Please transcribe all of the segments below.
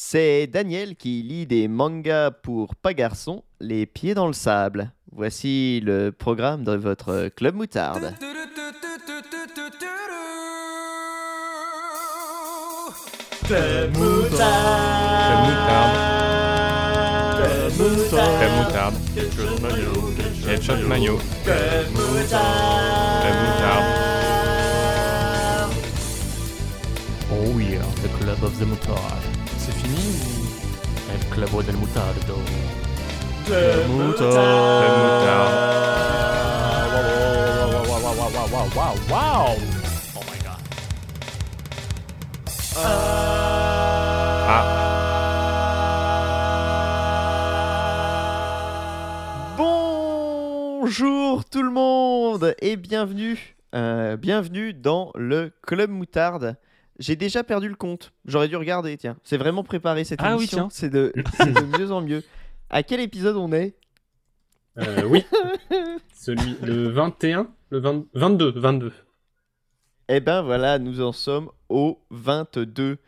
C'est Daniel qui lit des mangas pour pas garçons, les pieds dans le sable. Voici le programme de votre club moutarde. Club Club moutarde. Club moutarde. Headshot maillot. Club moutarde. Oh yeah, the club of the moutarde. Del mutardo. Wow, wow, wow, wow. Oh my god. Ah, Bonjour tout le monde et bienvenue, euh, bienvenue dans le club moutarde. J'ai déjà perdu le compte. J'aurais dû regarder, tiens. C'est vraiment préparé cette Ah oui, émission. tiens. C'est de, mieux en mieux. À quel épisode on est? Euh, oui. Celui, le 21, le 20 22, 22. Eh ben voilà, nous en sommes au 22.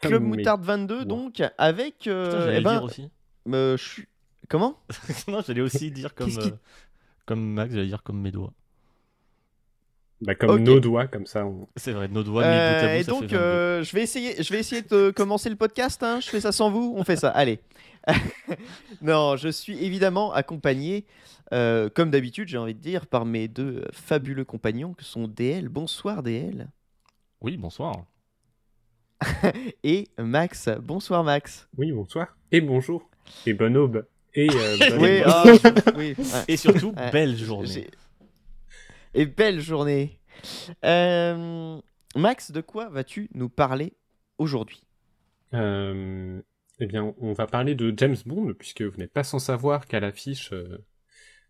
Club Moutarde 22, doigts. donc, avec. euh, Putain, eh ben, dire aussi. euh, je suis- Comment? Non, j'allais aussi dire comme, Qu'est-ce qui- euh, comme Max, j'allais dire comme mes doigts. Bah, comme nos doigts, comme ça. On... C'est vrai, nos doigts mis bout Euh, à bout, Et ça donc, fait 22. euh, je vais essayer, je vais essayer de commencer le podcast. hein. Je fais ça sans vous. On fait ça. Allez. non, je suis évidemment accompagné, euh, comme d'habitude, j'ai envie de dire, par mes deux fabuleux compagnons que sont DL. Bonsoir DL. Oui, bonsoir. Et Max. Bonsoir Max. Oui, bonsoir. Et bonjour. Et bonne aube. Et euh, bonne Oui, aube. ah, je- oui, ouais. Et surtout, belle journée. Et belle journée. Euh, Max, de quoi vas-tu nous parler aujourd'hui? Euh, eh bien, on va parler de James Bond, puisque vous n'êtes pas sans savoir qu'à l'affiche, euh,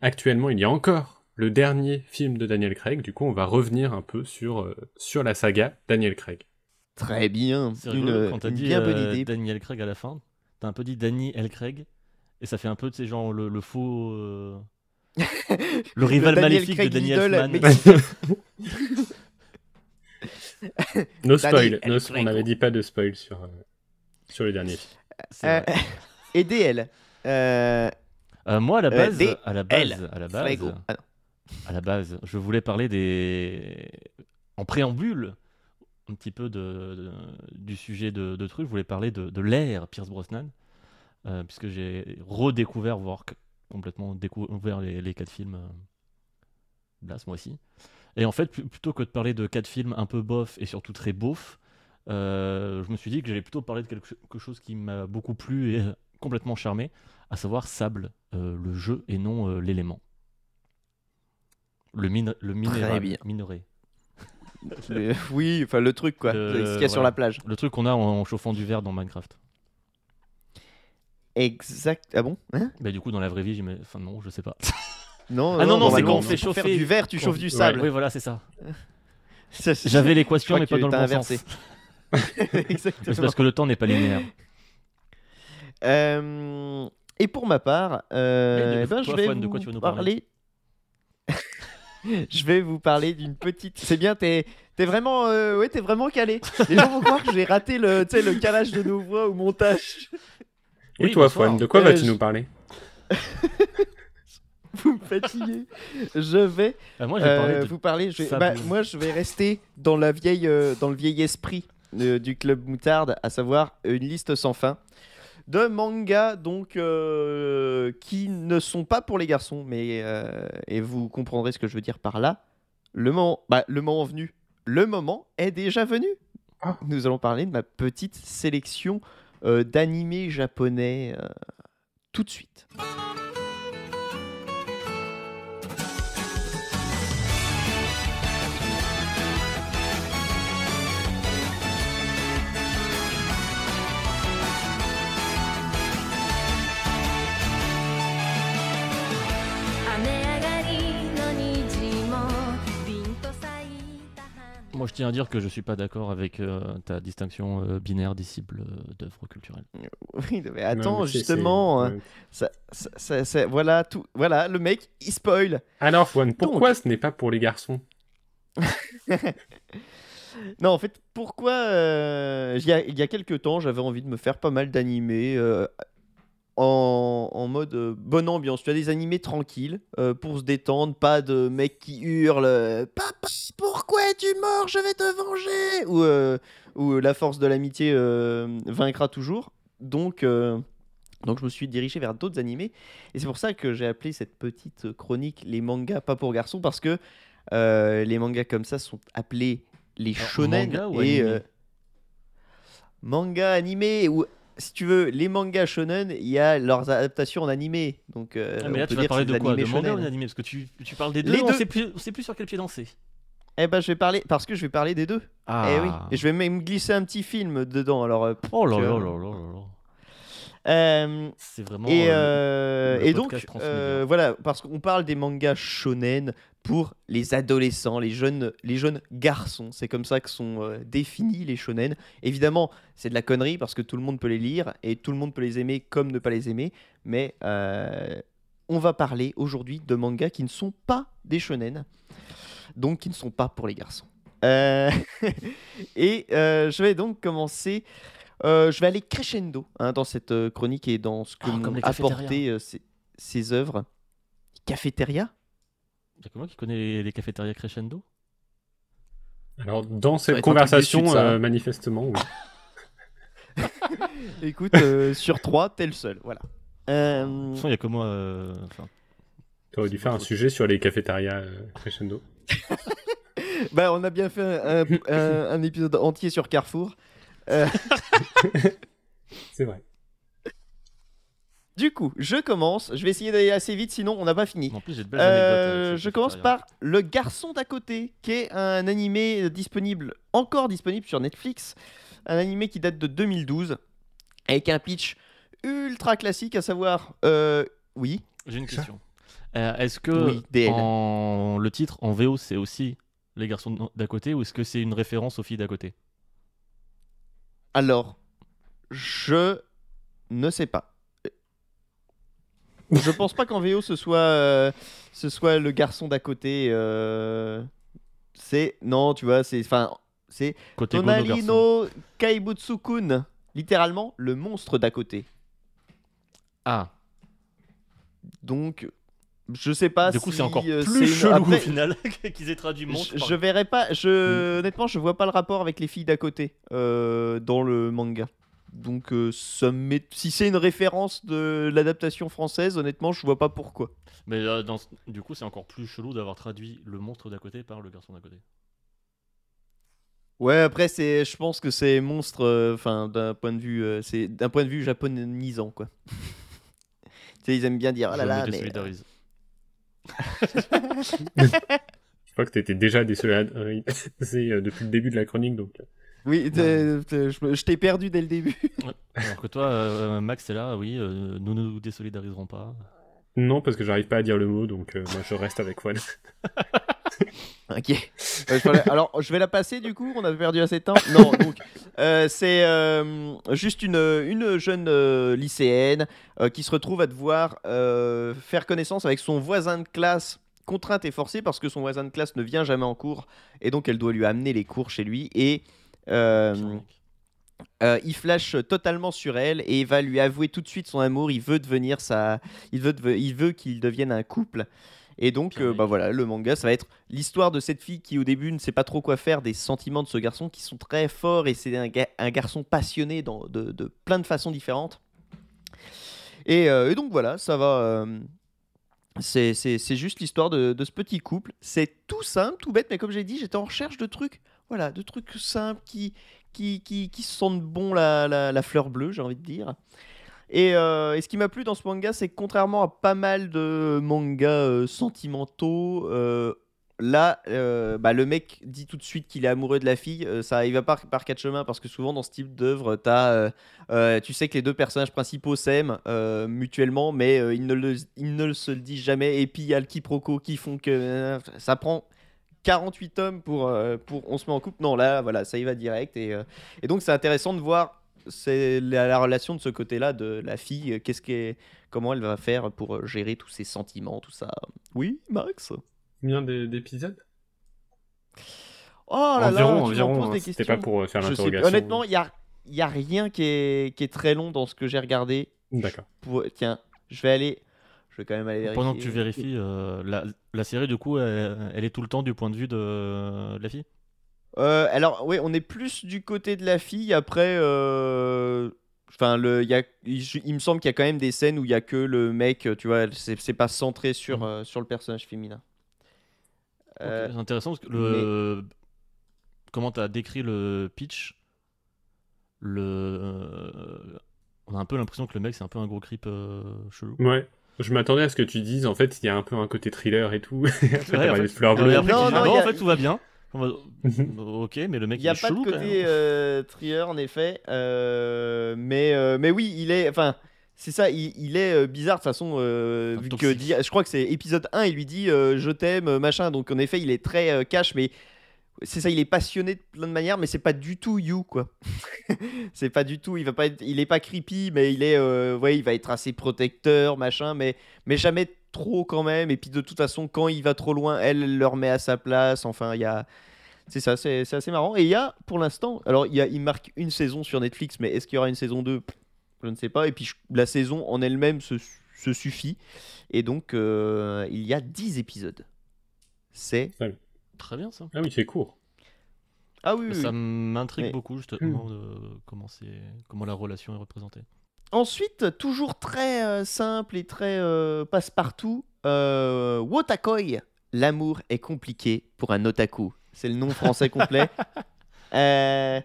actuellement, il y a encore le dernier film de Daniel Craig. Du coup, on va revenir un peu sur, euh, sur la saga Daniel Craig. Très bien. C'est Une, rigolo, quand dit bien bonne idée. Daniel Craig à la fin, t'as un peu dit Danny L. Craig, et ça fait un peu, tu sais, genre le, le faux. le rival Daniel maléfique Craig de Danny Lidl, Elfman. No Daniel spoil. no- on n'avait dit pas de spoil sur, euh, sur le dernier film. Euh, et DL. Euh, Euh, moi, à la base, à la base, L. à la base, Frego. Ah à la base, je voulais parler des, en préambule, un petit peu de, de- du sujet de, de truc. Je voulais parler de, de l'ère Pierce Brosnan, euh, puisque j'ai redécouvert, voire complètement découvert les, les quatre films euh, là ce mois-ci. Et en fait, pl- plutôt que de parler de quatre films un peu bof et surtout très beauf, euh, je me suis dit que j'allais plutôt parler de quelque cho- quelque chose qui m'a beaucoup plu et euh, complètement charmé, à savoir Sable, euh, le jeu et non euh, l'élément. Le, min le minéral, le- oui, enfin le truc quoi. Le- ce qu'il y a sur la plage. Le truc qu'on a en, en chauffant du verre dans Minecraft. Exact. Ah bon Hein? Bah, du coup, dans la vraie vie, j'imagine. Enfin, non, je sais pas. Non, Ah non, non, c'est quand on fait faire chauffer- du verre, tu chauffes du sable. Oui, voilà, c'est ça. Ça, c'est- J'avais l'équation, mais pas dans le bon inversé. sens. Exactement. C'est parce que le temps n'est pas linéaire. Euh, et pour ma part, euh, eh ben, je vais Fouane, de vous quoi tu veux nous parler. je vais vous parler d'une petite. C'est bien, t'es es vraiment, euh, ouais, t'es vraiment calé. Les gens vont croire que j'ai raté le, le calage de nos voix au montage. Et Oui, toi. Fouane, de quoi Euh, vas-tu je- nous parler Vous me fatiguez. Je vais Ah, moi, euh, de. vous parler. Je bah, moi, je vais rester dans la vieille, euh, dans le vieil esprit euh, du club moutarde, à savoir une liste sans fin de mangas donc euh, qui ne sont pas pour les garçons, mais euh, et vous comprendrez ce que je veux dire par là. Le moment, bah, le moment venu, le moment est déjà venu. Ah. Nous allons parler de ma petite sélection euh, d'animés japonais euh, tout de suite. Moi, je tiens à dire que je suis pas d'accord avec euh, ta distinction euh, binaire disciple euh, d'œuvres culturelles. Oui, mais attends, Non, mais c'est- justement, c'est- ça, ça- ça- ça- voilà tout, voilà le mec, il spoil. Alors, Fouane, pourquoi ce n'est pas pour les garçons? Non, en fait, pourquoi euh, il y, a, il y a quelques temps, j'avais envie de me faire pas mal d'animés euh, en, en mode euh, bonne ambiance. Tu as des animés tranquilles euh, pour se détendre, pas de mecs qui hurlent euh, Papa, pourquoi es-tu mort? Je vais te venger Ou, euh, ou la force de l'amitié vaincra toujours. Donc, donc, je me suis dirigé vers d'autres animés. Et c'est pour ça que j'ai appelé cette petite chronique Les mangas pas pour garçons, parce que les mangas comme ça sont appelés les Alors, shonen manga ou et animé? manga animé ou si tu veux les mangas shonen il y a leurs adaptations en animé donc euh, Ah, mais là, on tu vas dire parler de quoi De manga ou shonen. d'animé Parce que tu, tu parles des deux, Les on deux. sait plus, on sait plus sur quel pied danser. eh ben je vais parler parce que je vais parler des deux Ah. eh oui et je vais même glisser un petit film dedans alors euh, Oh là là là là là là. euh, C'est vraiment. et, donc, voilà, parce qu'on parle des mangas shonen pour les adolescents, les jeunes, les jeunes garçons. C'est comme ça que sont euh, définis les shonen. Évidemment, c'est de la connerie parce que tout le monde peut les lire et tout le monde peut les aimer comme ne pas les aimer. Mais euh, on va parler aujourd'hui de mangas qui ne sont pas des shonen, donc qui ne sont pas pour les garçons. Euh, et je vais donc commencer. je vais aller crescendo hein, dans cette chronique et dans ce que comme m'ont apporté ces, ces œuvres. Cafétéria? Y a que moi qui connais les, les cafétérias crescendo? Alors, dans cette conversation, de euh, manifestement, oui. Écoute, euh, sur trois, t'es le seul. Voilà. De Euh, toute façon, il y a que moi. euh, enfin, T'aurais dû faire un sujet sur les cafétérias crescendo. bah, on a bien fait un, un- un épisode entier sur Carrefour. Euh, C'est vrai. Du coup, je commence. Je vais essayer d'aller assez vite, sinon on n'a pas fini. en plus, j'ai de belles Euh, anecdotes. ces je commence par Le Garçon d'à côté, qui est un animé disponible, encore disponible sur Netflix. Un animé qui date de 2012, avec un pitch ultra classique, à savoir. euh, oui, J'ai une question. Euh, est-ce que Oui, DL. en... le titre en VO c'est aussi les garçons d'à côté ou est-ce que c'est une référence aux filles d'à côté? Alors, je ne sais pas. Je pense pas qu'en VO ce soit, euh, ce soit le garçon d'à côté. euh, C'est. Non, tu vois, c'est. Enfin, c'est. Côté Gono garçon. Tonalino Kaibutsu-kun. Littéralement, le monstre d'à côté. Ah, Donc, je sais pas du coup si, c'est encore euh, plus c'est une- chelou après, au final qu'ils aient traduit monstre. Je, par- je verrai pas. Je, Mm. honnêtement, je vois pas le rapport avec les filles d'à côté euh, dans le manga. Donc, euh, ça me met- si c'est une référence de l'adaptation française, honnêtement, je vois pas pourquoi. Mais euh, dans du coup c'est encore plus chelou d'avoir traduit le monstre d'à côté par le garçon d'à côté. Ouais, après, c'est, je pense que c'est monstre. euh, Enfin, d'un point de vue, euh, c'est d'un point de vue japonisant, quoi. tu sais, ils aiment bien dire. Oh là je là, mais. Je crois que t'étais déjà désolé depuis le début de la chronique, donc. Oui, t'es- t'es- je, t'ai perdu dès le début. Alors que toi, euh, Max, c'est là, oui, euh, nous ne nous désolidariserons pas. Non, parce que j'arrive pas à dire le mot, donc euh, moi je reste avec Juan. Ok. Je Alors, je vais la passer du coup. On a perdu assez de temps. Non, donc euh, c'est euh, juste une, une jeune euh, lycéenne euh, qui se retrouve à devoir euh, faire connaissance avec son voisin de classe contrainte et forcée parce que son voisin de classe ne vient jamais en cours et donc elle doit lui amener les cours chez lui et euh, euh, il flash totalement sur elle et va lui avouer tout de suite son amour. Il veut devenir sa, il veut, deve- il veut qu'ils deviennent un couple. Et donc, euh, bah voilà, le manga, ça va être l'histoire de cette fille qui au début ne sait pas trop quoi faire des sentiments de ce garçon qui sont très forts et c'est un, ga- un garçon passionné dans, de, de plein de façons différentes. Et, euh, et donc voilà, ça va. c'est juste l'histoire de, de ce petit couple. C'est tout simple, tout bête, mais comme j'ai dit, j'étais en recherche de trucs, voilà, de trucs simples qui, qui, qui, qui sentent bon la, la, fleur bleue, j'ai envie de dire. Et, euh, et ce qui m'a plu dans ce manga, c'est que contrairement à pas mal de mangas euh, sentimentaux, euh, là, bah, le mec dit tout de suite qu'il est amoureux de la fille. Ça il va pas par quatre chemins parce que souvent dans ce type d'œuvre, tu sais que les deux personnages principaux s'aiment mutuellement, mais ils, ne le, ne se le disent jamais. Et puis il y a le quiproquo qui font que ça prend 48 tomes pour, euh, pour on se met en couple. Non, là, voilà, ça y va direct. Et, euh, et donc c'est intéressant de voir c'est la, la relation de ce côté-là de la fille. Qu'est-ce qu'est, comment elle va faire pour euh, gérer tous ses sentiments, tout ça? Oui, Max? Combien d'é- d'épisodes? Oh là là, environ, m'en environ. poses hein, des C'était pas pour faire l'interrogation. Honnêtement, il y a, y a rien qui est, qui est très long dans ce que j'ai regardé. D'accord. Pour... Tiens, je vais aller. Je vais quand même aller vérifier. Pendant que tu vérifies, euh, la, la série, du coup, elle, elle est tout le temps du point de vue de, de la fille? Euh, alors, oui, on est plus du côté de la fille. Après, euh, enfin, le, il y a, il, il me semble qu'il y a quand même des scènes où il y a que le mec. Tu vois, c'est pas centré sur, euh, sur le personnage féminin. Euh, C'est intéressant parce que le... comment tu as décrit le pitch, le... on a un peu l'impression que le mec c'est un peu un gros creep euh, chelou. Ouais. Je m'attendais à ce que tu dises, en fait, il y a un peu un côté thriller et tout. Après, Ouais, en fait- fleurs bleues. après, Non, non, y en a- fait tout va bien. Ok, mais le mec Il n'y a il est pas de chelou côté euh, thriller en effet, euh, mais, euh, mais oui, il est, enfin, c'est ça, il, il est bizarre de toute façon, euh, vu que je crois que c'est épisode 1, il lui dit euh, je t'aime, machin, donc en effet, il est très euh, cash, mais c'est ça, il est passionné de plein de manières, mais c'est pas du tout you quoi. c'est pas du tout, il va pas être, il est pas creepy, mais il est, euh, ouais, il va être assez protecteur, machin, mais, mais jamais trop quand même, et puis de toute façon, quand il va trop loin, elle, le remet à sa place, enfin, il y a. C'est ça, c'est c'est assez marrant. Et il y a, pour l'instant, alors il, y a, il marque une saison sur Netflix, mais est-ce qu'il y aura une saison 2 Pff, Je ne sais pas. Et puis la saison en elle-même se, se suffit. Et donc, euh, il y a 10 épisodes. C'est. Très bien ça. Ah oui, c'est court. Ah oui, oui, Ça oui. m'intrigue Mais- beaucoup justement de comment, c'est... comment la relation est représentée. Ensuite, toujours très euh, simple et très euh, passe-partout, euh, Wotakoi, l'amour est compliqué pour un otaku. C'est le nom français complet. Euh,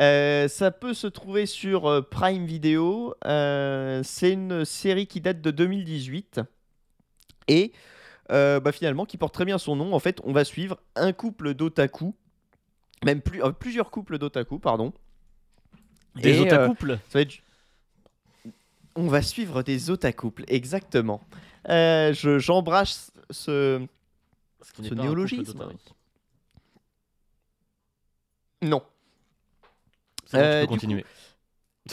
euh, ça peut se trouver sur Prime Video. Euh, c'est une série qui date de 2018 et euh, bah, finalement qui porte très bien son nom. En fait, on va suivre un couple d'otaku, même plus, euh, plusieurs couples d'otaku, pardon. Des euh, otacouples ça va être... On va suivre des otacouples, exactement. Euh, je- J'embrasse ce... Ce ce néologisme. Non. Bon, Euh, tu peux continuer.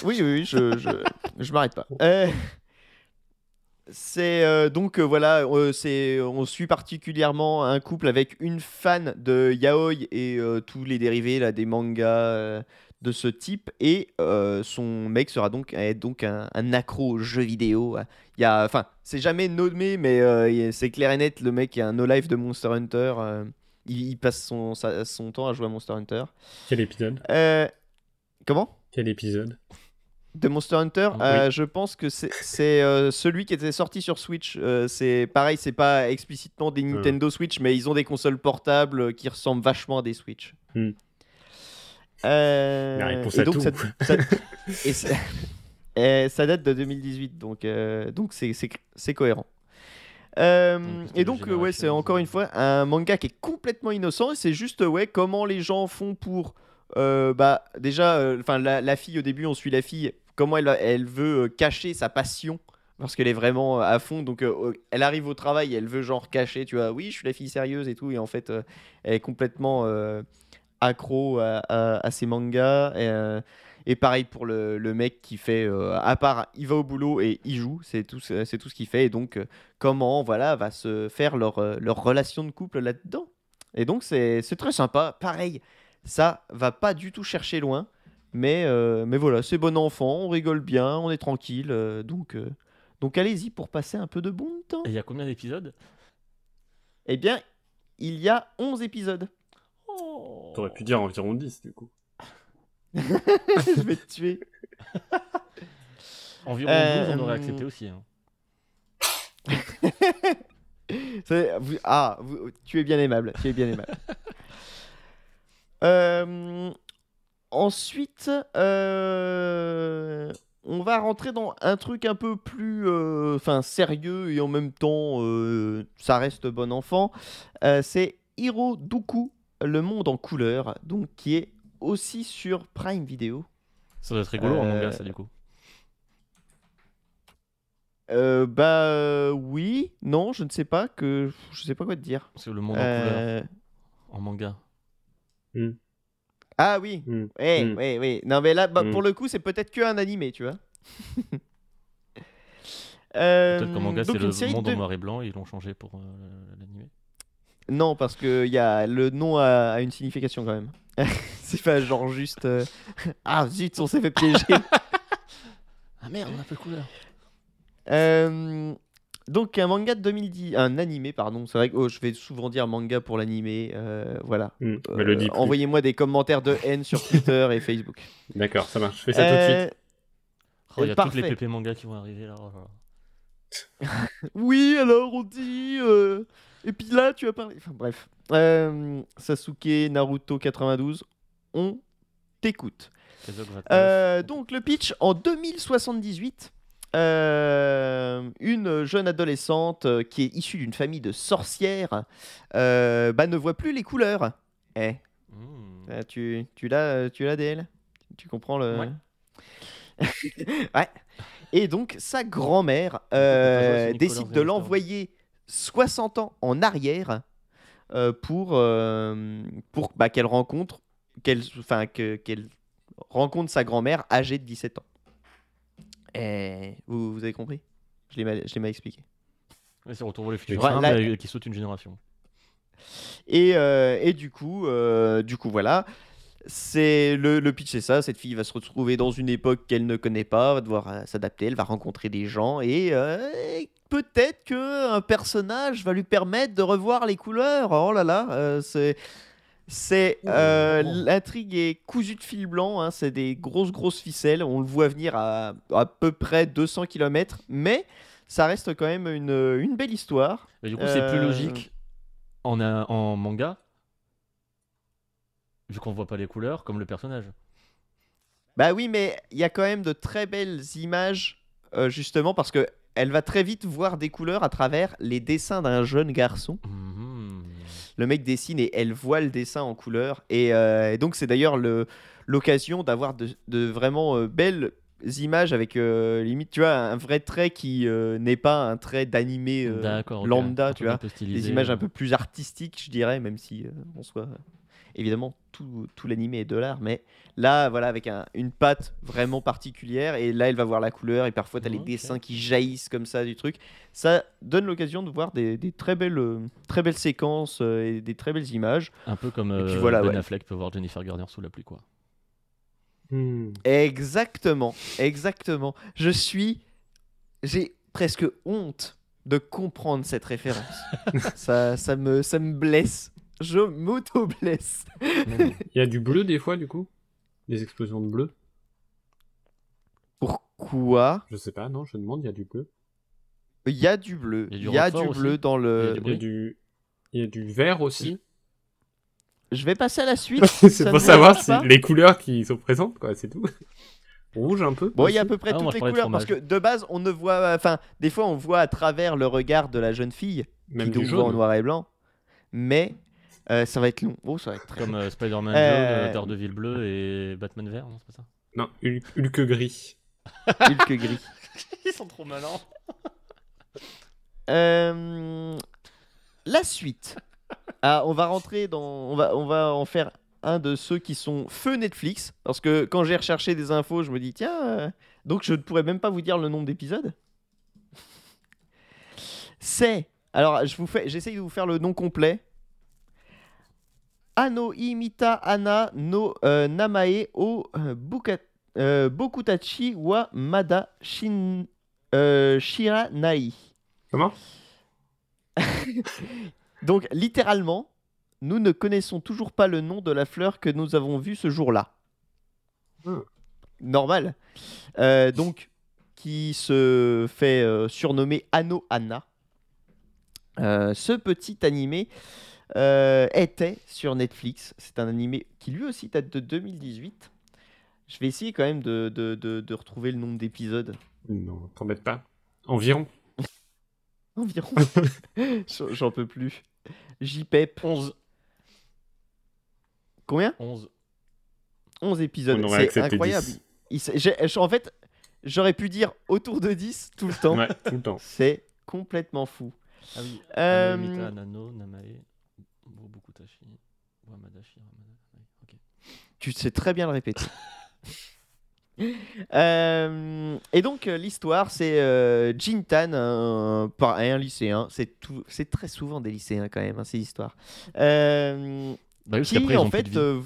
Oui, oui, oui, je, je, je m'arrête pas. Euh, c'est euh, donc euh, voilà, euh, c'est on suit particulièrement un couple avec une fan de yaoi et tous les dérivés là des mangas de ce type et son mec sera donc est donc un, un accro aux jeux vidéo. Il y a, enfin, c'est jamais nommé, mais c'est clair et net. Le mec est un no life de Monster Hunter. il, il passe son, sa- son temps à jouer à Monster Hunter. Quel épisode? Comment? Quel épisode? De Monster Hunter, Oui. euh, je pense que c'est euh, celui qui était sorti sur Switch. Euh, c'est pareil, c'est pas explicitement des Nintendo Switch, mais ils ont des consoles portables qui ressemblent vachement à des Switch. Hmm. Euh, La réponse et à donc tout. ça, ça- et ça- et ça date de 2018, donc euh, donc c'est cohérent. Euh, Donc, et donc euh, ouais, c'est encore une fois un manga qui est complètement innocent. C'est juste ouais comment les gens font pour euh, bah déjà, enfin la, la fille au début, on suit la fille, comment elle, veut euh, cacher sa passion parce qu'elle est vraiment euh, à fond. Donc euh, elle arrive au travail, elle veut genre cacher, tu vois, oui, je suis la fille sérieuse et tout, et en fait, elle est complètement accro à, ses mangas. Et, pareil pour le, mec qui fait, à part, il va au boulot et il joue, c'est tout, ce- c'est tout ce qu'il fait. Et donc, comment, voilà, va se faire leur, leur relation de couple là-dedans. Et donc, c'est c'est très sympa. Pareil, ça va pas du tout chercher loin. Mais, euh, mais voilà, c'est bon enfant, on rigole bien, on est tranquille. euh, donc, euh, donc allez-y pour passer un peu de bon temps. Et il y a combien d'épisodes? Eh bien, il y a 11 épisodes. T'aurais pu dire environ 10 du coup. Je vais te tuer. Environ Euh, 12, on aurait accepté aussi. hein. C'est- vous- ah, vous- tu es bien aimable. Tu es bien aimable. Euh, ensuite, euh, on va rentrer dans un truc un peu plus, euh, enfin, sérieux et en même temps, euh, ça reste bon enfant. Euh, c'est Hiro Duku, le monde en couleur, donc qui est aussi sur Prime Video. Ça doit être rigolo en manga, ça, du coup. Euh, bah euh, oui, non, je ne sais pas que, je sais pas quoi te dire. Que le monde en couleur, en manga. Ah oui, Hmm. Oui, Mm. oui, oui. Non, mais là, bah, Mm. pour le coup, c'est peut-être que un animé, tu vois. Euh, Peut-être qu'en manga, donc c'est une le série monde de- en noir et blanc et ils l'ont changé pour euh, l'animé. Non, parce que y a, le nom a, a une signification quand même. c'est pas genre juste. euh, Ah zut, on s'est fait piéger. Ah merde, on a peu de couleur. Euh, donc un manga de 2010, un animé pardon. C'est vrai que oh, je vais souvent dire manga pour l'animé. euh, voilà. Hmm, Euh. Envoyez-moi des commentaires de haine sur Twitter et Facebook. D'accord, ça marche. Je fais ça tout de suite. Euh, Oh, il y a Parfait. toutes les PP manga qui vont arriver là. oh. Oui, alors on dit. euh, Et puis là, tu as parlé. Enfin bref. Euh, Sasuke Naruto 92, on t'écoute. Euh, donc le pitch en 2078. Euh, une jeune adolescente euh, qui est issue d'une famille de sorcières euh, bah, ne voit plus les couleurs. Eh, Mmh. euh, tu, tu l'as, tu l'as DL Tu comprends le. Ouais. ouais. Et donc sa grand-mère décide de Zellster. l'envoyer 60 ans en arrière pour, pour bah, qu'elle rencontre qu'elle, enfin, que, qu'elle rencontre sa grand-mère âgée de 17 ans. Et vous, vous avez compris? Je l'ai mal, je l'ai mal expliqué. Ouais, c'est Retour vers le futur. Ouais, simple, qui saute une génération. Et, euh, et du coup, euh, du coup, voilà. C'est le, le pitch, c'est ça. Cette fille va se retrouver dans une époque qu'elle ne connaît pas, va devoir euh, s'adapter. Elle va rencontrer des gens et euh, et peut-être que un personnage va lui permettre de revoir les couleurs. Oh là là, euh, c'est c'est euh, Oh. l'intrigue est cousue de fil blanc. hein, c'est des grosses grosses ficelles. On le voit venir à à peu près 200 km, mais ça reste quand même une, une belle histoire. Et du coup, c'est plus Euh, logique en, un- en manga, vu qu'on voit pas les couleurs, comme le personnage. Bah oui, mais il y a quand même de très belles images, euh, justement, parce que elle va très vite voir des couleurs à travers les dessins d'un jeune garçon. Mhm. Le mec dessine et elle voit le dessin en couleur. Et, euh, et donc, c'est d'ailleurs le- l'occasion d'avoir de, de vraiment euh, belles images avec, euh, limite, tu vois, un vrai trait qui n'est pas un trait d'animé lambda, tu vois. Des images un peu plus artistiques, je dirais, même si euh, en soi, euh, évidemment, tout, tout l'animé est de l'art, mais là, voilà, avec un- une patte vraiment particulière, et là, elle va voir la couleur, et parfois, tu as les dessins qui jaillissent comme ça du truc. Ça donne l'occasion de voir des, des très, belles, euh, très belles séquences euh, et des très belles images. Un peu comme puis euh, voilà, Ben ouais. Affleck peut voir Jennifer Garner sous la pluie, quoi. Hmm. Exactement, exactement. Je suis. J'ai presque honte de comprendre cette référence. ça, ça, me, ça me blesse. Je m'auto-blesse. Il y a du bleu des fois, du coup? Des explosions de bleu? Pourquoi? Je sais pas, non, je demande, il y a du bleu. Il y a du bleu. Il y a y du bleu dans le. du Il y a du, il y a du vert aussi. Je vais passer à la suite. c'est pour savoir si les couleurs qui sont présentes, quoi, c'est tout. Rouge un peu. Bon, il y a à peu près Ah, toutes les couleurs parce que de base, on ne voit. Enfin, des fois, on voit à travers le regard de la jeune fille Même qui du donc voit en jaune. noir et blanc. Mais euh, ça va être long. Oh, ça va être très Comme euh, Spider-Man Euh, jaune, Daredevil bleu et Batman vert, non, c'est pas ça? Non, Hulk, Hulk gris. Hulk gris. Ils sont trop malins. Euh, la suite. Ah, on va rentrer dans. On va, on va en faire un de ceux qui sont feu Netflix. Parce que quand j'ai recherché des infos, je me dis, tiens, euh, donc je ne pourrais même pas vous dire le nombre d'épisodes. C'est. Alors, je vous fais, j'essaye de vous faire le nom complet. Ano imita ana no euh, namae o euh, buka- euh, bokutachi wa mada shin, euh, shiranai. Comment? Donc, littéralement, nous ne connaissons toujours pas le nom de la fleur que nous avons vue ce jour-là. Hmm. Normal. Donc, qui se fait surnommer Anno Anna. Ce petit animé euh, était sur Netflix. C'est un animé qui lui aussi date de 2018. Je vais essayer quand même de, de- de- de retrouver le nombre d'épisodes. Non, t'embête pas. Environ. Environ. J'en- peux plus. JPEP. 11. Combien? 11. 11 épisodes. C'est incroyable. 10. Il s- j'ai- en fait, j'aurais pu dire autour de 10 tout le temps. Ouais, tout le temps. C'est complètement fou. Ah oui. Euh, Anomita, Nano, Namae, Bobukutashi, Wamadashi, Ramada. Ouais, ok. Tu sais très bien le répéter. Euh, et donc euh, l'histoire, c'est euh, Jintan, un, un lycéen. C'est tout, c'est très souvent des lycéens quand même hein, ces histoires. Euh, Bah oui, qui en fait, euh,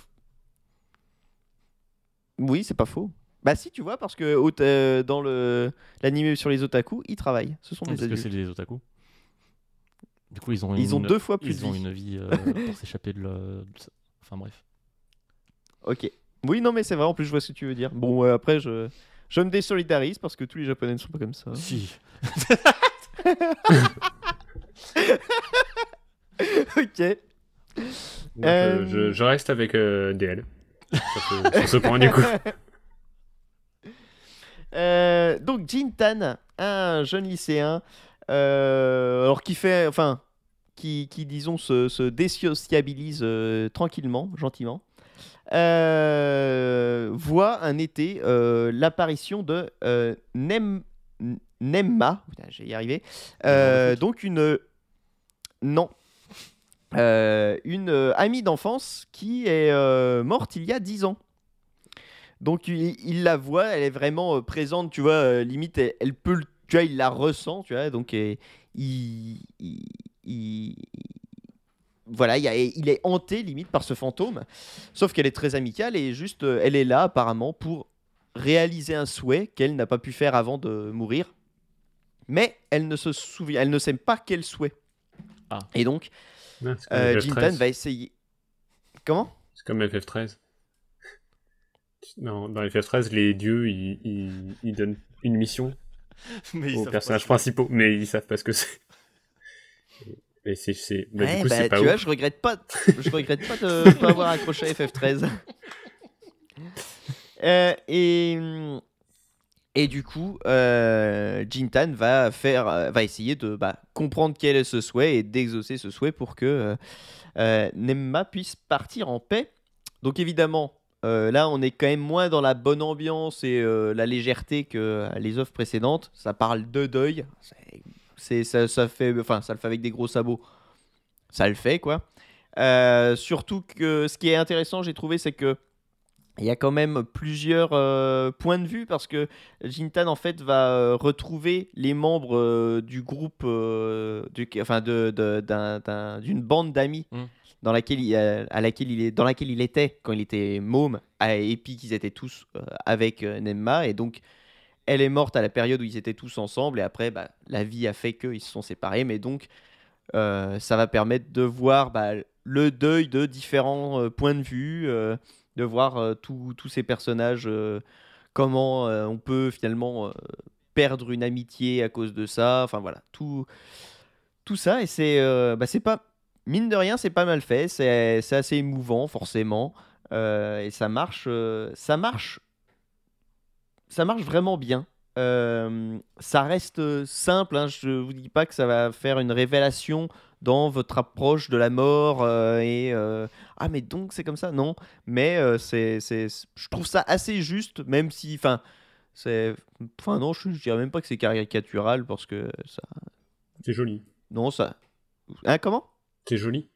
oui, c'est pas faux. Bah si, tu vois, parce que euh, dans le l'anime sur les otaku, ils travaillent. Ce sont des Parce que c'est des otaku? Du coup, ils ont Ils ont une- deux fois plus Ils de ont vie. une vie euh, pour s'échapper de, le-. Enfin bref. Ok. Oui, non, mais c'est vrai. En plus, je vois ce que tu veux dire. Bon, euh, après, je je me désolidarise parce que tous les Japonais ne sont pas comme ça. Si. ok. Donc, Euh, euh, je, je reste avec euh, DL. sur, ce, sur ce point, du coup. Euh, donc Jintan, un jeune lycéen, euh, alors qui fait, enfin, qui, qui disons se, se désociabilise euh, tranquillement, gentiment, euh, voit un été euh, l'apparition de euh, Nem, Nemma, j'ai y arrivé, euh, donc une, non, Euh, une euh, amie d'enfance qui est euh, morte il y a 10 ans. Donc il, il la voit, elle est vraiment euh, présente, tu vois, euh, limite elle, elle peut, le- tu vois, il la ressent, tu vois, donc euh, il, il- il- voilà, il, y a- il est hanté limite par ce fantôme, sauf qu'elle est très amicale et juste, euh, elle est là apparemment pour réaliser un souhait qu'elle n'a pas pu faire avant de mourir, mais elle ne se souvient, elle ne sait pas quel souhait. Ah. Et donc, comme euh, FF13. Jintan va essayer. Comment? C'est comme FF13. Non, dans FF13, les dieux, ils, ils, ils donnent une mission Mais aux personnages principaux, mais ils savent pas ce que c'est. Et c'est, c'est... Bah, Ouais, du coup, bah, c'est pas tu vois, je regrette pas, je regrette pas de pas avoir accroché à FF13. Euh, et et du coup, euh, Jintan va faire, euh, va essayer de bah, comprendre quel est ce souhait et d'exaucer ce souhait pour que euh, euh, Nemma puisse partir en paix. Donc évidemment, euh, là, on est quand même moins dans la bonne ambiance et euh, la légèreté que euh, les œuvres précédentes. Ça parle de deuil. Ça, fait, enfin, ça le fait avec des gros sabots. Ça le fait quoi. Surtout que ce qui est intéressant, j'ai trouvé, c'est que il y a quand même plusieurs points de vue parce que Jintan en fait va retrouver les membres du groupe, enfin d'une bande d'amis Mm. Dans laquelle il, à à laquelle il est, dans laquelle il était quand il était môme, et puis qu'ils étaient tous euh, avec euh, Nemma. Et donc elle est morte à la période où ils étaient tous ensemble. Et après bah, la vie a fait qu'ils se sont séparés. Mais donc euh, ça va permettre de voir bah, le deuil de différents euh, points de vue, euh, de voir euh, tous ces personnages, euh, comment euh, on peut finalement euh, perdre une amitié à cause de ça, enfin voilà, tout, tout ça, et c'est euh, bah, c'est pas, mine de rien, c'est pas mal fait, c'est assez émouvant forcément, euh, et ça marche, euh, ça marche, ça marche vraiment bien. Euh, ça reste simple, hein, je vous dis pas que ça va faire une révélation dans votre approche de la mort et ah mais donc c'est comme ça non mais c'est c'est je trouve ça assez juste même si enfin c'est enfin non je, je dirais même pas que c'est caricatural parce que ça C'est joli. non ça hein comment? C'est joli.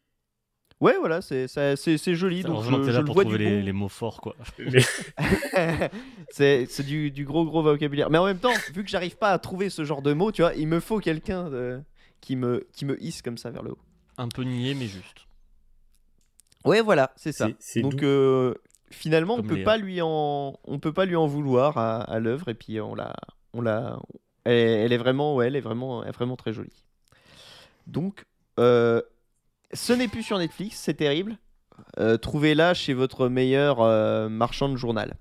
ouais voilà c'est ça- c'est c'est joli donc je, je là pour vois trouver du les, les mots forts, quoi. Mais- c'est c'est du, du gros gros vocabulaire. Mais en même temps, vu que j'arrive pas à trouver ce genre de mots, tu vois, il me faut quelqu'un qui me qui me hisse comme ça vers le haut. Un peu niais, mais juste. Ouais, voilà, c'est ça. C'est- c'est Donc euh, finalement, on peut pas lui en on peut pas lui en vouloir à, à l'œuvre et puis on l'a on l'a elle, est- elle est vraiment ouais, elle est vraiment elle est vraiment très jolie. Donc euh, ce n'est plus sur Netflix, c'est terrible. Euh, Trouvez-la chez votre meilleur euh, marchand de journal.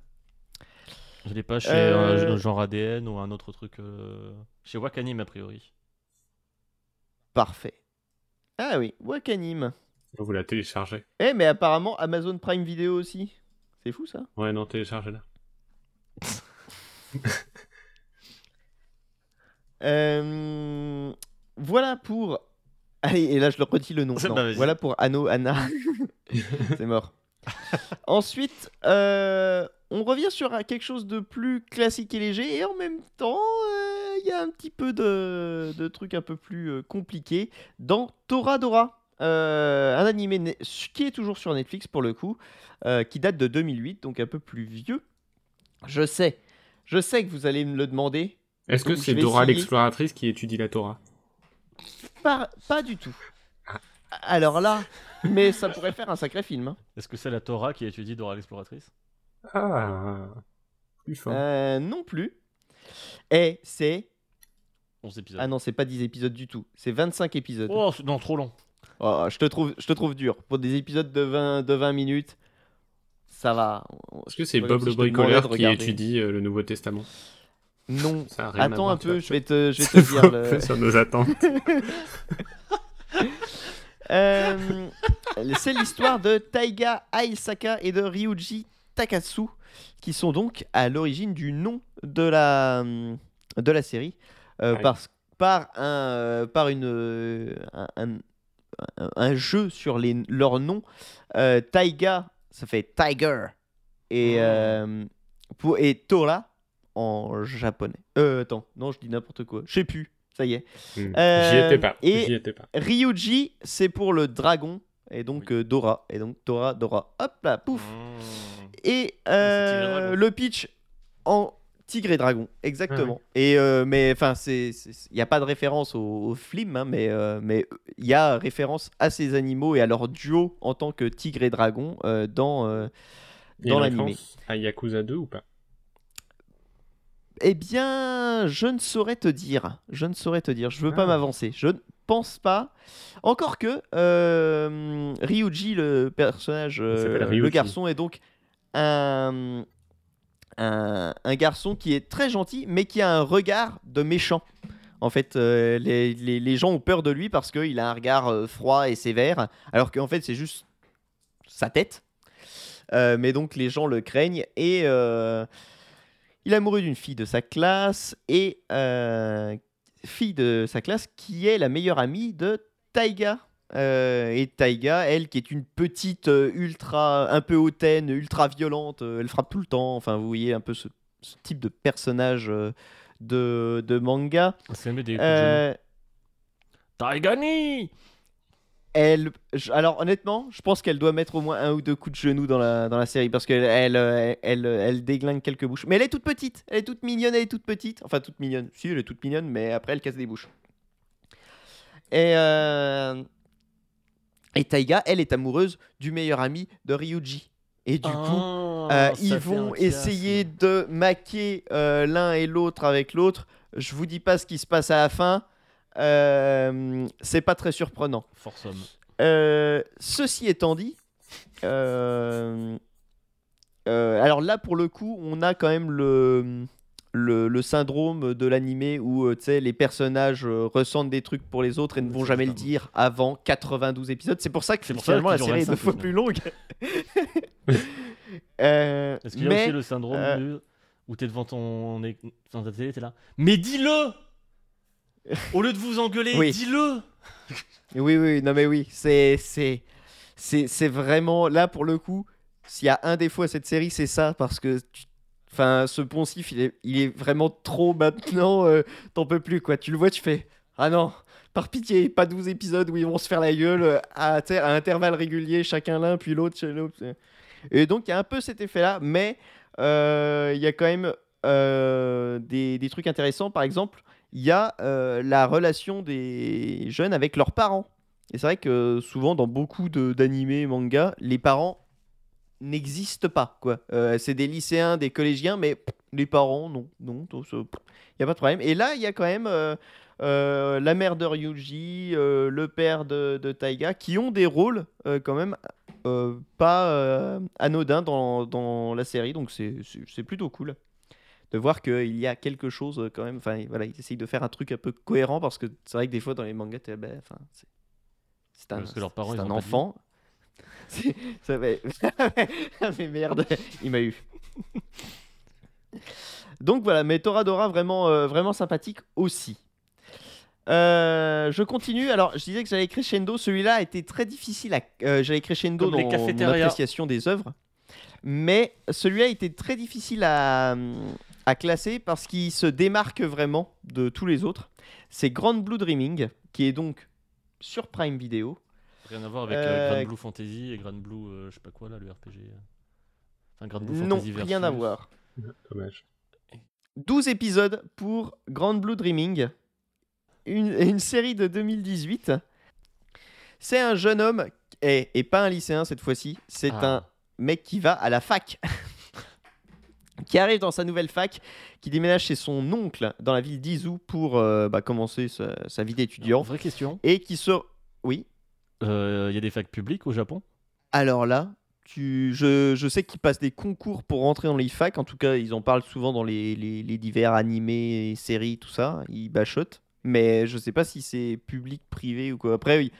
Je l'ai pas chez Euh, un genre ADN ou un autre truc. euh, Chez Wakanim, a priori. Parfait. Ah oui, Wakanim. Vous la téléchargez. Eh, mais apparemment Amazon Prime Video aussi. C'est fou ça. Ouais, non, téléchargez-la. Euh, voilà pour. Allez, et là je le redis le nom. Bah, voilà pour Anno Anna. C'est mort. Ensuite, euh, on revient sur quelque chose de plus classique et léger, et en même temps, euh, il y a un petit peu de, de trucs un peu plus euh, compliqués dans Toradora. Euh, un animé qui est toujours sur Netflix pour le coup, euh, qui date de 2008, donc un peu plus vieux. Je sais. Je sais que vous allez me le demander. Est-ce que c'est Dora l'exploratrice qui étudie la Torah? Pas, pas du tout. Alors là, mais ça pourrait faire un sacré film. hein. Est-ce que c'est la Torah qui étudie Dora l'exploratrice? Ah, plus fort. Euh, non plus. Et c'est. 11 épisodes. Ah non, c'est pas 10 épisodes du tout. C'est 25 épisodes. Oh, c'est- non, trop long. Oh, je, te trouve, je te trouve dur. Pour des épisodes de 20, de 20 minutes, ça va. Est-ce que c'est Bob si le je te demandais bricoleur de qui regarder. étudie euh, le Nouveau Testament? Non. Ça Attends voir, un peu, je vais te, je vais te dire. le- sur nos attentes. Euh, c'est l'histoire de Taiga Aisaka et de Ryuji Takatsu, qui sont donc à l'origine du nom de la, de la série, euh, Ouais. parce- par, un, euh, par une, un, un- un- un jeu sur les, leurs noms. Euh, Taiga, ça fait Tiger, et, Oh. pour, et Tora en japonais. Euh, attends, non, je dis n'importe quoi. Je sais plus, ça y est. Hmm. Euh, J'y étais pas. et- J'y étais pas. Ryuji, c'est pour le dragon, et donc euh, Dora, et donc Dora, Dora, hop là, pouf. Mmh. Et Ah, et euh, Dragon. le pitch en tigre et dragon, exactement. Et euh, mais enfin, c'est, il n'y a pas de référence au, au film, hein, mais euh, mais il y a référence à ces animaux et à leur duo en tant que tigre et dragon euh, dans euh, dans référence à Yakuza 2 ou pas? Eh bien, je ne saurais te dire. Je ne saurais te dire. Je veux pas Ah. m'avancer. Je ne pense pas. Encore que euh, Ryuji, le personnage, euh, le garçon, est donc un, un, un garçon qui est très gentil, mais qui a un regard de méchant. En fait, euh, les, les- les gens ont peur de lui parce qu'il a un regard froid et sévère, alors qu'en fait, c'est juste sa tête. Mais donc, les gens le craignent et. Il est amoureux d'une fille de sa classe et euh, fille de sa classe qui est la meilleure amie de Taiga. Euh, et Taiga, elle, qui est une petite euh, ultra, un peu hautaine, ultra violente, elle frappe tout le temps. Enfin, vous voyez un peu ce, ce type de personnage de, de manga. C'est genou. Euh, Taigani elle, alors honnêtement, je pense qu'elle doit mettre au moins un ou deux coups de genou dans la, dans la série parce qu'elle elle, euh, elle, elle déglingue quelques bouches. Mais elle est toute petite, elle est toute mignonne, elle est toute petite. Enfin, toute mignonne. Si, elle est toute mignonne, mais après, elle casse des bouches. Et, euh, et Taiga, elle est amoureuse du meilleur ami de Ryuji. Et du coup, Ah, euh, ils vont essayer de maquer euh, l'un et l'autre avec l'autre. Je vous dis pas ce qui se passe à la fin. Euh, c'est pas très surprenant. Force. Euh, ceci étant dit, euh, euh, alors là pour le coup, on a quand même le, le, le syndrome de l'animé où tu sais, les personnages ressentent des trucs pour les autres et ne vont jamais le dire avant 92 épisodes. C'est pour ça que C'est pour ça finalement la série est deux 25 fois plus longue. Est-ce qu'il y a mais aussi le syndrome où t'es devant ton ta télé, t'es là Mais dis-le Au lieu de vous engueuler, Oui. dis-le Oui, oui, non mais oui, c'est c'est c'est c'est vraiment là pour le coup. S'il y a un défaut à cette série, c'est ça parce que tu- enfin ce poncif, il est il est vraiment trop maintenant. euh, T'en peux plus quoi. Tu le vois, tu fais ah non. Par pitié, pas 12 épisodes où ils vont se faire la gueule euh, à, intervalles réguliers, chacun l'un, puis l'autre chez l'autre. Et donc, il y a un peu cet effet-là, mais euh, il y a quand même euh, des, des trucs intéressants. Par exemple, il y a euh, la relation des jeunes avec leurs parents. Et c'est vrai que souvent, dans beaucoup d'animés, mangas, les parents n'existent pas. quoi. Euh, c'est des lycéens, des collégiens, mais les parents, non. non Il n'y a pas de problème. Et là, il y a quand même euh, la mère de Ryuji, le père de, Taiga, qui ont des rôles quand même pas anodins dans, dans la série. Donc c'est plutôt cool de voir qu'il y a quelque chose euh, quand même. Enfin, voilà, ils essayent de faire un truc un peu cohérent parce que c'est vrai que des fois dans les mangas, t'es, ben, enfin, c'est c'est un, leurs parents, c'est un enfant. Ça va- Ah, mais merde, il m'a eu. Donc voilà, mais Toradora vraiment, euh, vraiment sympathique aussi. Euh, je continue. Alors, je disais que j'allais crescendo. Celui-là a été très difficile à. euh, j'allais crescendo Comme dans mon appréciation des œuvres. Mais celui-là a été très difficile à, à classer parce qu'il se démarque vraiment de tous les autres. C'est Grand Blue Dreaming, qui est donc sur Prime Video. Rien à voir avec Euh, euh, Grand Blue Fantasy et Grand Blue, euh, je sais pas quoi là, le RPG. Enfin, Grand Blue Non, Fantasy rien à voir. Dommage. 12 épisodes pour Grand Blue Dreaming, une, une série de 2018. C'est un jeune homme, et, et pas un lycéen cette fois-ci, c'est Ah. un mec qui va à la fac. qui arrive dans sa nouvelle fac, qui déménage chez son oncle dans la ville d'Izu pour euh, bah, commencer sa, sa vie d'étudiant. Vraie question. Et qui se... Oui Euh, Il y a des facs publiques au Japon? Alors là, tu, je, je sais qu'ils passent des concours pour rentrer dans les facs. En tout cas, ils en parlent souvent dans les, les- les divers animés, séries, tout ça. Ils bachotent. Mais je sais pas si c'est public, privé ou quoi. Après, oui.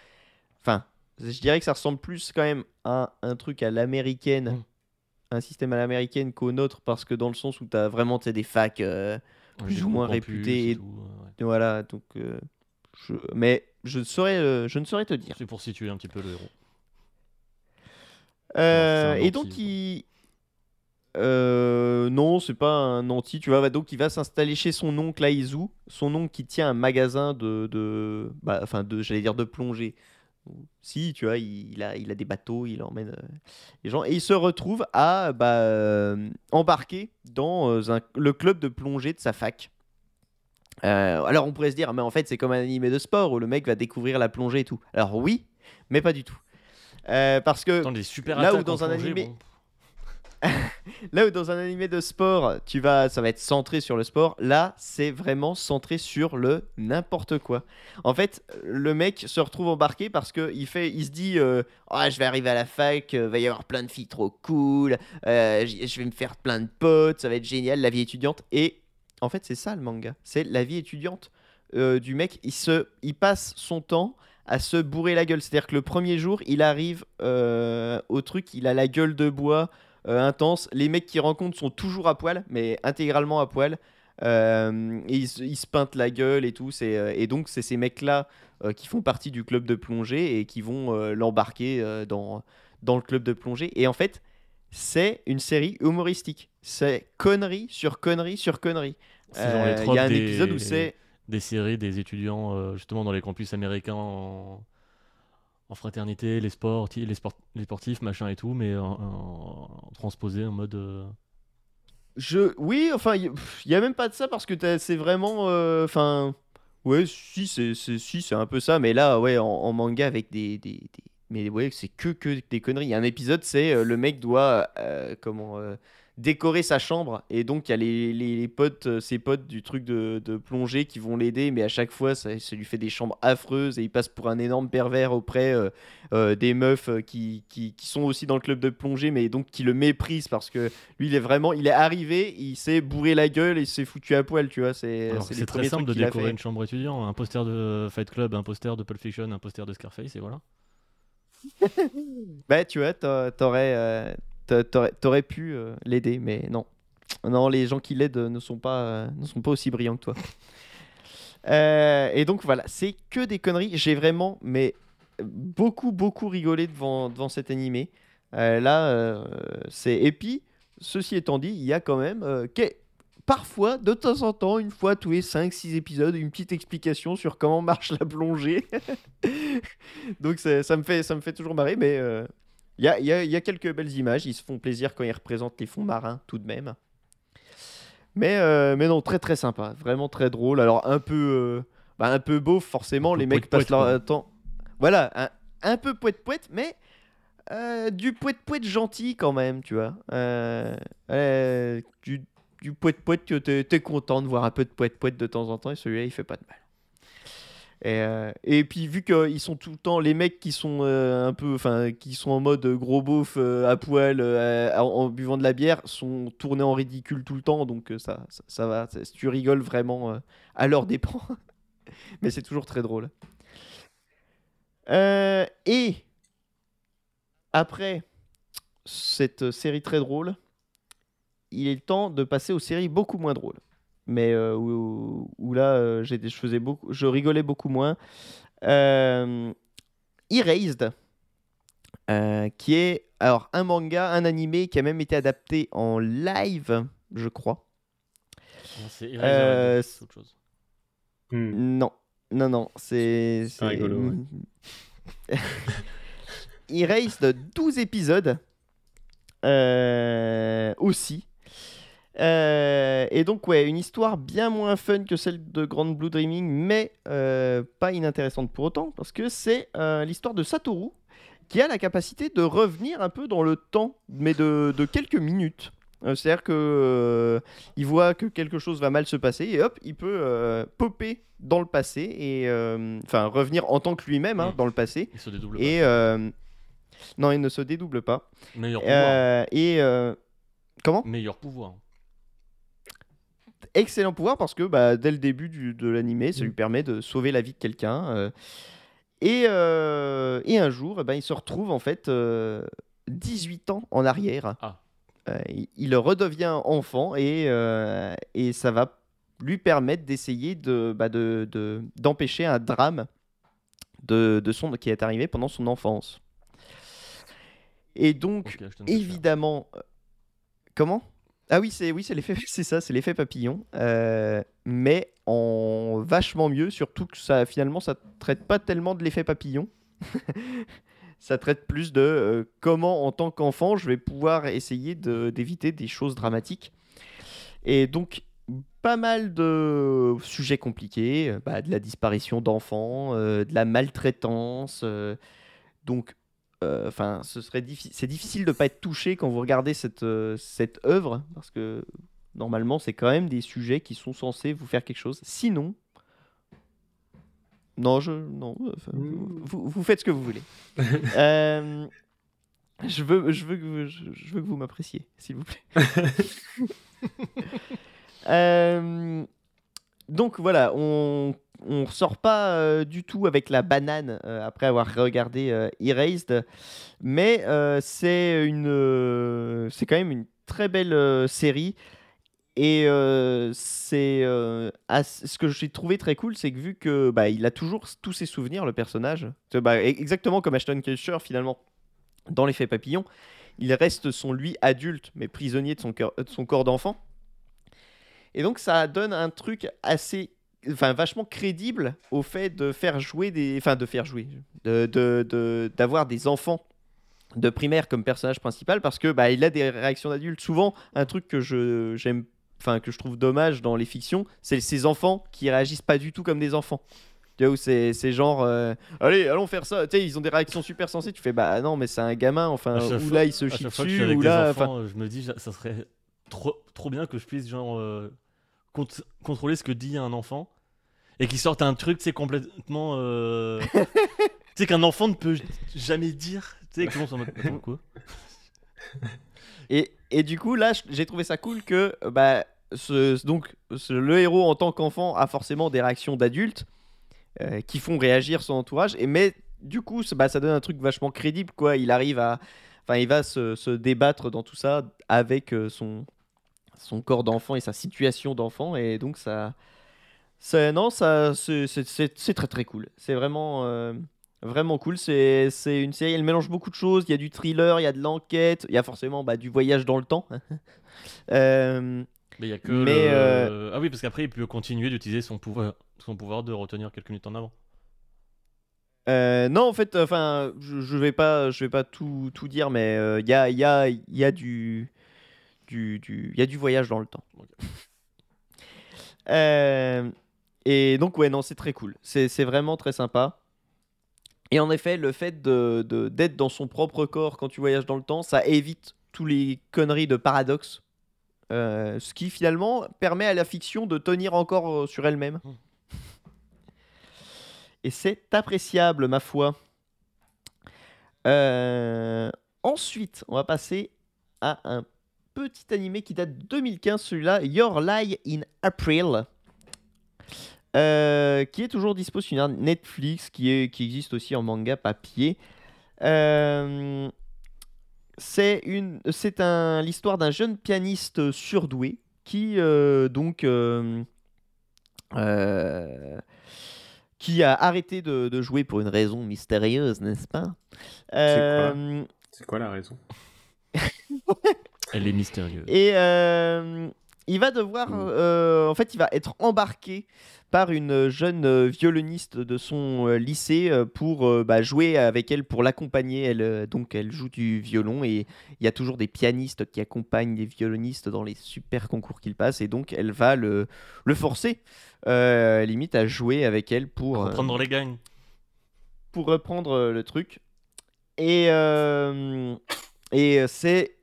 enfin, je dirais que ça ressemble plus quand même à un truc à l'américaine, Mm. Un système à l'américaine qu'au nôtre, parce que dans le sens où tu as vraiment des facs. euh, Plus ou moins réputés et et- tout, ouais. voilà, donc. euh, je, mais je, ne saurais, euh, je ne saurais te dire. C'est pour situer un petit peu le héros. Euh, et donc il Euh, non, c'est pas un anti, tu vois. donc il va s'installer chez son oncle à Izu, son oncle qui tient un magasin de, de bah, enfin de, j'allais dire de plongée. Si, tu vois, il, il a, il a des bateaux, il emmène euh, les gens et il se retrouve à bah, euh, embarquer dans euh, un- le club de plongée de sa fac. Euh, alors on pourrait se dire, mais en fait c'est comme un animé de sport où le mec va découvrir la plongée et tout. Alors oui, mais pas du tout. Parce que Attends, super là où dans un plongée, animé- bon. Là où dans un animé de sport, tu vas, ça va être centré sur le sport, là c'est vraiment centré sur le n'importe quoi. En fait, le mec se retrouve embarqué parce que il fait, il se dit, euh, Ah, je vais arriver à la fac, euh, va y avoir plein de filles trop cool, euh, je vais me faire plein de potes, ça va être génial, la vie étudiante. Et en fait, c'est ça le manga, c'est la vie étudiante euh, du mec. Il se, il passe son temps à se bourrer la gueule. C'est-à-dire que le premier jour, il arrive euh, au truc, il a la gueule de bois intense. Les mecs qu'il rencontre sont toujours à poil, mais intégralement à poil. Euh, et ils, se- ils se peintent la gueule et tout. Euh, et donc, c'est ces mecs-là euh, qui font partie du club de plongée et qui vont euh, l'embarquer euh, dans, dans le club de plongée. Et en fait, c'est une série humoristique. C'est connerie sur connerie sur connerie. Euh, Il y a un des- épisode où c'est. des séries des étudiants euh, justement dans les campus américains en, en fraternité, les sports, les, sport- les sportifs, machin et tout, mais en, transposé en mode. euh, Je, oui, enfin, il y, a même pas de ça parce que c'est vraiment, euh, enfin, ouais, si, c'est, un peu ça, mais là, ouais, en, manga avec des, des, des- mais ouais, c'est que que des conneries. Il y a un épisode, c'est euh, le mec doit, comment, décorer sa chambre et donc il y a les, les, les potes, euh, ses potes du truc de, de plongée qui vont l'aider, mais à chaque fois, ça, ça lui fait des chambres affreuses et il passe pour un énorme pervers auprès euh, euh, des meufs qui, qui, qui sont aussi dans le club de plongée, mais donc qui le méprisent parce que lui, il est vraiment, il est arrivé, il s'est bourré la gueule et il s'est foutu à poil, tu vois. C'est très simple de décorer une chambre étudiant, un poster de Fight Club, un poster de Pulp Fiction, un poster de Scarface, et voilà. Bah, tu vois, t'a- t'aurais, euh, t'a- t'aurais, t'aurais pu euh, l'aider, mais non. Non, les gens qui l'aident ne sont pas, euh, ne sont pas aussi brillants que toi. Euh, et donc voilà, c'est que des conneries. J'ai vraiment, mais beaucoup, beaucoup rigolé devant, devant cet animé. Là, c'est. Et puis, ceci étant dit, il y a quand même euh, que- parfois, de temps en temps, une fois tous les 5-6 épisodes, une petite explication sur comment marche la plongée. donc ça me, fait, ça me fait toujours marrer, mais il y, a, y a- il y a quelques belles images. Ils se font plaisir quand ils représentent les fonds marins, tout de même. Mais, euh, mais non, très très sympa, vraiment très drôle. Alors un peu, euh, bah, un peu beau, forcément, les mecs passent leur quoi. temps. Voilà, un, un peu poète poète, mais euh, du poète poète gentil quand même, tu vois. Du, du poète poète t'es t'es content de voir un peu de poète poète de temps en temps, et celui-là il fait pas de mal. Et, euh, et puis vu qu'ils sont tout le temps les mecs qui sont euh, un peu, enfin qui sont en mode gros beauf euh, à poil en, buvant de la bière, sont tournés en ridicule tout le temps, donc ça, ça, va. ça- tu rigoles vraiment à leur dépens, mais c'est toujours très drôle. Et après cette série très drôle, il est temps de passer aux séries beaucoup moins drôles. Mais euh, où, où là, euh, j'ai- je, faisais beaucoup, je rigolais beaucoup moins. Euh, Erased, euh, qui est alors un manga, un animé qui a même été adapté en live, je crois. Non, C'est Euh, autre chose. Hmm. Non, non, non, c'est. C'est rigolo, Erased, 12 épisodes. euh, aussi. Euh, et donc, ouais, une histoire bien moins fun que celle de Grand Blue Dreaming, mais euh, pas inintéressante pour autant, parce que c'est euh, l'histoire de Satoru, qui a la capacité de revenir un peu dans le temps, mais de, de quelques minutes. C'est-à-dire que il voit que quelque chose va mal se passer et hop, il peut popper dans le passé et enfin revenir en tant que lui-même hein, dans le passé. Il se dédouble Et euh, non, il ne se dédouble pas. pas. Meilleur pouvoir. Et comment? Meilleur pouvoir. Excellent pouvoir parce que bah, dès le début du- de l'animé, ça Mm. lui permet de sauver la vie de quelqu'un. euh, et, euh, et un jour, eh ben, il se retrouve en fait euh, 18 ans en arrière. Ah. Euh, il, il redevient enfant et, euh, et ça va lui permettre d'essayer de, bah, de- de- d'empêcher un drame de, de son, qui est arrivé pendant son enfance. Et donc, évidemment. euh, Comment? Ah oui, c'est oui, c'est l'effet, c'est ça, c'est l'effet papillon, euh, mais en vachement mieux. Surtout que ça, finalement, ça traite pas tellement de l'effet papillon. ça traite plus de euh, comment, en tant qu'enfant, je vais pouvoir essayer de- d'éviter des choses dramatiques. Et donc, pas mal de sujets compliqués, euh, bah, de la disparition d'enfants, de la maltraitance. donc, enfin, ce serait diffi- c'est difficile de pas être touché quand vous regardez cette, euh, cette œuvre, parce que normalement, c'est quand même des sujets qui sont censés vous faire quelque chose. Sinon, non, je, non, enfin, Mm. vous, vous faites ce que vous voulez. Euh, je veux, je veux que vous, je, je veux que vous m'appréciez, s'il vous plaît. Euh, donc voilà, on on ressort pas euh, du tout avec la banane euh, après avoir regardé euh, Erased, mais c'est une, c'est quand même une très belle série. Et c'est ce que j'ai trouvé très cool, c'est que vu que bah, il a toujours tous ses souvenirs, le personnage, bah, e- exactement comme Ashton Kutcher finalement dans l'effet papillon, il reste son lui adulte, mais prisonnier de son, de son corps d'enfant. Et donc ça donne un truc assez, enfin vachement crédible au fait de faire jouer des, enfin de faire jouer, de de- de- d'avoir des enfants de primaire comme personnage principal parce que bah il a des réactions d'adultes. Souvent un truc que je j'aime, enfin que je trouve dommage dans les fictions, c'est ces enfants qui réagissent pas du tout comme des enfants. Tu vois où c'est c'est genre euh, allez allons faire ça. Tu sais ils ont des réactions super sensées. Tu fais bah non mais c'est un gamin enfin ou fois- là il se chie dessus ou là enfants, je me dis, ça serait trop, trop bien que je puisse genre euh, cont- contrôler ce que dit un enfant et qu'il sorte un truc, c'est complètement, euh, tu sais qu'un enfant ne peut jamais dire, tu sais ça Attends, quoi Et, et du coup, là, j'ai trouvé ça cool que bah, ce, donc, ce- le héros en tant qu'enfant a forcément des réactions d'adulte euh, qui font réagir son entourage. Et mais du coup, ça- bah, ça donne un truc vachement crédible, quoi. Il arrive à, enfin, il va se, se débattre dans tout ça avec euh, son son corps d'enfant et sa situation d'enfant. Et donc ça, ça non, ça, c'est- très très cool. C'est vraiment euh, Vraiment cool, c'est une série, elle mélange beaucoup de choses, il y a du thriller, il y a de l'enquête, il y a forcément bah, du voyage dans le temps. Euh, Mais il y a que Mais, le- euh, Ah oui, parce qu'après, il peut continuer d'utiliser son pouvoir, son pouvoir de retenir quelques minutes en avant. euh, non, en fait, enfin, je, je vais pas, je vais pas tout, tout dire, mais euh, il y, a, il y, a, y a du, du, y a du voyage dans le temps. Euh, et donc, ouais, non, c'est très cool. C'est vraiment très sympa. Et en effet, le fait de- d'être dans son propre corps quand tu voyages dans le temps, ça évite tous les conneries de paradoxe. Euh, ce qui finalement permet à la fiction de tenir encore euh, sur elle-même. Mm. Et c'est appréciable, ma foi. Euh, ensuite, on va passer à un petit animé qui date de 2015, celui-là, Your Lie in April. Euh, qui est toujours dispo sur Netflix, qui, est, qui existe aussi en manga papier. Euh, c'est une, c'est un l'histoire d'un jeune pianiste surdoué qui euh, donc qui a arrêté de, de jouer pour une raison mystérieuse, n'est-ce pas? Euh, C'est quoi la raison? Elle est mystérieuse. et, euh, il va devoir, Mm. euh, en fait, il va être embarqué par une jeune violoniste de son euh, lycée pour euh, bah, jouer avec elle, pour l'accompagner. Elle, donc, elle joue du violon et il y a toujours des pianistes qui accompagnent les violonistes dans les super concours qu'ils passent. Et donc, elle va le, le forcer, euh, limite, à jouer avec elle pour, Reprendre les gangs. pour reprendre le truc. Et, euh, et c'est.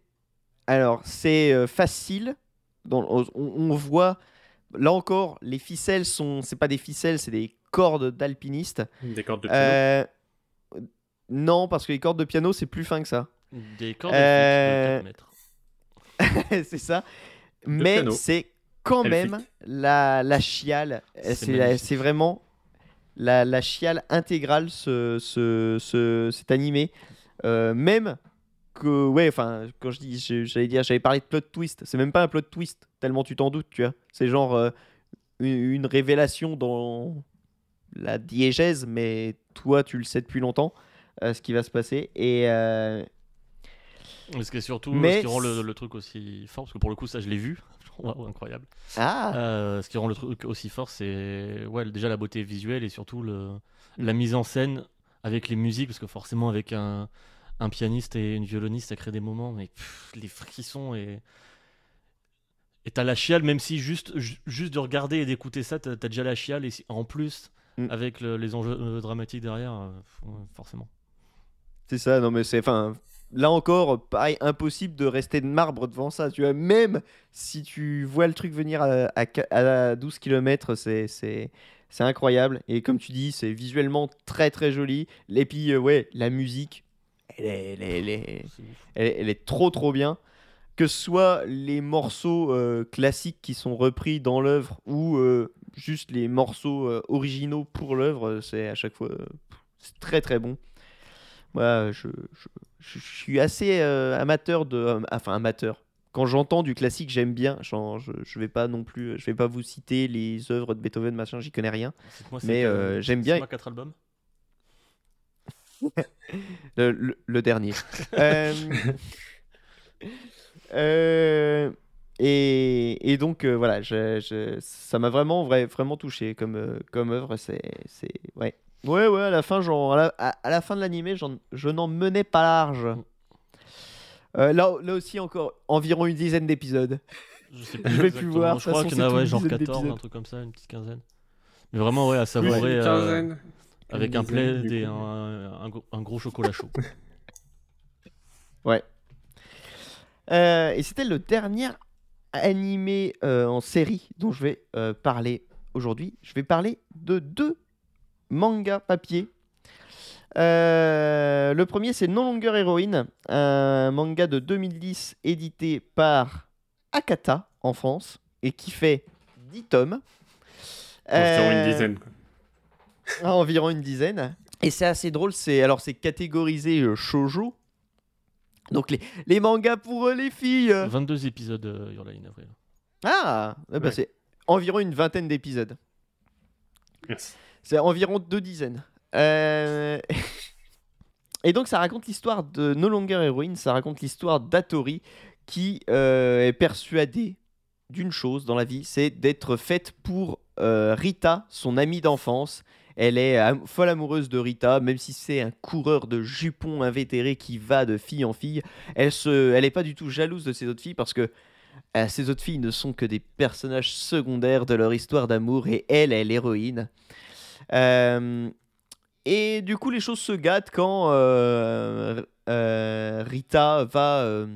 Alors, c'est euh, facile. On, on voit. Là encore, les ficelles sont. C'est pas des ficelles, c'est des cordes d'alpinistes. Des cordes de piano. Euh, non, parce que les cordes de piano, c'est plus fin que ça. Des cordes Euh, de 4 mètres. c'est ça. Mais c'est quand Elfique. même la, la chiale. C'est C'est vraiment la, la chiale intégrale, ce, ce, ce- cet animé. Euh, même que, ouais, enfin, quand je dis, j'allais dire, j'avais parlé de plot twist. C'est même pas un plot twist, tellement tu t'en doutes, tu vois. C'est genre euh, une, une révélation dans la diégèse, mais toi, tu le sais depuis longtemps, euh, ce qui va se passer. Et. euh, Ce qui est surtout Mais ce qui rend le, le truc aussi fort, parce que pour le coup, ça je l'ai vu, wow, incroyable. Ah! Euh, ce qui rend le truc aussi fort, c'est ouais, déjà la beauté visuelle et surtout le, la mise en scène avec les musiques, parce que forcément, avec un, un pianiste et une violoniste, ça crée des moments, mais pff, les frissons et. Et t'as la chiale, même si juste, ju- juste de regarder et d'écouter ça, t'as déjà la chiale, et si- en plus, Mm. avec le- les enjeux euh, dramatiques derrière, euh, forcément. C'est ça, non mais c'est enfin là encore pareil impossible de rester de marbre devant ça, tu vois même si tu vois le truc venir à, à, à 12 km, c'est c'est c'est incroyable et comme tu dis, c'est visuellement très très joli et puis euh, ouais, la musique elle est, elle est- elle est- C'est ouf. elle, elle est trop trop bien. Que ce soit les morceaux euh, classiques qui sont repris dans l'œuvre ou euh, juste les morceaux euh, originaux pour l'œuvre, c'est à chaque fois c'est très très bon. Moi, je, je- je- je suis assez amateur de, enfin amateur. Quand j'entends du classique, j'aime bien. Genre, je, je vais pas non plus, je vais pas vous citer les œuvres de Beethoven, machin, j'y connais rien. Mais, j'aime bien- quatre albums? Le, le- le dernier. Euh, euh, et, et donc euh, voilà, je- je- ça m'a vraiment, vrai- vraiment touché comme, euh, comme œuvre. C'est, c'est, ouais. Ouais, ouais, à la fin, genre, à, la, à- la fin de l'animé, je n'en menais pas large. Euh, là, là aussi, encore environ une dizaine d'épisodes. Je sais Je vais plus voir, Je crois qu'il y en a c'est ouais, genre une dizaine 14, un truc comme ça, une petite quinzaine. Mais vraiment, ouais, à Oui, savourer une euh, quinzaine. Avec un plaid et un, un gros- un gros chocolat chaud. Euh, et c'était le dernier animé euh, en série dont je vais euh, parler aujourd'hui. Je vais parler de deux mangas papier. Euh, le premier, c'est No Longer Heroine, un manga de 2010 édité par Akata en France et qui fait 10 tomes. Environ Euh, une dizaine. quoi. À environ une dizaine. Et c'est assez drôle, c'est alors c'est catégorisé euh, shoujo. Donc les, les mangas pour euh, les filles. 22 épisodes euh, Your Lie in April. Ah, Ouais. c'est environ une vingtaine d'épisodes. Yes. C'est environ deux dizaines. Euh, Et donc ça raconte l'histoire de No Longer Heroine, ça raconte l'histoire d'Atori qui euh, est persuadée d'une chose dans la vie, c'est d'être faite pour euh, Rita, son amie d'enfance. Elle est am- folle amoureuse de Rita, même si c'est un coureur de jupons invétéré qui va de fille en fille. Elle se, elle pas du tout jalouse de ses autres filles parce que euh, ces autres filles ne sont que des personnages secondaires de leur histoire d'amour et elle est l'héroïne. Euh, et du coup, les choses se gâtent quand euh, euh, Rita euh,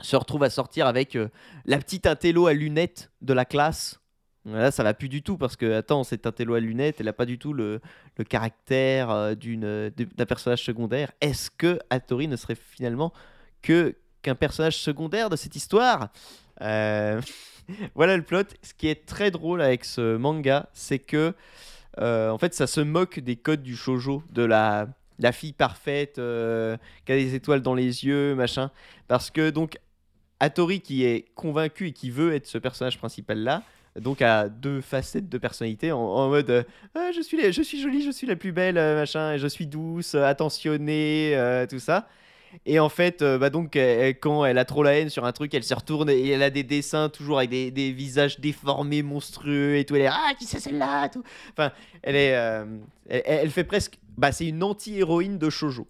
se retrouve à sortir avec euh, la petite intello à lunettes de la classe. Là, ça va plus du tout parce que, attends, cette intello à lunettes, elle a pas du tout le, le caractère euh, euh, d'un personnage secondaire. Est-ce que Hattori ne serait finalement que qu'un personnage secondaire de cette histoire? Euh, Voilà le plot. Ce qui est très drôle avec ce manga, c'est que en fait, ça se moque des codes du shojo, de la, la fille parfaite qui a des étoiles dans les yeux, machin. Parce que donc, Hattori qui est convaincu et qui veut être ce personnage principal là, donc a deux facettes de personnalité en, mode euh, Ah, je, suis je suis jolie, je suis la plus belle, euh, machin, et je suis douce, euh, attentionnée, tout ça. Et en fait, bah donc, quand elle a trop la haine sur un truc, elle se retourne et elle a des dessins toujours avec des, des visages déformés, monstrueux et tout. Elle est ah qui c'est celle-là tout. Enfin, elle est, elle, elle fait presque, bah c'est une anti-héroïne de shojo.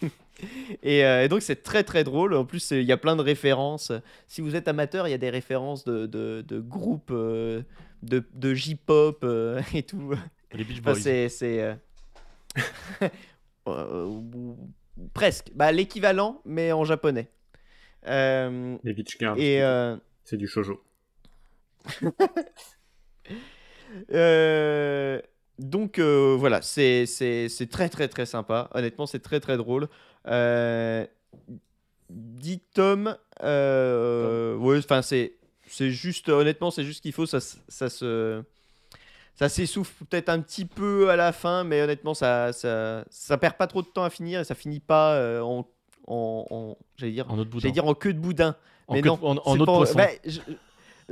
et, euh, et donc c'est très très drôle. En plus, il y a plein de références. Si vous êtes amateur, il y a des références de, de, de groupes euh, de, de J-pop euh, et tout. Les Beach Enfin, Boys. c'est c'est euh, euh, presque bah, l'équivalent mais en japonais. Euh, Les Beach Girls, et euh, c'est du shoujo. euh, donc euh, voilà, c'est c'est c'est très très très sympa. Honnêtement, c'est très très drôle. Euh, 10 tomes. Euh, ouais, enfin c'est c'est juste honnêtement c'est juste qu'il faut ça ça se ça s'essouffle peut-être un petit peu à la fin, mais honnêtement ça ça ça perd pas trop de temps à finir et ça finit pas euh, en en, en- j'allais dire En autre boudin. j'allais dire en queue de boudin. En mais queue- non, en, en autre pas- poisson. bah, je-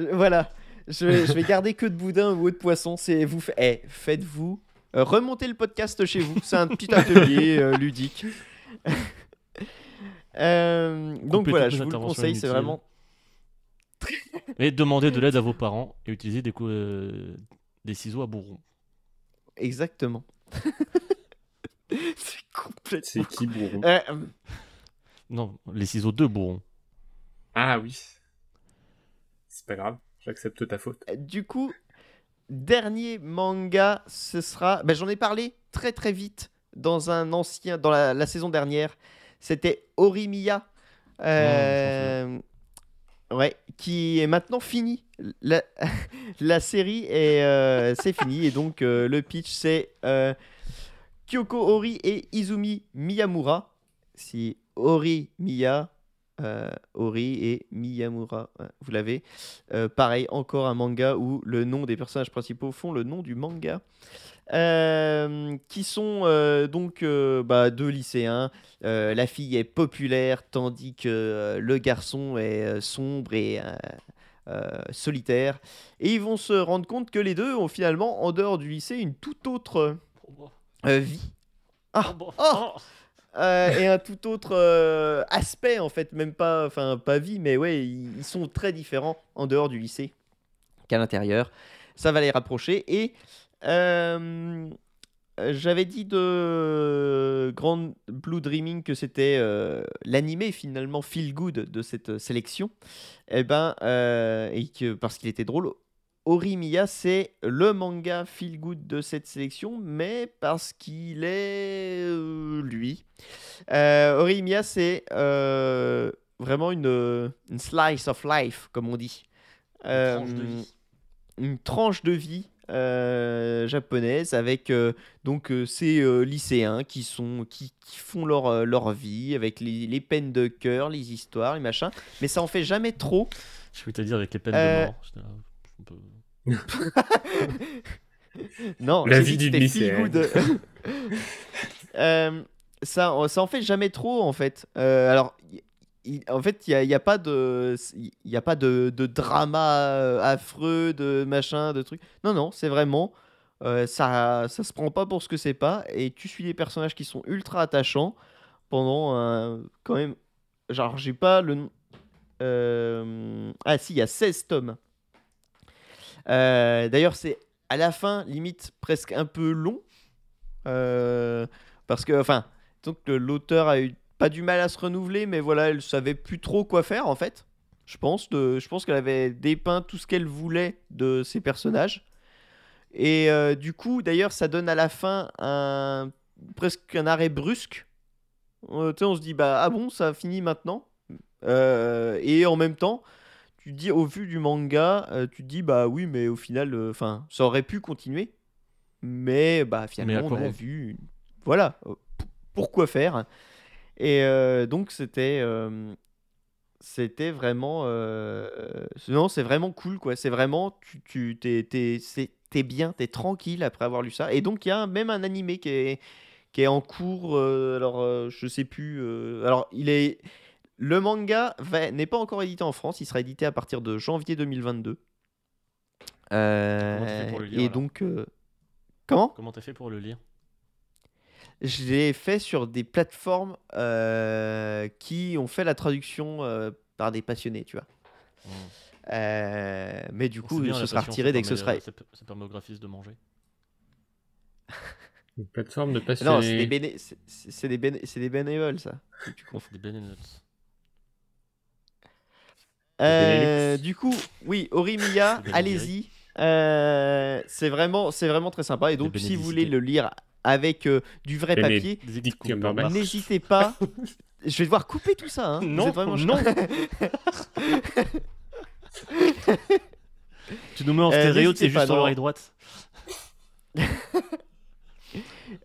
euh, voilà. Je vais, je vais garder que de boudin ou autre poisson. C'est vous. eh, faites-vous euh, remontez le podcast chez vous. C'est un petit atelier euh, ludique. Euh, donc voilà, je vous le conseille. C'est vraiment Et demandez de l'aide à vos parents et utilisez des, euh, des ciseaux à bourron. exactement. c'est complètement. C'est qui bourron? Euh, Non, les ciseaux de bourron. Ah oui. C'est pas grave, j'accepte ta faute. du coup, dernier manga, ce sera. Ben, J'en ai parlé très très vite dans un ancien, dans la, la saison dernière. C'était Orimiya. Euh, ouais, qui est maintenant fini. La, la série est euh, c'est fini et donc euh, le pitch c'est euh, Kyoko Ori et Izumi Miyamura. Si Ori Miya, euh, Ori et Miyamura, vous l'avez. Pareil, encore un manga où le nom des personnages principaux font le nom du manga. Euh, qui sont euh, donc euh, bah, deux lycéens. La fille est populaire tandis que le garçon est sombre et solitaire. Et ils vont se rendre compte que les deux ont finalement, en dehors du lycée, une toute autre euh, vie. Ah, oh euh, et un tout autre euh, aspect en fait, même pas, enfin pas vie, mais ouais, ils, ils sont très différents en dehors du lycée qu'à l'intérieur. Ça va les rapprocher et euh, j'avais dit de Grand Blue Dreaming que c'était euh, l'animé finalement feel good de cette sélection. Et ben euh, et que parce qu'il était drôle. Orimiya, c'est le manga feel good de cette sélection, mais parce qu'il est euh, lui. Euh, Orimiya, c'est euh, vraiment une, une slice of life, comme on dit. Euh, tranche de vie. Une tranche de vie euh, japonaise avec euh, donc euh, ces euh, lycéens qui sont qui, qui font leur, leur vie avec les, les peines de cœur, les histoires, les machins. Mais ça en fait jamais trop. Je vais te dire avec les peines Euh, de mort. là, peu- Non, La vie d'une lycéenne. good. Ça, ça en fait jamais trop en fait. Euh, alors, en fait, il n'y a, pas de, il a pas de, de drama euh, affreux, de machin, de trucs. Non, non, c'est vraiment, euh, ça, ça se prend pas pour ce que c'est pas, et tu suis des personnages qui sont ultra attachants pendant quand même. Genre, j'ai pas le. Euh, ah si, il y a 16 tomes. Euh, D'ailleurs, c'est à la fin, limite presque un peu long. Parce que, enfin, donc l'auteur a eu pas du mal à se renouveler, mais voilà, elle savait plus trop quoi faire en fait. Je pense, de, je pense qu'elle avait dépeint tout ce qu'elle voulait de ses personnages. Et euh, du coup, d'ailleurs, ça donne à la fin un presque un arrêt brusque. Euh, on se dit bah ah bon, ça finit maintenant. Euh, et en même temps, tu te dis au vu du manga, tu te dis bah oui, mais au final, enfin, ça aurait pu continuer, mais bah finalement, on a vu, voilà, p- pourquoi faire? Et euh, donc c'était, euh, c'était vraiment, euh, non, c'est vraiment cool quoi. C'est vraiment, tu, tu t'es, t'es, t'es bien, t'es tranquille après avoir lu ça. Et donc il y a même un animé qui est, qui est en cours. alors je sais plus. alors il est le manga va- n'est pas encore édité en France, il sera édité à partir de janvier 2022. Euh, Comment tu fais pour le lire, et donc, comment? Comment t'as fait pour le lire? Je l'ai fait sur des plateformes euh, qui ont fait la traduction euh, par des passionnés, tu vois. Mm. Euh, mais du coup, bien, ce sera retiré ça dès que ce sera. Ça, ça permet aux graphistes de manger. Une plateforme de Non, passionnés. c'est des, béné- c'est- c'est des, béné- c'est des bénévoles, ça. On fait des. Euh, Benelux. du coup, oui, Orimiya, allez-y. Euh, c'est vraiment, c'est vraiment très sympa. Et donc, si vous voulez le lire avec euh, du vrai papier, n'hésitez pas. Je vais devoir couper tout ça. Hein. Non, vraiment non. Tu nous mets en Euh, stéréo, c'est pas, juste sur non. l'oreille droite.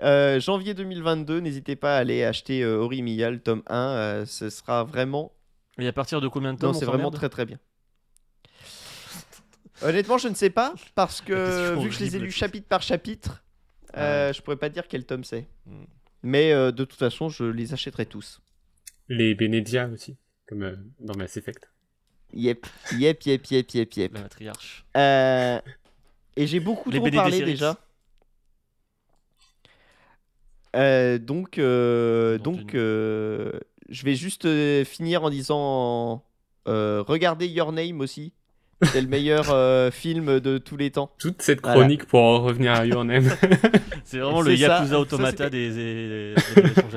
Euh, janvier 2022, n'hésitez pas à aller acheter euh, le tome 1. euh, ce sera vraiment. Et à partir de combien de Non, temps c'est vraiment très très bien. Honnêtement, je ne sais pas parce que vu que je les ai lus chapitre par chapitre, euh, je pourrais pas dire quel tome c'est. Hmm. Mais euh, de toute façon, je les achèterai tous. Les Benedia aussi, comme euh, dans Mass Effect. Yep, yep, yep, yep, yep, yep. La matriarche. Euh, et j'ai beaucoup Les trop BD parlé déjà. Euh, donc, euh, donc une. euh, je vais juste finir en disant euh, regardez Your Name aussi. C'est le meilleur euh, film de tous les temps. Toute cette Voilà. chronique pour en revenir à Your Name. C'est vraiment le C'est. Yakuza Ça, Automata des, des.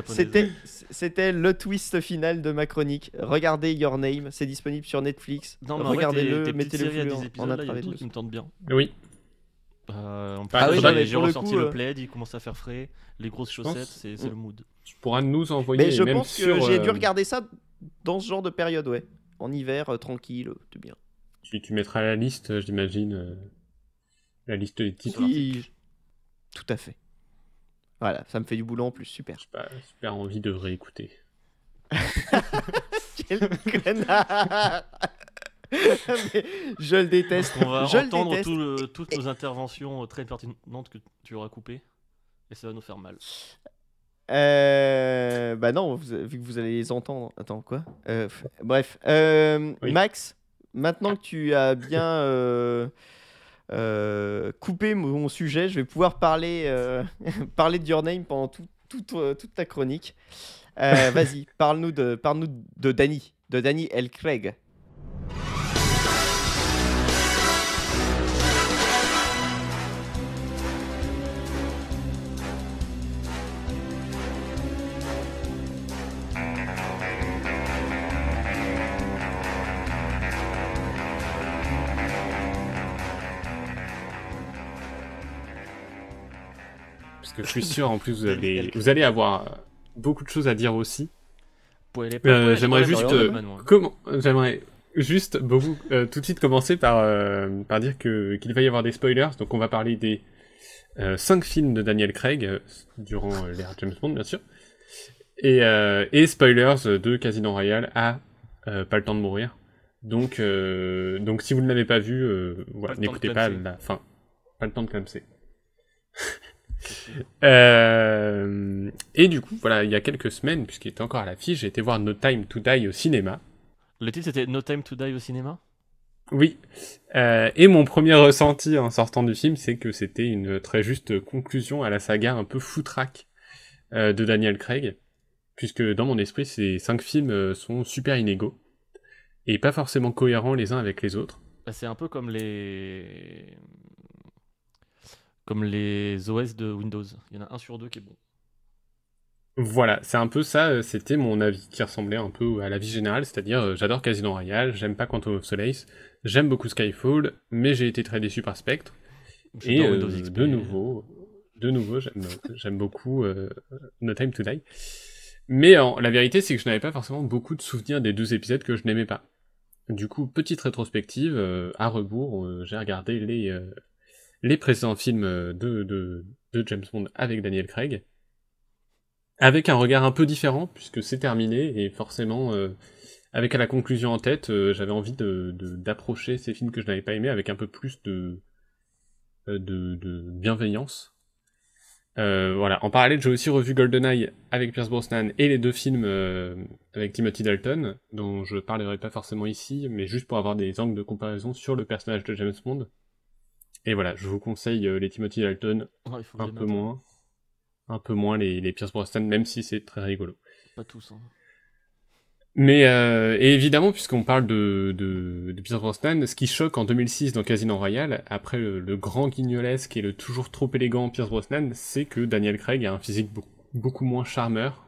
C'était, c'était le twist final de ma chronique. Regardez Your Name, c'est disponible sur Netflix. Non, mais Regardez-le, mettez-le séries à flux 10 en, en épisodes, là, il y a intraveineuse. tout qui me tente bien. oui. Euh, plus, Ah oui, le ressorti coup, le euh, plaid, il commence à faire frais, les grosses chaussettes, c'est c'est le mood. Tu pourras nous envoyer. Mais je même pense que j'ai dû euh, regarder ça dans ce genre de période, ouais. En hiver, euh, tranquille, tout bien. Tu, tu mettras la liste, euh, j'imagine. euh, la liste des titres. Oui, tout à fait. Voilà, ça me fait du boulot en plus, super. J'ai pas super envie de réécouter. Quel connard Je le déteste. On va je le entendre déteste. tout le- toutes nos interventions euh, très pertinentes que tu auras coupées, et ça va nous faire mal. Euh, bah non, vous- vu que vous allez les entendre. Attends, quoi? Euh, Bref. Euh, Oui. Max, maintenant que tu as bien euh, euh, coupé mon sujet, je vais pouvoir parler, euh, parler de Your Name pendant tout- tout, toute ta chronique. Vas-y, parle-nous de, parle de Danny, de Danny L. Craig. Que je suis sûr, en plus, vous, avez, vous allez avoir euh, beaucoup de choses à dire aussi. Euh, J'aimerais juste, euh, comment, j'aimerais juste beaucoup, euh, tout de suite commencer par, euh, par dire que qu'il va y avoir des spoilers. Donc, on va parler des 5 films de Daniel Craig euh, durant euh, l'ère James Bond, bien sûr, et, euh, et spoilers de Casino Royale à euh, Pas le temps de mourir. Donc, euh, donc si vous ne l'avez pas vu, euh, voilà, n'écoutez pas la fin. Pas le temps de clamser. Euh, et du coup, voilà, il y a quelques semaines, puisqu'il était encore à l'affiche, j'ai été voir No Time to Die au cinéma. Le titre c'était No Time to Die au cinéma? Oui. Euh, et mon premier ressenti en sortant du film, c'est que c'était une très juste conclusion à la saga un peu foutraque euh, de Daniel Craig, puisque dans mon esprit, ces cinq films sont super inégaux et pas forcément cohérents les uns avec les autres. Bah, C'est un peu comme les. Comme les OS de Windows. Il y en a un sur deux qui est bon. Voilà, c'est un peu ça, euh, c'était mon avis qui ressemblait un peu à l'avis général, c'est-à-dire euh, j'adore Casino Royale, j'aime pas Quantum of Solace, j'aime beaucoup Skyfall, mais j'ai été très déçu par Spectre. Et euh, de nouveau, de nouveau, j'aime, beaucoup euh, No Time to Die. Mais en- la vérité, c'est que je n'avais pas forcément beaucoup de souvenirs des deux épisodes que je n'aimais pas. Du coup, petite rétrospective, euh, à rebours, j'ai regardé les, les précédents films euh, de, de, de James Bond avec Daniel Craig, avec un regard un peu différent, puisque c'est terminé, et forcément, euh, avec à la conclusion en tête, euh, j'avais envie de, de- d'approcher ces films que je n'avais pas aimés avec un peu plus de, de, de bienveillance. Voilà. En parallèle, j'ai aussi revu GoldenEye avec Pierce Brosnan et les deux films avec Timothy Dalton, dont je parlerai pas forcément ici, mais juste pour avoir des angles de comparaison sur le personnage de James Bond. Et voilà, je vous conseille euh, les Timothy Dalton Ouais, que un peu moins. un peu moins les, les Pierce Brosnan, même si c'est très rigolo. Pas tous. Hein. Mais euh, et évidemment, puisqu'on parle de, de, de Pierce Brosnan, ce qui choque en 2006 dans Casino Royale, après le, le grand guignolesque et le toujours trop élégant Pierce Brosnan, c'est que Daniel Craig a un physique beaucoup, beaucoup moins charmeur,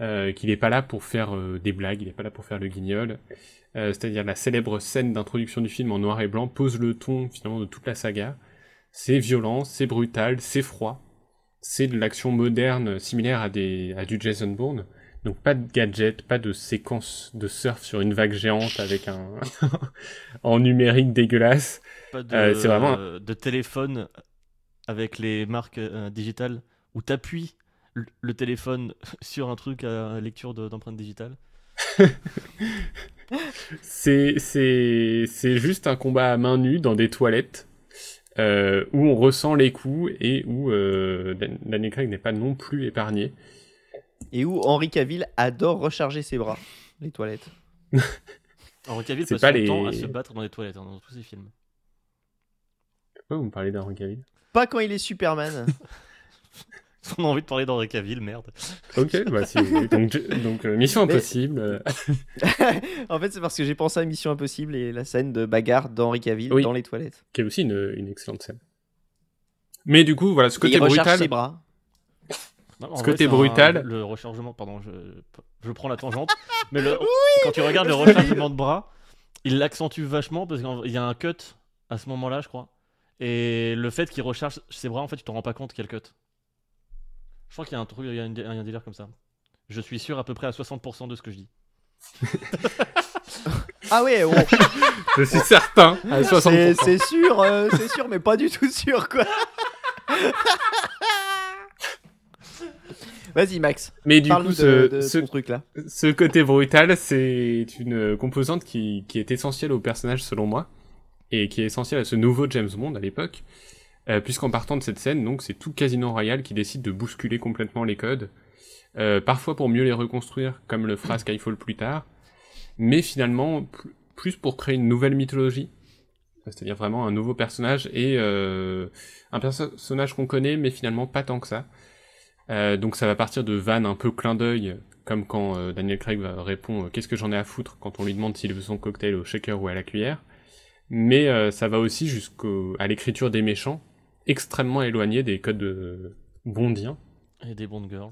euh, qu'il n'est pas là pour faire euh, des blagues, il n'est pas là pour faire le guignol. Euh, C'est-à-dire la célèbre scène d'introduction du film en noir et blanc pose le ton finalement de toute la saga. C'est violent, c'est brutal, c'est froid. C'est de l'action moderne similaire à, des, à du Jason Bourne. Donc pas de gadget, pas de séquence de surf sur une vague géante avec un en numérique dégueulasse. Pas de, c'est vraiment- de téléphone avec les marques digitales où t'appuies le, téléphone sur un truc à lecture de- d'empreinte digitale. C'est c'est c'est juste un combat à main nue dans des toilettes euh, où on ressent les coups et où euh, Dan- Daniel Craig n'est pas non plus épargné. Et où Henri Cavill adore recharger ses bras, les toilettes. Henri Cavill C'est passe pas son les- temps à se battre dans les toilettes hein, dans tous ses films. Pourquoi vous me parlez d'Henry Cavill? Pas quand il est Superman. On a envie de parler d'Henri Cavill, merde. Ok, bah si vous voulez. Donc, donc euh, Mission Impossible. euh, en fait, c'est parce que j'ai pensé à Mission Impossible et la scène de bagarre d'Henri Cavill Oui. dans les toilettes. qui est aussi une, une excellente scène. Mais du coup, voilà, ce Et côté il recharge brutal. ses bras. Non, Ce vrai, côté un- brutal. le rechargement, pardon, je, je prends la tangente. mais le, quand tu regardes le rechargement de bras, il l'accentue vachement parce qu'il y a un cut à ce moment-là, je crois. Et le fait qu'il recharge ses bras, en fait, tu te rends pas compte qu'il y a le cut. Je crois qu'il y a un truc, il y a, une- il y a un délire comme ça. Je suis sûr à peu près à 60% de ce que je dis. Ah ouais, on- Je suis certain, à c'est 60%. c'est sûr, euh, c'est sûr, mais pas du tout sûr, quoi. Vas-y, Max, Mais du parle-nous coup, de, ce, de ce, ton truc là. ce côté brutal, c'est une composante qui, qui est essentielle au personnage selon moi, et qui est essentielle à ce nouveau James Bond à l'époque, euh, puisqu'en partant de cette scène, donc c'est tout Casino Royale qui décide de bousculer complètement les codes, euh, parfois pour mieux les reconstruire, comme le fera Skyfall plus tard, mais finalement pl- plus pour créer une nouvelle mythologie, c'est-à-dire vraiment un nouveau personnage et euh, un perso- personnage qu'on connaît, mais finalement pas tant que ça. Donc ça va partir de vannes un peu clin d'œil, comme quand Daniel Craig répond qu'est-ce que j'en ai à foutre quand on lui demande s'il veut son cocktail au shaker ou à la cuillère. Mais ça va aussi jusqu'à l'écriture des méchants, extrêmement éloigné des codes euh, bondiens Et des Bond Girls.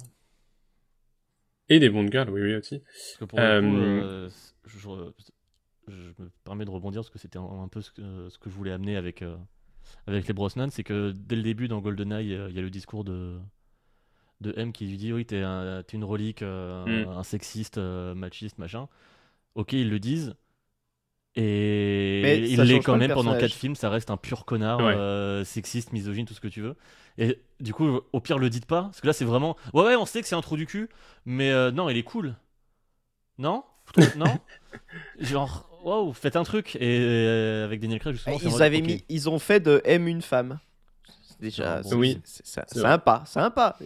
et des Bond girls, oui oui aussi. Parce que pour le coup, Euh, euh, je, je me permets de rebondir parce que c'était un, un peu ce que, ce que je voulais amener avec, euh, avec les Brosnan, c'est que dès le début dans GoldenEye, il y a le discours de, de M qui lui dit oui t'es un- t'es une relique, Mm. un sexiste, machiste, machin. Ok, ils le disent. Et Mais il l'est quand le même pendant. 4 films, ça reste un pur connard, Ouais. euh, sexiste, misogyne, tout ce que tu veux. Et du coup, au pire, le dites pas, parce que là, c'est vraiment. Ouais, ouais, on sait que c'est un trou du cul, mais euh, non, il est cool. Non? Non? Genre, waouh, faites un truc. Et euh, avec Daniel Craig, justement, Ils avaient ok. mis, ils ont fait de M une femme. C'est déjà, Ah bon, oui. c'est un pas, c'est un pas.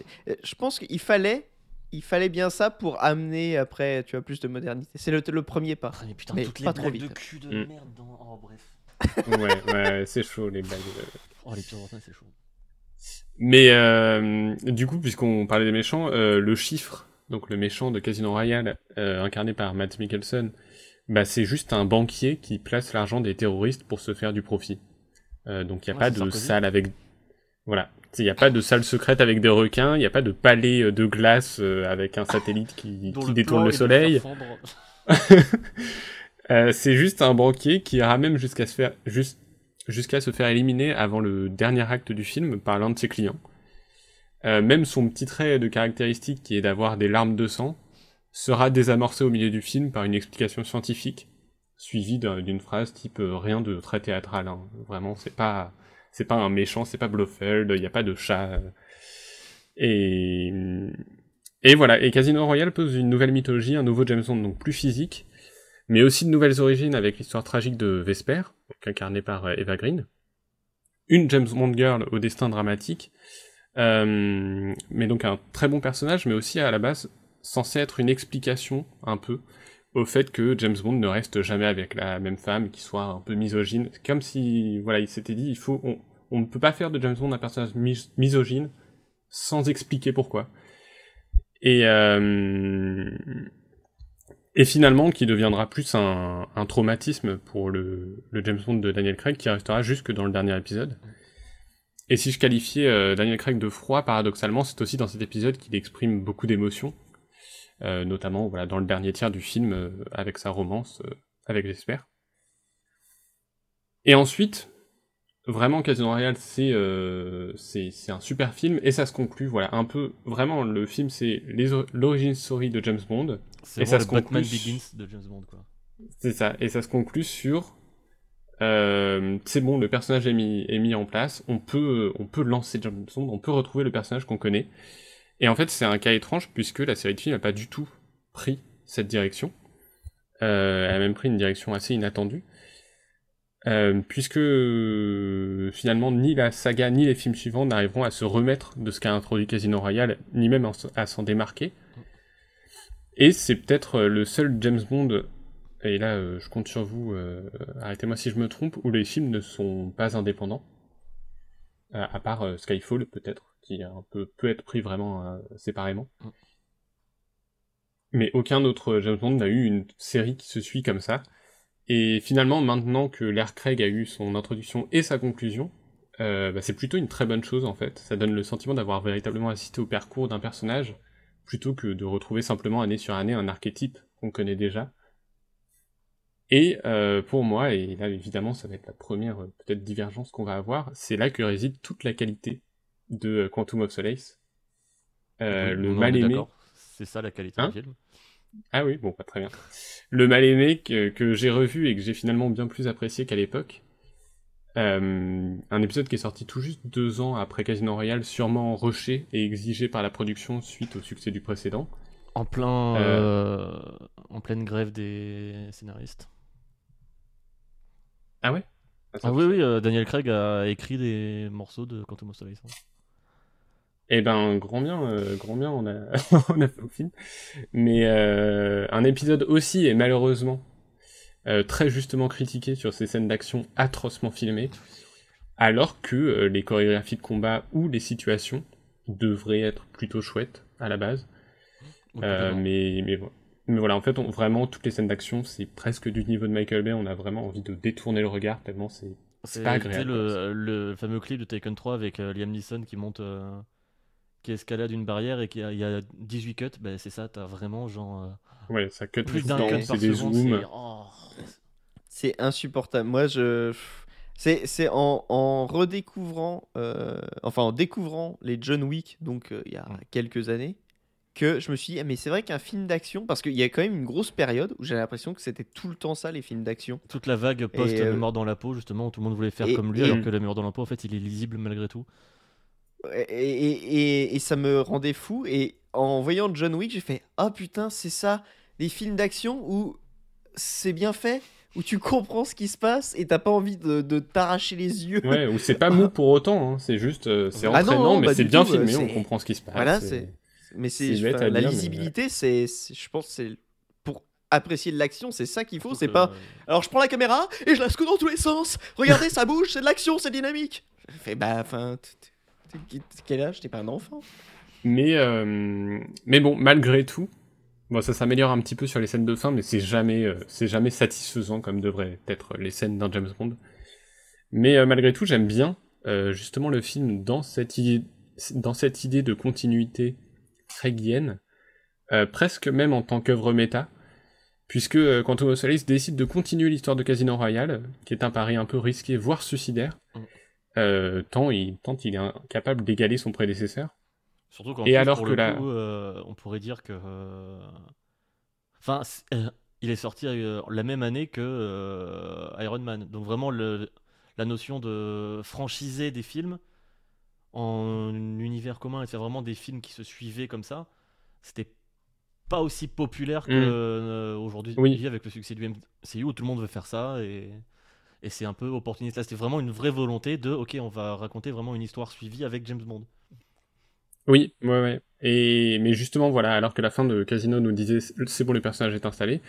Je pense qu'il fallait, il fallait bien ça pour amener après, tu vois, plus de modernité. C'est le, le premier pas. Ah, mais putain, Mais toutes les pas trop de cul de Mm. merde dans. Oh, bref. ouais, ouais, c'est chaud les blagues. Oh, les pires Brosnan, c'est chaud. Mais euh, du coup, puisqu'on parlait des méchants, euh, le chiffre, donc le méchant de Casino Royale, euh, incarné par Matt Mikkelsen, bah c'est juste un banquier qui place l'argent des terroristes pour se faire du profit. Euh, donc il y a Ouais, pas de Sarkozy. salle avec, voilà, il y a pas de salle secrète avec des requins, il n'y a pas de palais euh, de glace euh, avec un satellite qui, détourne le soleil. Euh, c'est juste un banquier qui ira même jusqu'à se faire juste jusqu'à se faire éliminer avant le dernier acte du film par l'un de ses clients. Euh, même son petit trait de caractéristique qui est d'avoir des larmes de sang sera désamorcé au milieu du film par une explication scientifique suivie d'un- d'une phrase type euh, rien de très théâtral. hein. Vraiment, c'est pas c'est pas un méchant, c'est pas Blofeld, il n'y a pas de chat. Et et voilà. Et Casino Royale pose une nouvelle mythologie, un nouveau James Bond donc plus physique mais aussi de nouvelles origines avec l'histoire tragique de Vesper, incarnée par euh, Eva Green. Une James Bond girl au destin dramatique, euh, mais donc un très bon personnage, mais aussi à la base censé être une explication un peu au fait que James Bond ne reste jamais avec la même femme, qui soit un peu misogyne. Comme si, voilà, il s'était dit, il faut, on, ne peut pas faire de James Bond un personnage mis- misogyne sans expliquer pourquoi. Et, euh, et finalement, qui deviendra plus un, traumatisme pour le, James Bond de Daniel Craig, qui restera jusque dans le dernier épisode. Et si je qualifiais euh, Daniel Craig de froid, paradoxalement, c'est aussi dans cet épisode qu'il exprime beaucoup d'émotions, notamment voilà, dans le dernier tiers du film, euh, avec sa romance avec Jesper. Et ensuite, vraiment Casino Royale c'est euh, c'est un super film et ça se conclut voilà un peu vraiment le film c'est l'origine story de James Bond. Et ça se Batman Begins de James Bond quoi. c'est ça et ça se conclut sur euh, c'est bon le personnage est mis est mis en place on peut on peut lancer James Bond on peut retrouver le personnage qu'on connaît et en fait c'est un cas étrange puisque la série de films n'a pas du tout pris cette direction. Euh, elle a même pris une direction assez inattendue. Euh, puisque euh, finalement ni la saga ni les films suivants n'arriveront à se remettre de ce qu'a introduit Casino Royale, ni même à s'en démarquer. Et c'est peut-être le seul James Bond, et là je compte sur vous, arrêtez-moi si je me trompe, où les films ne sont pas indépendants, à part Skyfall peut-être, qui un peu, peut être pris vraiment séparément. Mm. Mais aucun autre James Bond n'a eu une série qui se suit comme ça, et finalement, maintenant que l'ère Craig a eu son introduction et sa conclusion, euh, bah, c'est plutôt une très bonne chose en fait. Ça donne le sentiment d'avoir véritablement assisté au parcours d'un personnage, plutôt que de retrouver simplement année sur année un archétype qu'on connaît déjà. Et euh, pour moi, et là évidemment ça va être la première euh, peut-être divergence qu'on va avoir, c'est là que réside toute la qualité de Quantum of Solace. le mal aimé. C'est ça la qualité du hein film. Ah oui, bon, pas très bien. Le mal-aimé que, j'ai revu et que j'ai finalement bien plus apprécié qu'à l'époque. Euh, un épisode qui est sorti tout juste deux ans après Casino Royale, sûrement rushé et exigé par la production suite au succès du précédent. En plein, euh, en pleine grève des scénaristes. Ah ouais? Ah, oui, oui, euh, Daniel Craig a écrit des morceaux de Quantum of Solace. Hein. Eh ben, grand bien, euh, grand bien, on a, on a fait au film. Mais euh, un épisode aussi est malheureusement euh, très justement critiqué sur ces scènes d'action atrocement filmées, alors que les chorégraphies de combat ou les situations devraient être plutôt chouettes à la base. mais, mais, mais, voilà, en fait, vraiment, toutes les scènes d'action, c'est presque du niveau de Michael Bay, on a vraiment envie de détourner le regard, tellement c'est pas agréable. Le, le, fameux clip de Taken 3 avec Liam Neeson qui monte qui escalade une barrière et qu'il y, a 18 cuts, ben c'est ça, t'as vraiment genre. Euh, ouais, ça cut plus d'un cut par des zooms. Oh. C'est insupportable. Moi, je. C'est en, en, redécouvrant, euh, enfin en découvrant les John Wick, donc euh, il y a quelques années, que je me suis dit, ah, mais c'est vrai qu'un film d'action, parce qu'il y a quand même une grosse période où j'ai l'impression que c'était tout le temps ça, les films d'action. Toute la vague post-Le Mort dans la peau, justement, où tout le monde voulait faire comme lui, alors que Le Mort dans la peau, en fait, il est lisible malgré tout et, ça me rendait fou. Et en voyant John Wick, j'ai fait Ah oh, putain, c'est ça, les films d'action où c'est bien fait, où tu comprends ce qui se passe et t'as pas envie de, t'arracher les yeux. Ouais, où c'est pas mou pour autant, hein. c'est juste, euh, c'est ah entraînant, mais c'est bien filmé, on comprend ce qui se passe. Voilà, c'est. Mais c'est la lisibilité, c'est, je pense, c'est pour apprécier de l'action, c'est ça qu'il faut. C'est pas. Alors je prends la caméra et je la secoue dans tous les sens. Regardez, ça bouge, c'est de l'action, c'est dynamique. Je fais bah, enfin, quel âge? T'es pas un enfant? Mais, euh, bon, malgré tout, ça s'améliore un petit peu sur les scènes de fin, mais c'est jamais, euh, satisfaisant comme devraient être les scènes d'un James Bond. Mais euh, malgré tout, j'aime bien justement le film dans cette idée, de continuité craigienne, presque même en tant qu'œuvre méta, puisque Quantum of décide de continuer l'histoire de Casino Royale, qui est un pari un peu risqué, voire suicidaire. Euh, tant, il, tant il est incapable d'égaler son prédécesseur. Surtout quand Et alors que là, euh, on pourrait dire que, euh, enfin, il est sorti la même année que Iron Man. Donc vraiment le, la notion de franchiser des films en univers commun et faire vraiment des films qui se suivaient comme ça, c'était pas aussi populaire qu'aujourd'hui mm. oui. avec le succès du MCU où tout le monde veut faire ça et et c'est un peu opportuniste. Là, c'était vraiment une vraie volonté de, ok, on va raconter vraiment une histoire suivie avec James Bond. Oui, ouais, ouais. Et, mais justement, voilà, alors que la fin de Casino nous disait c'est bon, le personnage est installé,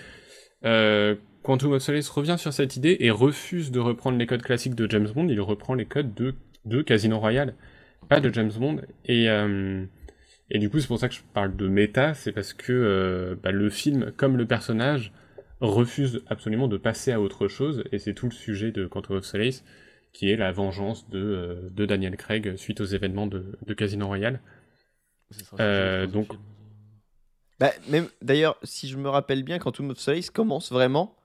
euh, Quantum of Solace revient sur cette idée et refuse de reprendre les codes classiques de James Bond, il reprend les codes de, de Casino Royale. pas de James Bond. Et, euh, et du coup, c'est pour ça que je parle de méta, c'est parce que euh, bah, le film, comme le personnage, refuse absolument de passer à autre chose, et c'est tout le sujet de Quantum of Solace, qui est la vengeance de, euh, de Daniel Craig suite aux événements de, de Casino Royale. C'est Euh, c'est donc-. Bah, même d'ailleurs, si je me rappelle bien, Quantum of Solace commence vraiment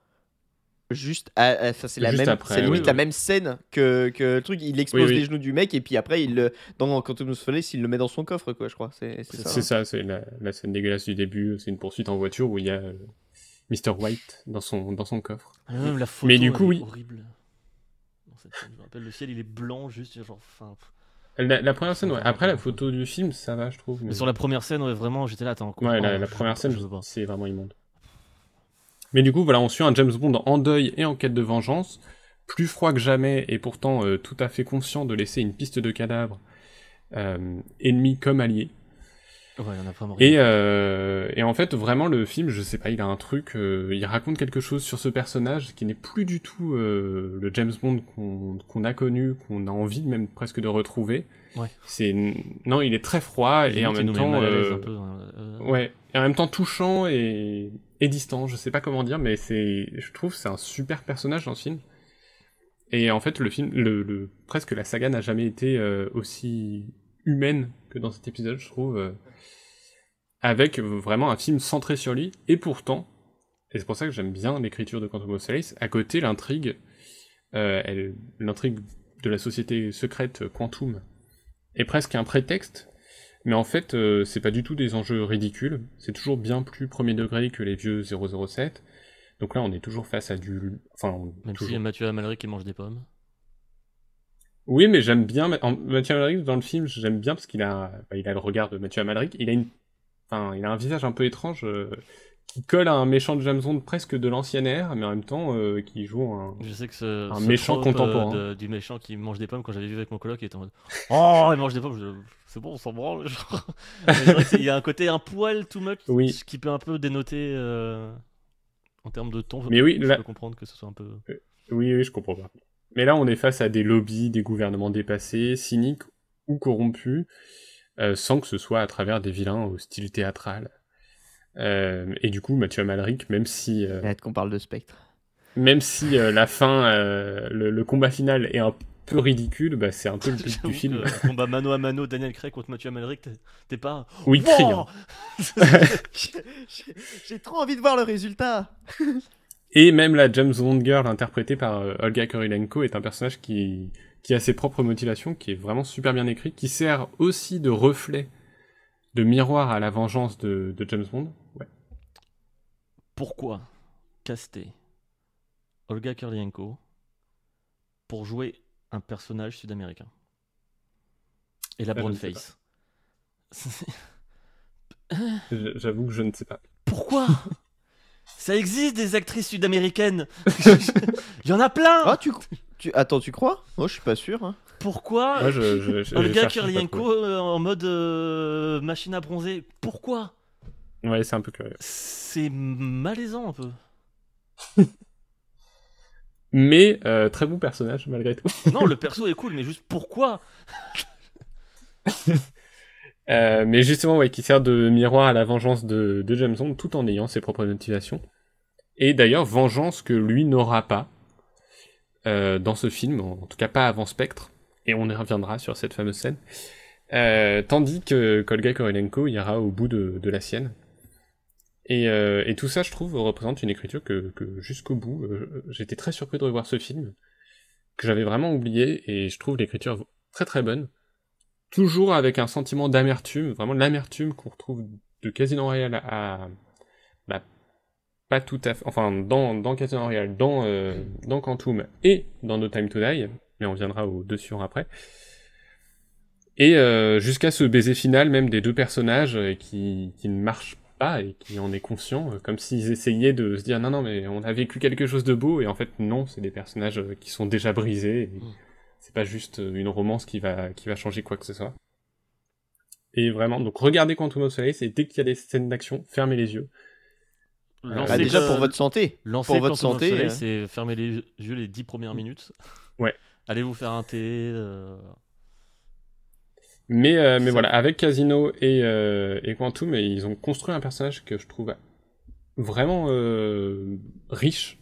juste à, c'est la Juste même après, c'est limite oui, la oui. même scène que, que le truc il explose Oui, oui. les genoux du mec et puis après il le dans Quantum of Solace il le met dans son coffre quoi je crois c'est c'est ça, C'est hein. ça, c'est la, la scène dégueulasse du début, c'est une poursuite en voiture où il y a euh, Mr. White dans son, dans son coffre. Ah, Même la photo, Mais du coup, oui. horrible. Dans cette scène, je me rappelle, le ciel il est blanc, juste genre. Enfin. La, la première scène, ouais. Après, la photo du film, ça va, je trouve. Mais mais- sur la première scène, ouais, vraiment, j'étais là, attends. Ouais, la, première scène, c'est vraiment immonde. Mais du coup, voilà, on suit un James Bond en deuil et en quête de vengeance, plus froid que jamais et pourtant euh, tout à fait conscient de laisser une piste de cadavre, euh, ennemi comme allié. Ouais, a vraiment. Et, euh, et en fait, vraiment, le film, je sais pas, il a un truc, euh, il raconte quelque chose sur ce personnage qui n'est plus du tout euh, le James Bond qu'on a connu, qu'on a envie même presque de retrouver. Ouais. C'est non, il est très froid et en même temps, peu, hein, ouais, et en même temps touchant et, et distant. Je sais pas comment dire, mais c'est, je trouve, que c'est un super personnage dans ce film. Et en fait, le film, le, le presque la saga n'a jamais été aussi humaine que dans cet épisode, je trouve, euh, avec vraiment un film centré sur lui. Et pourtant, et c'est pour ça que j'aime bien l'écriture de Quantum of Solace, à côté l'intrigue, euh, l'intrigue de la société secrète Quantum est presque un prétexte, mais en fait, euh, c'est pas du tout des enjeux ridicules, c'est toujours bien plus premier degré que les vieux 007. Donc là, on est toujours face à du... Enfin, Même toujours- si y a Mathieu Amalric qui mange des pommes. Oui, mais j'aime bien Ma- en- Mathieu Amalric dans le film. J'aime bien parce qu'il a, bah, il a le regard de Mathieu Amalric. Il a une, enfin, il a un visage un peu étrange euh, qui colle à un méchant de James Bond presque de l'ancienne ère, mais en même temps euh, qui joue un. Je sais que ce, Un ce méchant euh, contemporain. de- du méchant qui mange des pommes, quand j'avais vu avec mon coloc, il était en mode Oh, il mange des pommes. je- C'est bon, on s'en branle. Il y a un côté un poil too much Oui. ce qui peut un peu dénoter euh, en termes de ton. Mais oui, je là- peux comprendre que ce soit un peu. Oui, oui, je comprends pas. Mais là, on est face à des lobbies, des gouvernements dépassés, cyniques ou corrompus, euh, sans que ce soit à travers des vilains au style théâtral. Euh, et du coup, Mathieu Amalric, même si euh, Arrête qu'on parle de Spectre même si euh, la fin, euh, le, le combat final est un peu ridicule, bah, c'est un peu le but du film. que le combat mano à mano, Daniel Craig contre Mathieu Amalric, t'es- pas. Oui, Wow criant. J'ai- j'ai- j'ai trop envie de voir le résultat Et même la James Bond girl interprétée par euh, Olga Kurilenko est un personnage qui, qui a ses propres motivations, qui est vraiment super bien écrit, qui sert aussi de reflet, de miroir à la vengeance de, de James Bond. Ouais. Pourquoi caster Olga Kurylenko pour jouer un personnage sud-américain? Et la Ah, brown face. J'avoue que je ne sais pas. Pourquoi? Ça existe des actrices sud-américaines. Il y en a plein. ah tu, tu attends tu crois? Moi je suis pas sûr hein. Pourquoi? Moi, je, je, je- Olga je cherche, j'ai pas Kurylenko trouvé. euh, en mode euh, machine à bronzer Pourquoi? Ouais, c'est un peu curieux. C'est malaisant un peu. Mais euh, très bon personnage, malgré tout. Non, le perso est cool, mais juste pourquoi? Euh, mais justement, qui sert de miroir à la vengeance de, de James Bond tout en ayant ses propres motivations. Et d'ailleurs, vengeance que lui n'aura pas euh, dans ce film, en tout cas pas avant Spectre, et on y reviendra sur cette fameuse scène. Euh, tandis que Kolga Korilenko ira au bout de, la sienne. Et, tout ça, je trouve, représente une écriture que, que jusqu'au bout, j'étais très surpris de revoir ce film, que j'avais vraiment oublié, et je trouve l'écriture très très bonne toujours avec un sentiment d'amertume, vraiment l'amertume qu'on retrouve de Casino Royale à, bah, pas tout à fait, enfin dans, dans Casino Royale, dans, euh, dans Quantum et dans No Time to Die, mais on viendra aux deux suivants après. Et euh, jusqu'à ce baiser final même des deux personnages euh, qui, qui ne marche pas et qui en est conscient, euh, comme s'ils essayaient de se dire non non mais on a vécu quelque chose de beau et en fait non, c'est des personnages qui sont déjà brisés. Mm. C'est pas juste euh, une romance qui va, qui va changer quoi que ce soit. Et vraiment, donc regardez Quantum of Solace et dès qu'il y a des scènes d'action, fermez les yeux. Lancez Ah, déjà pour votre santé Lancer pour votre Quantum santé, euh. c'est fermer les yeux les 10 premières minutes. Ouais. Allez vous faire un thé. euh, Mais, euh, mais voilà, avec Casino et, euh, et Quantum, ils ont construit un personnage que je trouve vraiment euh, riche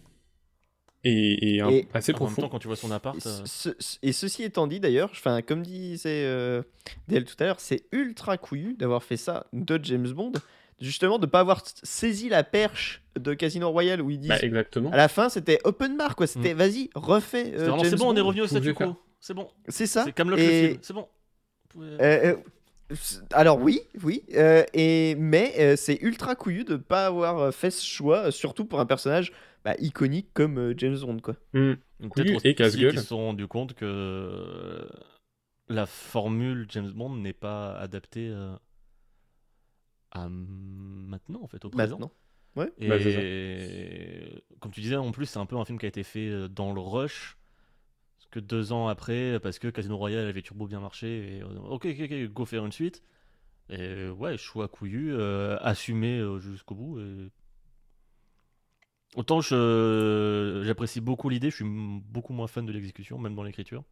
et, et un- Et assez En même profond. temps, quand tu vois son appart, Et, euh, ce- ce- et ceci étant dit d'ailleurs, enfin comme disait euh, DL tout à l'heure, c'est ultra couillu d'avoir fait ça de James Bond, justement de pas avoir saisi la perche de Casino Royale où ils disent Bah, exactement. à la fin c'était open bar quoi, c'était vas-y refais. euh, c'est bon, on est revenu au statu quo. C'est bon. C'est ça. C'est Camelot le Et- film. C'est bon. Pouvez- Euh, euh, alors oui, oui, euh, et mais euh, c'est ultra couillu de pas avoir fait ce choix, surtout pour un personnage bah, iconique comme euh, James Bond quoi. Donc, couillu Peut-être et aussi qu'ils se sont rendus compte que euh, la formule James Bond n'est pas adaptée euh, à maintenant, en fait, au présent. Maintenant. Et Bah, comme tu disais, en plus, c'est un peu un film qui a été fait dans le rush. Parce que deux ans après, parce que Casino Royale avait turbo bien marché. Et, ok, ok, ok, go faire une suite. Et ouais, choix couillu, euh, assumé jusqu'au bout. Et... Autant j'apprécie beaucoup l'idée, je suis beaucoup moins fan de l'exécution, même dans l'écriture.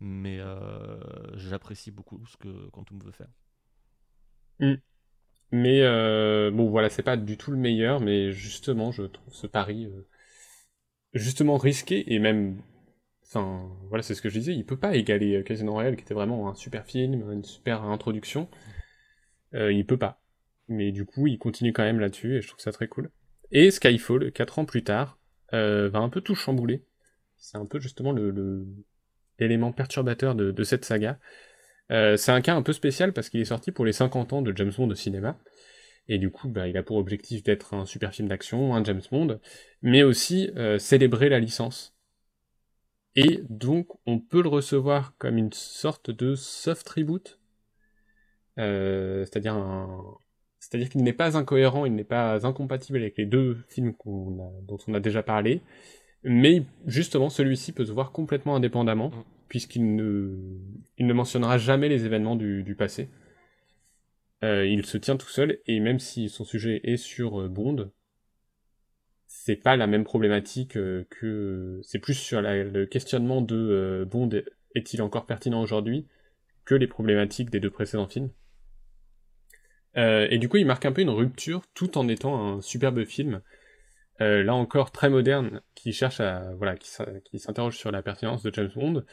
Mais euh, j'apprécie beaucoup ce que Quantum veut faire. Mais euh, bon, voilà, c'est pas du tout le meilleur, mais justement, je trouve ce pari euh, justement risqué et même. Enfin, voilà, c'est ce que je disais, il peut pas égaler Casino Royale, qui était vraiment un super film, une super introduction. Il peut pas. Mais du coup, il continue quand même là-dessus, et je trouve ça très cool. Et Skyfall, 4 ans plus tard, euh, va un peu tout chambouler. C'est un peu justement l'élément perturbateur de, cette saga. Euh, c'est un cas un peu spécial parce qu'il est sorti pour les 50 ans de James Bond au cinéma. Et du coup, bah, il a pour objectif d'être un super film d'action, un James Bond, mais aussi euh, célébrer la licence. Et donc, on peut le recevoir comme une sorte de soft reboot. C'est-à-dire un... C'est-à-dire qu'il n'est pas incohérent, il n'est pas incompatible avec les deux films a- dont on a déjà parlé, mais justement celui-ci peut se voir complètement indépendamment, Mm. puisqu'il ne, il ne mentionnera jamais les événements du, du passé. Euh, il se tient tout seul, et même si son sujet est sur euh, Bond, c'est pas la même problématique euh, que... C'est plus sur la- le questionnement de Bond est-il encore pertinent aujourd'hui que les problématiques des deux précédents films. Euh, et du coup, il marque un peu une rupture tout en étant un superbe film. Euh, là encore très moderne, qui cherche à voilà, qui, s'interroge sur la pertinence de James Bond,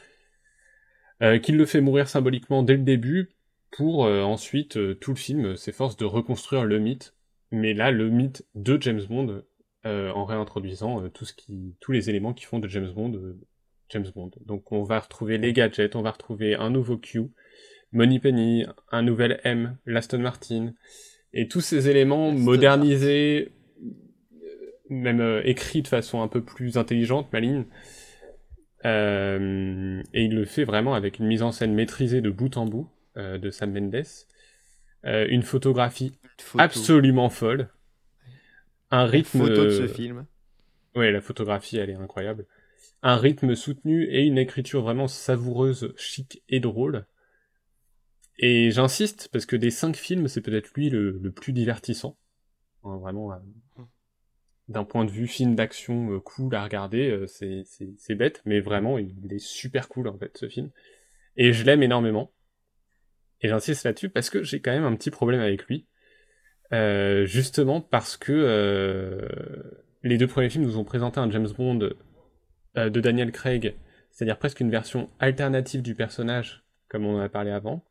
euh, qui le fait mourir symboliquement dès le début, pour ensuite tout le film s'efforce de reconstruire le mythe, mais là le mythe de James Bond en réintroduisant tous les éléments qui font de James Bond James Bond. Donc on va retrouver les gadgets, on va retrouver un nouveau Q, Moneypenny, un nouvel M, l'Aston Martin, et tous ces éléments modernisés, euh, même euh, écrits de façon un peu plus intelligente, maligne. Euh, et il le fait vraiment avec une mise en scène maîtrisée de bout en bout euh, de Sam Mendes, une photographie Photo. absolument folle, un Une rythme. photo de ce film. Ouais, la photographie, elle est incroyable. Un rythme soutenu et une écriture vraiment savoureuse, chic et drôle. Et j'insiste, parce que des cinq films, c'est peut-être lui le, le plus divertissant. Hein, vraiment, euh, d'un point de vue film d'action euh, cool à regarder, euh, c'est- bête, mais vraiment, il, il est super cool, en fait, ce film. Et je l'aime énormément. Et j'insiste là-dessus parce que j'ai quand même un petit problème avec lui. Euh, justement parce que les deux premiers films nous ont présenté un James Bond de Daniel Craig, c'est-à-dire presque une version alternative du personnage, comme on en a parlé avant.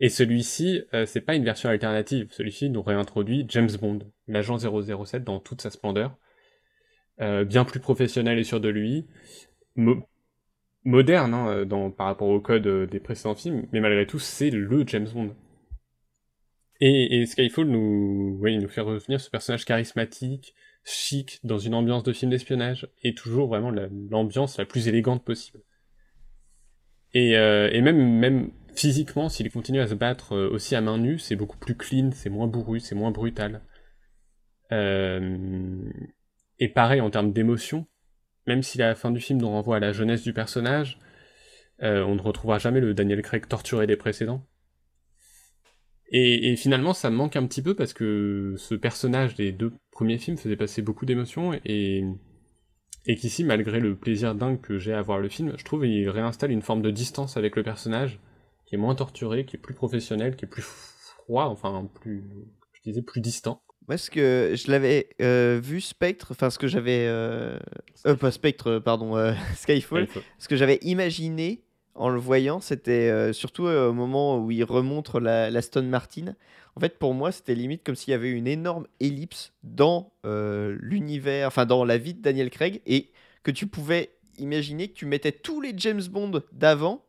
Et celui-ci, euh, c'est pas une version alternative. Celui-ci nous réintroduit James Bond, l'agent 007 dans toute sa splendeur, Euh, bien plus professionnel et sûr de lui, mo- moderne hein, euh, par rapport au code des précédents films, mais malgré tout, c'est le James Bond. Et, Skyfall nous, fait revenir ce personnage charismatique, chic, dans une ambiance de film d'espionnage, et toujours vraiment la- l'ambiance la, plus élégante possible. Et, et même, même physiquement, s'il continue à se battre euh, aussi à main nue, c'est beaucoup plus clean, c'est moins bourru, c'est moins brutal. Euh, et pareil en termes d'émotion, même si la fin du film nous renvoie à la jeunesse du personnage, euh, on ne retrouvera jamais le Daniel Craig torturé des précédents. Et, finalement, ça me manque un petit peu parce que ce personnage des deux premiers films faisait passer beaucoup d'émotions et, et qu'ici, malgré le plaisir dingue que j'ai à voir le film, je trouve qu'il réinstalle une forme de distance avec le personnage qui est moins torturé, qui est plus professionnel, qui est plus froid, enfin plus, je disais plus distant. Moi, ce que je l'avais euh, vu Spectre, enfin ce que j'avais, euh, euh, pas Spectre, pardon, euh, Skyfall, Skyfall. ce que j'avais imaginé en le voyant, c'était surtout au moment où il remontre la, la Stone Martin. En fait, pour moi, c'était limite comme s'il y avait une énorme ellipse dans l'univers, enfin dans la vie de Daniel Craig, et que tu pouvais imaginer que tu mettais tous les James Bond d'avant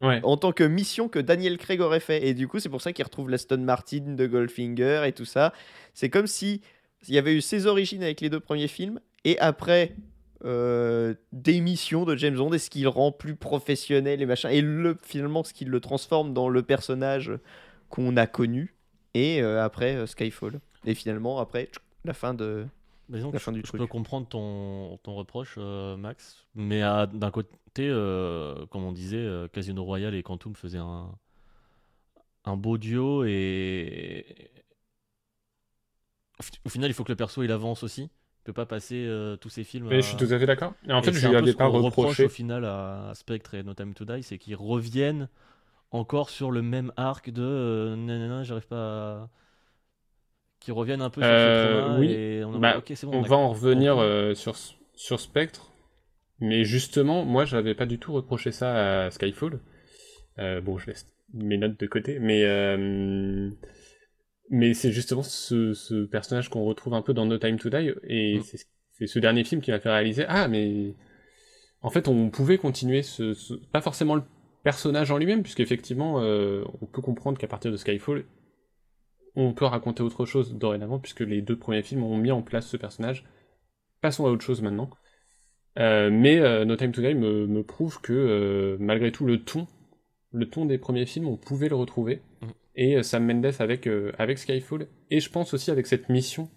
En tant que mission que Daniel Craig aurait fait. Et du coup, c'est pour ça qu'il retrouve la Stone Martin de Goldfinger et tout ça. C'est comme si il y avait eu ses origines avec les deux premiers films, et après euh, des missions de James Bond, et ce qui le rend plus professionnel et machin, et le, finalement ce qui le transforme dans le personnage qu'on a connu, et euh, après euh, Skyfall. Et finalement, après, la fin de. Mais donc, La fin je, du je truc. peux comprendre ton, ton reproche, euh, Max. Mais d'un côté, euh, comme on disait, euh, Casino Royale et Quantum faisaient un, un beau duo. Et au, fi- au final, il faut que le perso il avance aussi. Il peut pas passer euh, tous ses films. Mais à- je suis tout à fait d'accord. Et en Et fait, c'est je un lui peu avais ce pas reproché. au final à Spectre et No Time to Die, c'est qu'ils reviennent encore sur le même arc de euh, nanana, j'arrive pas à... Qui reviennent un peu sur Euh, ce trauma oui. et on, a- Bah, bon, On va en revenir euh, sur, sur Spectre. Mais justement, moi, j'avais pas du tout reproché ça à Skyfall. Euh, bon, je laisse mes notes de côté. Mais, euh, mais c'est justement ce, ce personnage qu'on retrouve un peu dans No Time to Die. Et Mm. c'est c'est ce dernier film qui m'a fait réaliser Ah, mais en fait, on pouvait continuer ce. ce- Pas forcément le personnage en lui-même, puisqu'effectivement, euh, on peut comprendre qu'à partir de Skyfall, on peut raconter autre chose dorénavant, puisque les deux premiers films ont mis en place ce personnage. Passons à autre chose maintenant. Euh, mais euh, No Time to Die me, me prouve que euh, malgré tout le ton, le ton des premiers films, on pouvait le retrouver. Mhm. Et Sam Mendes avec, avec Skyfall, et je pense aussi avec cette mission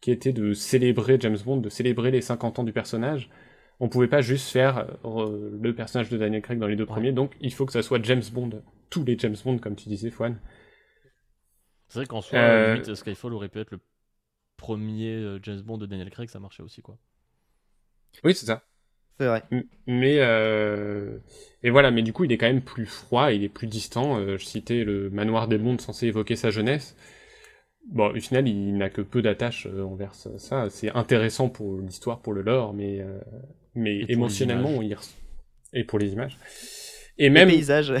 qui était de célébrer James Bond, de célébrer les 50 ans du personnage. On pouvait pas juste faire le personnage de Daniel Craig dans les deux Ouais. premiers, donc il faut que ça soit James Bond, tous les James Bond, comme tu disais, Fouane. C'est vrai qu'en soi, Euh, limite, Skyfall aurait pu être le premier euh, James Bond de Daniel Craig, ça marchait aussi quoi. Oui, c'est ça. C'est vrai. M- Mais euh... et voilà, mais du coup, il est quand même plus froid, il est plus distant. Je citais le manoir des mondes censé évoquer sa jeunesse. Bon, au final, il n'a que peu d'attache envers ça. C'est intéressant pour l'histoire, pour le lore, mais euh, mais Et les émotionnellement, il res- et pour les images. Et Les même paysages.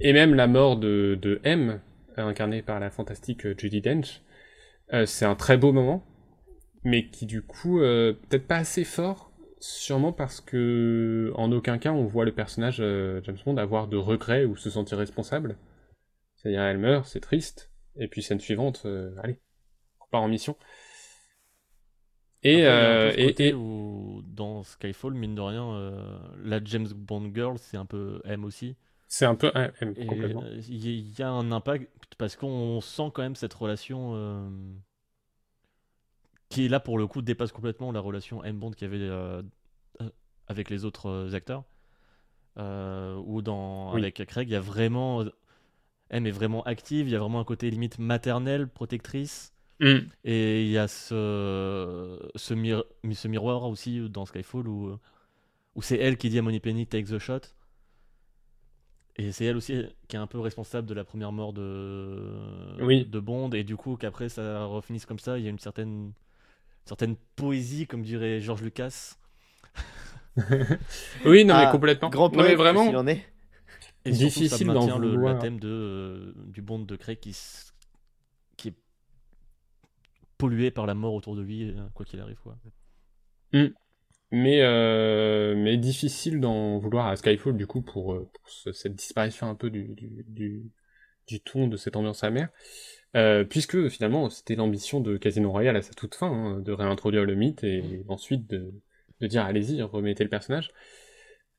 et même la mort de, de M, incarnée par la fantastique euh, Judi Dench, euh, c'est un très beau moment, mais qui du coup, euh, peut-être pas assez fort, sûrement parce que en aucun cas on voit le personnage James Bond avoir de regrets ou se sentir responsable. C'est-à-dire elle meurt, c'est triste, et puis scène suivante, allez, on part en mission. Et, Après, euh, et, et- où, dans Skyfall, mine de rien, euh, la James Bond girl, c'est un peu M aussi. C'est un peu euh, il y, a un impact parce qu'on sent quand même cette relation euh, qui est là pour le coup dépasse complètement la relation M Bond qu'il y avait euh, euh, avec les autres acteurs. Euh, ou dans Oui. avec Craig, il y a vraiment M est vraiment active, il y a vraiment un côté limite maternel, protectrice. Mm. Et il y a ce, ce, mir- ce miroir aussi dans Skyfall où, où c'est elle qui dit à Moneypenny take the shot. Et c'est elle aussi qui est un peu responsable de la première mort de, Oui. de Bond. Et du coup, qu'après ça refinisse comme ça, il y a une certaine, certaine poésie, comme dirait George Lucas. Oui, non mais Ah, complètement. Grand non mais vraiment, en est. Et surtout, ça Difficile d'en maintient le, thème de, du Bond de Craig qui, qui est pollué par la mort autour de lui, euh, quoi qu'il arrive. Quoi. Mais euh, mais difficile d'en vouloir à Skyfall du coup pour, euh, pour ce- cette disparition un peu du, du, du, du ton de cette ambiance amère. Euh, puisque finalement c'était l'ambition de Casino Royale à sa toute fin hein, de réintroduire le mythe et ensuite de, de dire allez-y remettez le personnage.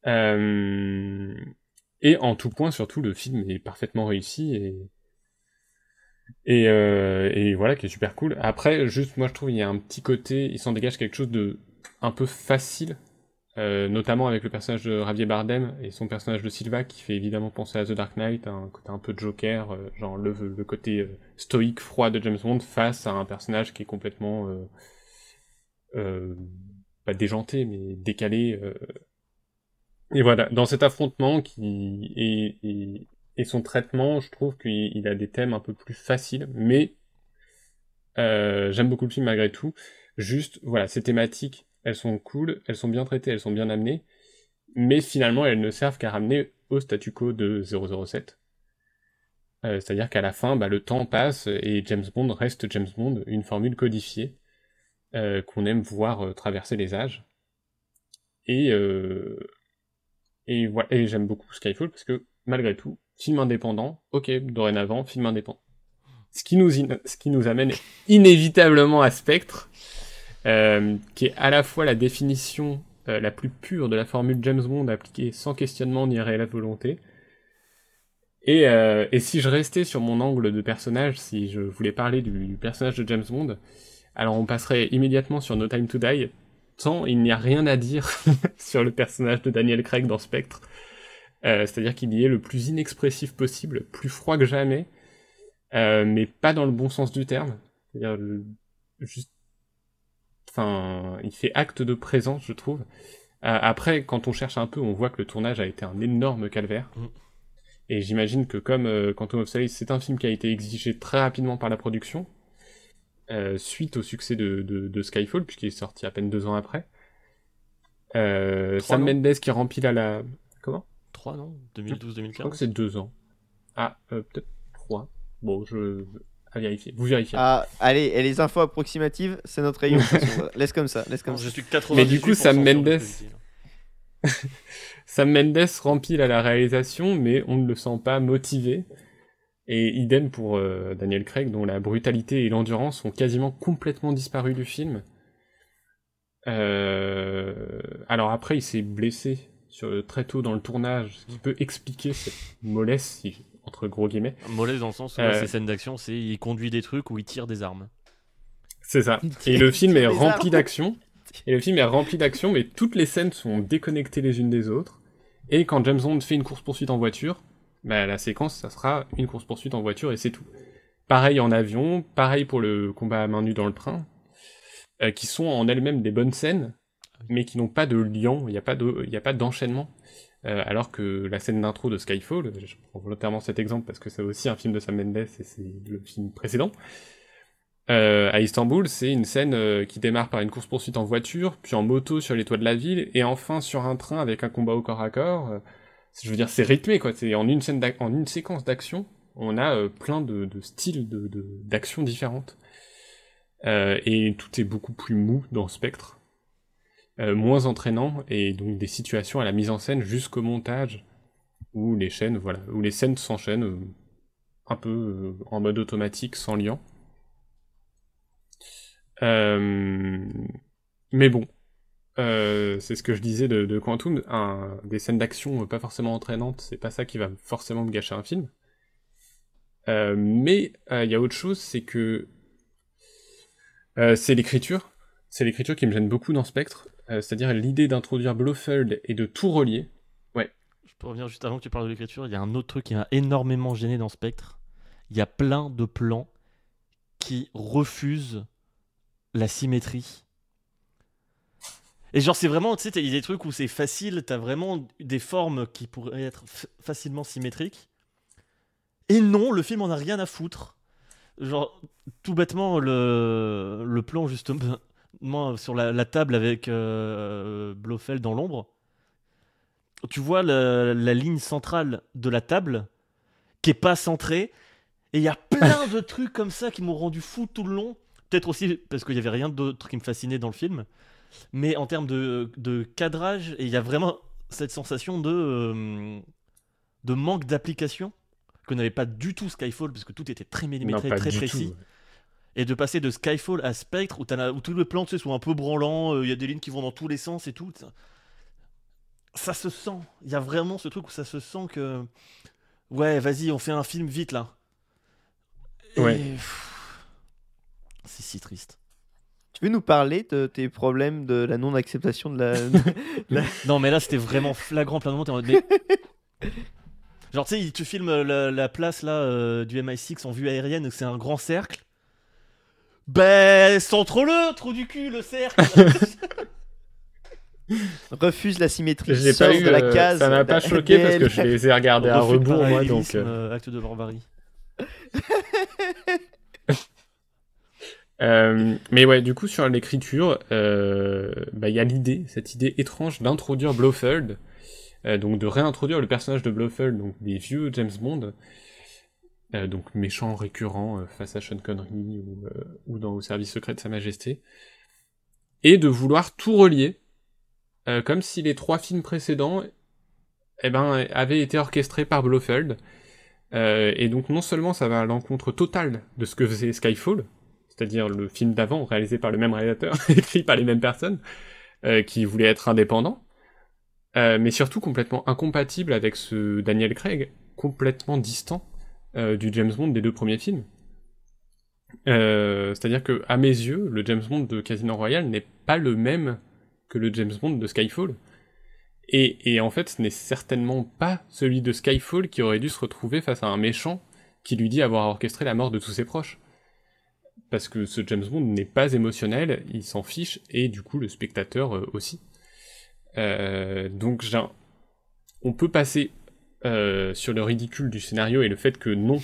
Euh, et en tout point surtout le film est parfaitement réussi et et, euh, et voilà qui est super cool. Après juste moi je trouve il y a un petit côté il s'en dégage quelque chose de un peu facile, euh, notamment avec le personnage de Javier Bardem et son personnage de Silva qui fait évidemment penser à The Dark Knight, un côté un peu Joker, euh, genre le, le côté euh, stoïque, froid de James Bond face à un personnage qui est complètement pas déjanté mais décalé. Et voilà, dans cet affrontement qui est, est, et son traitement, je trouve qu'il il a des thèmes un peu plus faciles, mais j'aime beaucoup le film malgré tout. Juste, voilà, ces thématiques, elles sont cool, elles sont bien traitées, elles sont bien amenées, mais finalement, elles ne servent qu'à ramener au statu quo de 007. Euh, C'est-à-dire qu'à la fin, bah, le temps passe et James Bond reste James Bond, une formule codifiée euh, qu'on aime voir euh, traverser les âges. Et, voilà, j'aime beaucoup Skyfall parce que malgré tout, film indépendant, ok, dorénavant, film indépendant. Ce qui nous amène inévitablement à Spectre, euh, qui est à la fois la définition euh, la plus pure de la formule James Bond appliquée sans questionnement ni réelle volonté. Et, euh, et si je restais sur mon angle de personnage, si je voulais parler du, du personnage de James Bond, alors on passerait immédiatement sur No Time to Die, tant il n'y a rien à dire sur le personnage de Daniel Craig dans Spectre. C'est-à-dire qu'il y est le plus inexpressif possible, plus froid que jamais, mais pas dans le bon sens du terme. C'est-à-dire juste, enfin, il fait acte de présence, je trouve. Euh, après, quand on cherche un peu, on voit que le tournage a été un énorme calvaire. Mm. Et j'imagine que comme euh, Quantum of Solace, c'est un film qui a été exigé très rapidement par la production, euh, suite au succès de, de, de Skyfall, puisqu'il est sorti à peine deux ans après. Trois, Sam Mendes qui remplit la... la... Comment? 3, non Je crois que 2012-2015 c'est deux ans. Ah, peut-être trois. Bon, je... À vérifier. Vous vérifiez. Ah, allez, et les infos approximatives, c'est notre rayon. laisse comme ça, laisse comme Non, ça. je suis 98% Mais du coup, Sam Mendes-. Sam Mendes remplit à la réalisation, mais on ne le sent pas motivé. Et idem pour euh, Daniel Craig, dont la brutalité et l'endurance ont quasiment complètement disparu du film. Euh, Alors après, il s'est blessé sur... très tôt dans le tournage, ce qui peut expliquer cette mollesse, si- entre gros guillemets. Mollet dans le sens où Euh. ces scènes d'action, c'est il conduit des trucs ou il tire des armes. C'est ça. Et le film est rempli d'action. Et le film est rempli d'action, mais toutes les scènes sont déconnectées les unes des autres. Et quand James Bond fait une course-poursuite en voiture, bah, la séquence, ça sera une course-poursuite en voiture et c'est tout. Pareil en avion, pareil pour le combat à main nue dans le train, euh, qui sont en elles-mêmes des bonnes scènes, mais qui n'ont pas de lien, il n'y a pas de- il n'y a pas d'enchaînement. Euh, alors que la scène d'intro de Skyfall, je prends volontairement cet exemple parce que c'est aussi un film de Sam Mendes et c'est le film précédent, euh, à Istanbul, c'est une scène euh, qui démarre par une course-poursuite en voiture, puis en moto sur les toits de la ville, et enfin sur un train avec un combat au corps à corps. Euh, je veux dire, c'est rythmé, quoi. C'est en une scène, séquence d'action, on a euh, plein de, styles d'actions différentes. Euh, et tout est beaucoup plus mou dans Spectre, euh, moins entraînant, et donc des situations à la mise en scène jusqu'au montage, où les chaînes, voilà, où les scènes s'enchaînent euh, un peu euh, en mode automatique, sans lien. Mais bon, c'est ce que je disais de, de Quantum, des scènes d'action pas forcément entraînantes, c'est pas ça qui va forcément me gâcher un film. Mais il y a autre chose, c'est que c'est l'écriture. C'est l'écriture qui me gêne beaucoup dans Spectre, euh, c'est-à-dire l'idée d'introduire Blofeld et de tout relier. Je peux revenir juste avant que tu parles de l'écriture. Il y a un autre truc qui m'a énormément gêné dans Spectre. Il y a plein de plans qui refusent la symétrie. Et genre, c'est vraiment, tu sais, t'as des trucs où c'est facile, t'as vraiment des formes qui pourraient être facilement symétriques. Et non, le film en a rien à foutre. Genre, tout bêtement, le, le plan justement sur la, la table avec euh, Blofeld dans l'ombre tu vois la, la ligne centrale de la table qui est pas centrée et il y a plein de trucs comme ça qui m'ont rendu fou tout le long peut-être aussi parce qu'il y avait rien d'autre qui me fascinait dans le film mais en termes de, de cadrage et il y a vraiment cette sensation de euh, de manque d'application que n'avait pas du tout Skyfall parce que tout était très millimétré très précis tout. Et de passer de Skyfall à Spectre où, as- où tous les plans tu sais, sont un peu branlants, euh, il y a des lignes qui vont dans tous les sens et tout. Ça, ça se sent. Il y a vraiment ce truc où ça se sent que. Ouais, vas-y, on fait un film vite là. Et- Ouais. C'est si triste. Tu veux nous parler de tes problèmes de la non-acceptation de la. Non, mais là c'était vraiment flagrant plein de mais- Genre, tu sais, tu filmes la, la place là euh, du MI6 en vue aérienne, c'est un grand cercle. Ben, centre-le, trou du cul, le cercle refuse la symétrie. J'ai pas eu, de la euh, case. ça m'a pas choqué parce que je les ai regardés à rebours, moi, donc. euh, euh, acte de barbarie. Euh, mais ouais, du coup, sur l'écriture, euh, bah, il y a l'idée, cette idée étrange d'introduire Blofeld, euh, donc de réintroduire le personnage de Blofeld, donc des vieux James Bond, euh, donc méchant récurrent euh, face à Sean Connery ou, euh, ou dans Au service secret de Sa Majesté, et de vouloir tout relier, comme si les trois films précédents eh ben, avaient été orchestrés par Blofeld. Et donc non seulement ça va à l'encontre totale de ce que faisait Skyfall, c'est-à-dire le film d'avant réalisé par le même réalisateur, écrit par les mêmes personnes, qui voulaient être indépendants, euh, mais surtout complètement incompatible avec ce Daniel Craig, complètement distant du James Bond des deux premiers films. Euh, c'est-à-dire que, à mes yeux, le James Bond de Casino Royale n'est pas le même que le James Bond de Skyfall. Et, en fait, ce n'est certainement pas celui de Skyfall qui aurait dû se retrouver face à un méchant qui lui dit avoir orchestré la mort de tous ses proches parce que ce James Bond n'est pas émotionnel, il s'en fiche, et du coup le spectateur euh, aussi. Euh, donc on peut passer euh, sur le ridicule du scénario et le fait que non,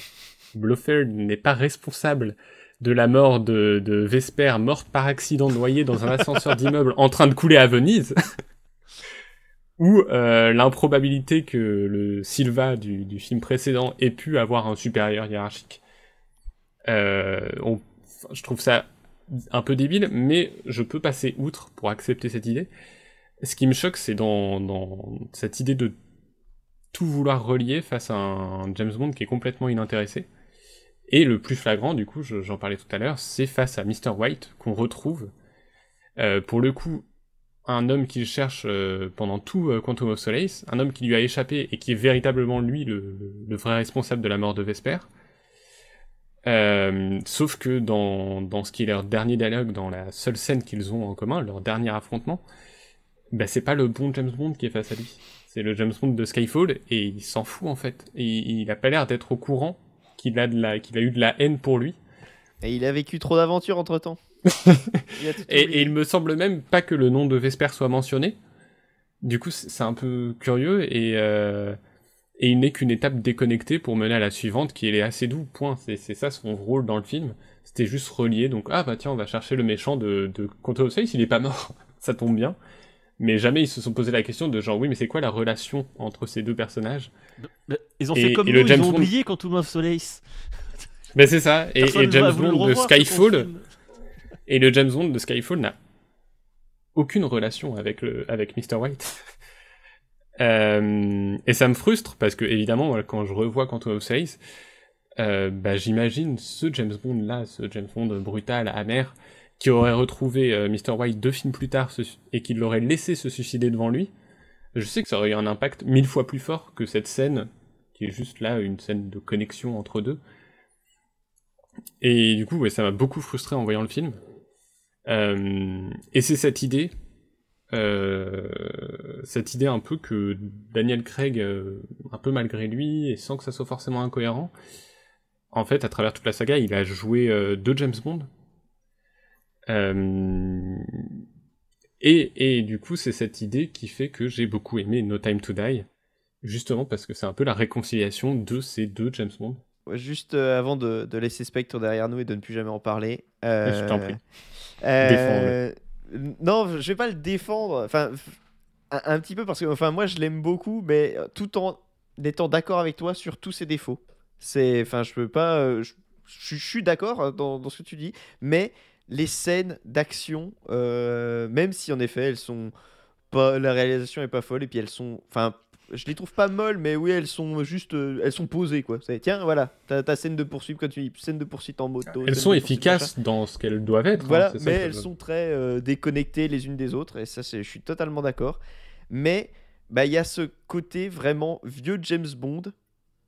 Blofeld n'est pas responsable de la mort de, Vesper, morte par accident noyée dans un ascenseur d'immeuble en train de couler à Venise, ou euh, l'improbabilité que le Silva du, film précédent ait pu avoir un supérieur hiérarchique. Euh, je trouve ça un peu débile, mais je peux passer outre pour accepter cette idée. Ce qui me choque, c'est dans cette idée de tout vouloir relier face à un James Bond qui est complètement inintéressé. Et le plus flagrant, du coup, je- j'en parlais tout à l'heure, c'est face à Mr. White qu'on retrouve. Euh, pour le coup, un homme qu'il cherche euh, pendant tout euh, Quantum of Solace, un homme qui lui a échappé et qui est véritablement lui le, vrai responsable de la mort de Vesper. Sauf que dans, dans ce qui est leur dernier dialogue, dans la seule scène qu'ils ont en commun, leur dernier affrontement, bah c'est pas le bon James Bond qui est face à lui. C'est le James Bond de Skyfall et il s'en fout en fait. Et il a pas l'air d'être au courant qu'il a, de la, qu'il a eu de la haine pour lui. Et il a vécu trop d'aventures entre temps. Et, et il me semble même pas que le nom de Vesper soit mentionné. Du coup, c'est un peu curieux et, euh, et il n'est qu'une étape déconnectée pour mener à la suivante qui est assez doux, point. C'est c'est ça son rôle dans le film. C'était juste relié, donc ah bah tiens, on va chercher le méchant de, de Solace, il est pas mort, ça tombe bien. Mais jamais ils se sont posé la question de genre oui, mais c'est quoi la relation entre ces deux personnages? Mais Ils ont Et- fait comme nous, le ils James ont Bond- oublié Quantum of Solace. Ben c'est ça, et, James Bond de revoir, Skyfall, et le James Bond de Skyfall n'a aucune relation avec le avec Mr. White. Euh, et ça me frustre parce que évidemment quand je revois Quantum of Solace, euh, bah, j'imagine ce James Bond là, ce James Bond brutal, amer, qui aurait retrouvé euh, Mr. White deux films plus tard et qui l'aurait laissé se suicider devant lui. Je sais que ça aurait eu un impact mille fois plus fort que cette scène qui est juste là une scène de connexion entre deux. Et du coup, ouais, ça m'a beaucoup frustré en voyant le film. Euh, et c'est cette idée, euh, cette idée un peu que Daniel Craig, euh, un peu malgré lui, et sans que ça soit forcément incohérent, en fait, à travers toute la saga, il a joué deux James Bond. Euh, et, et du coup, c'est cette idée qui fait que j'ai beaucoup aimé No Time to Die, justement parce que c'est un peu la réconciliation de ces deux James Bond. Juste euh, avant de, de laisser Spectre derrière nous et de ne plus jamais en parler. euh, Je t'en prie. euh, Non, je vais pas le défendre. Enfin, un, un petit peu parce que, enfin, moi, je l'aime beaucoup, mais tout en étant d'accord avec toi sur tous ses défauts. C'est, enfin, je peux pas. je, je- je suis d'accord dans, dans ce que tu dis, mais les scènes d'action, euh, même si en effet elles sont pas, la réalisation est pas folle et puis elles sont, enfin, je les trouve pas molles, mais oui, elles sont juste, euh, elles sont posées quoi. Tiens, voilà, ta, ta scène de poursuite quand tu dis scène de poursuite en moto. Elles sont efficaces dans ce qu'elles doivent être. hein, voilà, mais elles sont très euh, déconnectées les unes des autres, et ça, c'est- je suis totalement d'accord. Mais bah, il y a ce côté vraiment vieux James Bond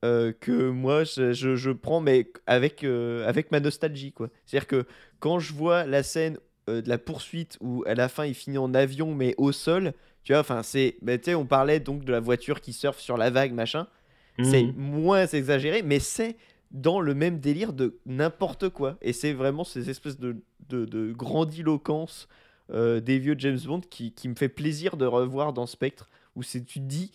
euh, que moi, je, je- je prends, mais avec, euh, avec ma nostalgie. quoi. C'est-à-dire que quand je vois la scène euh, de la poursuite où à la fin il finit en avion, mais au sol, tu vois, enfin, c'est. bah, tu sais, on parlait donc de la voiture qui surfe sur la vague, machin. C'est Mhm. moins exagéré, mais c'est dans le même délire de n'importe quoi. Et c'est vraiment ces espèces de, de, de grandiloquence des vieux James Bond qui, qui me fait plaisir de revoir dans Spectre, où c'est tu te dis,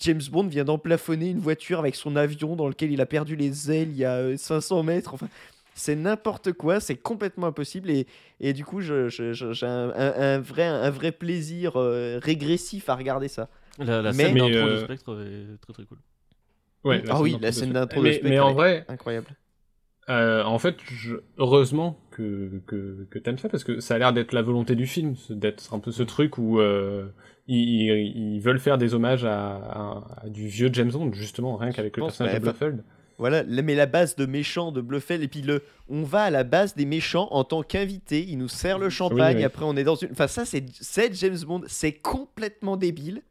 James Bond vient d'emplafonner une voiture avec son avion dans lequel il a perdu les ailes il y a euh, 500 mètres. Enfin, c'est n'importe quoi, c'est complètement impossible. Et, et du coup, je- je- je- j'ai un, un- vrai, un vrai plaisir euh, régressif à regarder ça. La, la Mais- scène d'intro de euh, Spectre est très très cool. Ouais, Ah oui, la de scène d'intro de Spectre, mais en elle est vrai, Incroyable. Euh, en fait, je- heureusement que, que, que t'aimes ça, parce que ça a l'air d'être la volonté du film, d'être un peu ce truc où euh, ils, ils- ils veulent faire des hommages à, à- à du vieux James Bond, justement, rien qu'avec le personnage bah, de Blofeld. Voilà, mais la base de méchants de Bluffel, et puis le, on va à la base des méchants en tant qu'invité, il nous sert le champagne, oui. après on est dans une... Enfin ça c'est James Bond, c'est complètement débile.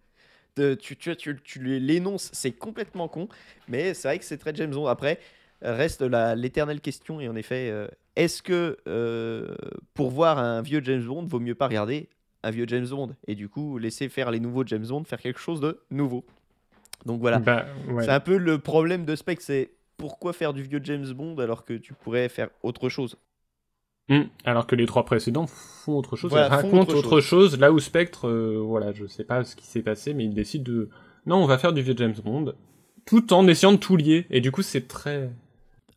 De, tu, tu, tu, tu l'énonces, c'est complètement con, mais c'est vrai que c'est très James Bond. Après, reste l'éternelle question, et en effet, euh, est-ce que euh, pour voir un vieux James Bond, vaut mieux pas regarder un vieux James Bond, et du coup laisser faire les nouveaux James Bond, faire quelque chose de nouveau. Donc voilà. Bah, ouais. C'est un peu le problème de Spec, c'est pourquoi faire du vieux James Bond alors que tu pourrais faire autre chose? Hmm. Alors que les trois précédents font autre chose, Voilà, racontent autre autre, chose. là où Spectre, euh, voilà, je sais pas ce qui s'est passé, mais il décide de... Non, on va faire du vieux James Bond, tout en essayant de tout lier, et du coup c'est très...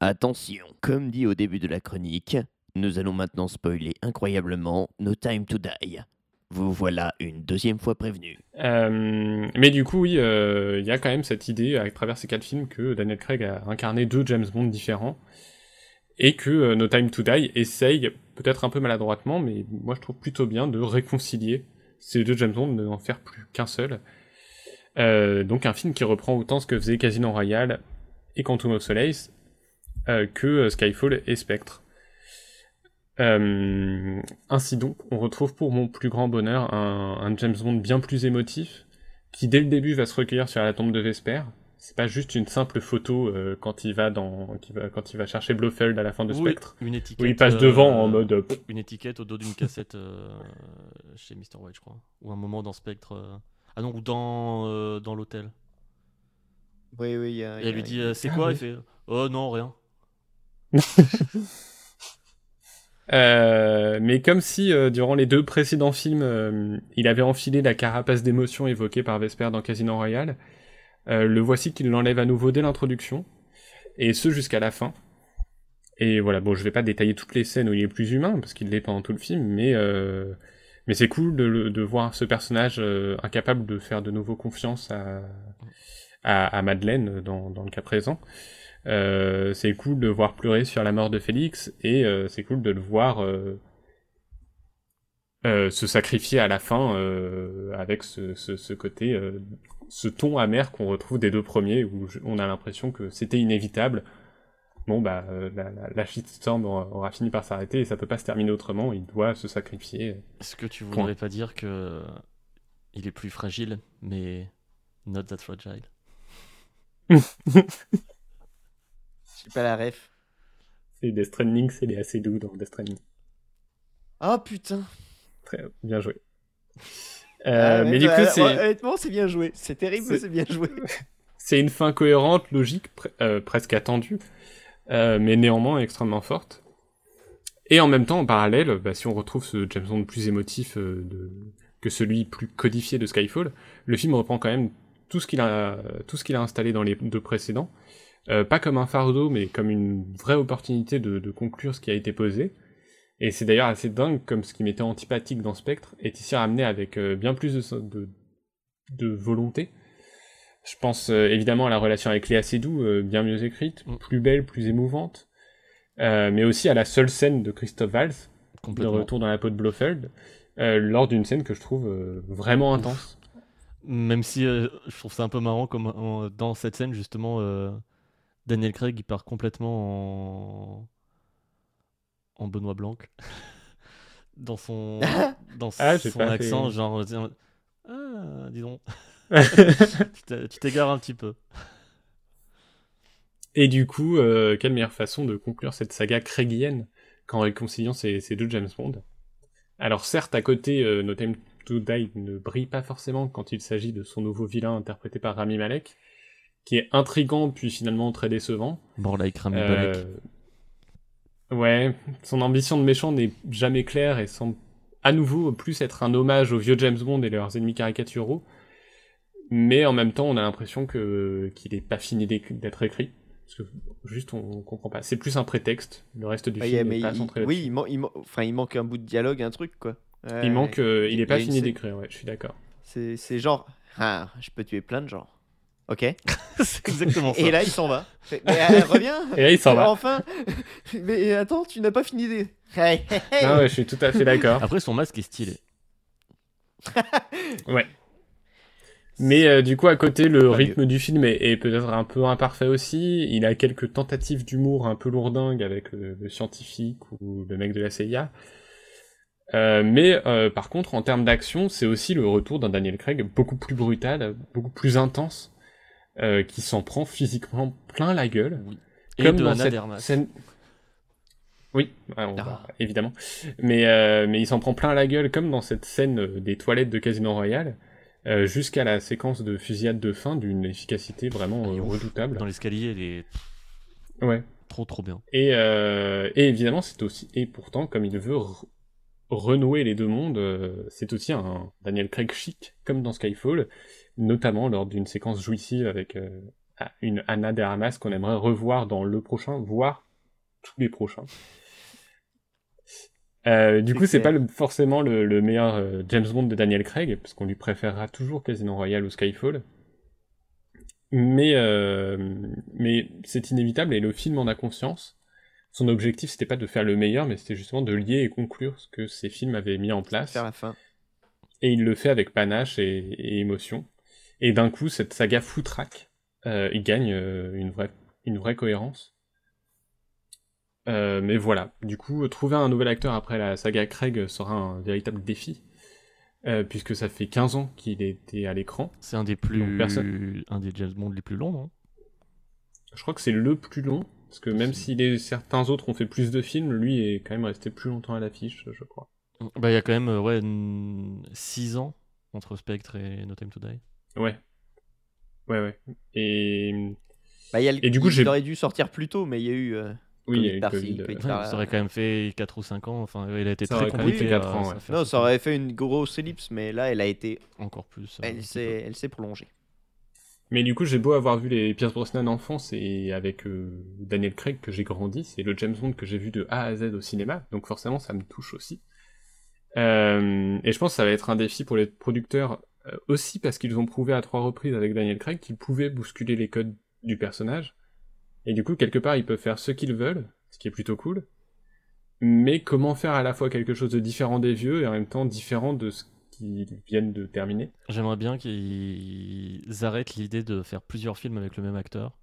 Attention, comme dit au début de la chronique, nous allons maintenant spoiler incroyablement No Time to Die. Vous voilà une deuxième fois prévenu. Euh, mais du coup, oui, euh, il y a quand même cette idée, à travers ces quatre films, que Daniel Craig a incarné deux James Bond différents, et que euh, No Time to Die essaye, peut-être un peu maladroitement, mais moi je trouve plutôt bien, de réconcilier ces deux James Bond, de n'en faire plus qu'un seul. Donc un film qui reprend autant ce que faisait Casino Royale et Quantum of Solace, que Skyfall et Spectre. Euh, ainsi donc, on retrouve pour mon plus grand bonheur un, un James Bond bien plus émotif, qui dès le début va se recueillir sur la tombe de Vesper. C'est pas juste une simple photo euh, quand il va dans, qui va, quand il va chercher Blofeld à la fin de Oui, Spectre, une étiquette. où il passe euh, devant en mode. euh, pff, Une étiquette au dos d'une cassette euh, chez Mr. White, je crois. Ou un moment dans Spectre. euh, Ah non, ou dans, euh, dans l'hôtel. Oui, oui, il y a. Et y a- elle lui dit il y a- euh, C'est quoi? Il fait Oh non, rien. Euh, mais comme si euh, durant les deux précédents films, euh, il avait enfilé la carapace d'émotion évoquée par Vesper dans Casino Royale, le voici qu'il l'enlève à nouveau dès l'introduction, et ce jusqu'à la fin. Et voilà, bon, je vais pas détailler toutes les scènes où il est plus humain, parce qu'il l'est pendant tout le film, mais, mais c'est cool de, voir ce personnage incapable de faire de nouveau confiance à, à, à Madeleine dans, dans le cas présent. Euh, c'est cool de voir pleurer sur la mort de Félix et euh, c'est cool de le voir euh, euh, se sacrifier à la fin euh, avec ce, ce, ce côté, euh, ce ton amer qu'on retrouve des deux premiers où je- on a l'impression que c'était inévitable. Bon bah euh, la, la, la shitstorm aura, aura fini par s'arrêter et ça peut pas se terminer autrement. Il doit se sacrifier. Est-ce que tu Point. voudrais pas dire que il est plus fragile, mais not that fragile? J'ai pas la ref. C'est Death Stranding, c'est les assez doux dans Death Stranding. Ah putain. Très bien joué. Ah, Euh, mais du bah, coup, c'est Honnêtement, c'est bien joué. C'est terrible, C'est- bien joué. C'est une fin cohérente, logique, pre- euh, presque attendue, euh, mais néanmoins extrêmement forte. Et en même temps, en parallèle, bah, si on retrouve ce James Bond plus émotif de... que celui plus codifié de Skyfall, le film reprend quand même tout ce qu'il a, tout ce qu'il a installé dans les deux précédents, Euh, pas comme un fardeau, mais comme une vraie opportunité de, de conclure ce qui a été posé. Et c'est d'ailleurs assez dingue comme ce qui m'était antipathique dans Spectre est ici ramené avec euh, bien plus de, de, de volonté. Je pense euh, évidemment à la relation avec Léa Seydoux, bien mieux écrite, Mm. plus belle, plus émouvante, mais aussi à la seule scène de Christophe Valls, de retour dans la peau de Blofeld, lors d'une scène que je trouve vraiment intense. Même si je trouve ça un peu marrant comme dans cette scène justement Daniel Craig il part complètement en en Benoît Blanc. Dans son dans Ah, son accent fait- genre euh, ah dis donc tu t'égares un petit peu. Et du coup, euh, quelle meilleure façon de conclure cette saga craigienne qu'en réconciliant ces, ces deux James Bond? Alors certes, à côté, euh, No Time to Die ne brille pas forcément quand il s'agit de son nouveau vilain interprété par Rami Malek, qui est intrigant puis finalement très décevant. bon like Rami Malek Euh, Ouais, son ambition de méchant n'est jamais claire et semble à nouveau plus être un hommage aux vieux James Bond et leurs ennemis caricaturaux, mais en même temps, on a l'impression que qu'il est pas fini d'être écrit. Parce que juste, on comprend pas. C'est plus un prétexte. Le reste du Ah, film n'est pas il- centré oui, il, man- il man- enfin, il manque un bout de dialogue, un truc quoi. Ouais, Il manque, euh, il est pas il fini d'écrire, ouais, je suis d'accord. C'est c'est genre, ah, je peux tuer plein de gens. Ok. c'est exactement ça. Et là, il s'en va. Mais euh, reviens. Et là, il s'en va. Enfin. Mais attends, tu n'as pas fini des. Hey, hey, hey. Ah ouais, je suis tout à fait d'accord. Après, son masque est stylé. Mais euh, du coup, à côté, le Pas rythme du film est, est peut-être un peu imparfait aussi. Il a quelques tentatives d'humour un peu lourdingues avec le, le scientifique ou le mec de la CIA. Euh, mais euh, par contre, en termes d'action, c'est aussi le retour d'un Daniel Craig beaucoup plus brutal, beaucoup plus intense, euh, qui s'en prend physiquement plein la gueule. Oui. Et Comme de dans Anna cette Dermas. scène- Oui, on Ah. va- évidemment. Mais, euh, mais il s'en prend plein la gueule, comme dans cette scène euh, des toilettes de Casino Royale, euh, jusqu'à la séquence de fusillade de fin d'une efficacité vraiment euh, ouf. redoutable. Dans l'escalier, il est Ouais. trop trop bien. Et, et évidemment, c'est aussi. Et pourtant, comme il veut re- renouer les deux mondes, c'est aussi un Daniel Craig chic, comme dans Skyfall, notamment lors d'une séquence jouissive avec euh, une Anna de Armas qu'on aimerait revoir dans le prochain, voire tous les prochains. Euh, du coup, c'est pas le- forcément le, le meilleur euh, James Bond de Daniel Craig, parce qu'on lui préférera toujours Casino Royale ou Skyfall. Mais, mais c'est inévitable et le film en a conscience. Son objectif, c'était pas de faire le meilleur, mais c'était justement de lier et conclure ce que ces films avaient mis en place. Faire la fin. Et il le fait avec panache et, et émotion. Et d'un coup, cette saga foutraque, euh, il gagne euh, une, vraie, une vraie cohérence. Euh, mais voilà, du coup, trouver un nouvel acteur après la saga Craig sera un véritable défi, puisque ça fait 15 ans qu'il était à l'écran. C'est un des plus, personne- un des James Bond les plus longs, non Je crois que c'est le plus long, parce que même si les, certains autres ont fait plus de films, lui est quand même resté plus longtemps à l'affiche, je crois. Bah, il y a quand même ouais 6 ans entre Spectre et No Time to Die. Ouais. Ouais, ouais. Et Bah, il y a le- Et du coup, il aurait dû sortir plus tôt, mais il y a eu. euh, oui, il y a eu Covid. Covid euh, Ouais, ça aurait quand même fait 4 ou 5 ans. Enfin, il a été Ça très aurait quand même compliqué. fait quatre à- ans, à ouais. Non, ça aurait fait une grosse ellipse, mais là, elle a été. encore plus. Elle s'est elle s'est prolongée. Mais du coup, j'ai beau avoir vu les Pierce Brosnan enfance et avec euh, Daniel Craig que j'ai grandi, c'est le James Bond que j'ai vu de A à Z au cinéma, donc forcément ça me touche aussi. Euh, et je pense que ça va être un défi pour les producteurs euh, aussi parce qu'ils ont prouvé à trois reprises avec Daniel Craig qu'ils pouvaient bousculer les codes du personnage. Et du coup, quelque part, ils peuvent faire ce qu'ils veulent, ce qui est plutôt cool. Mais comment faire à la fois quelque chose de différent des vieux et en même temps différent de ce qu'ils viennent de terminer? J'aimerais bien qu'ils arrêtent l'idée de faire plusieurs films avec le même acteur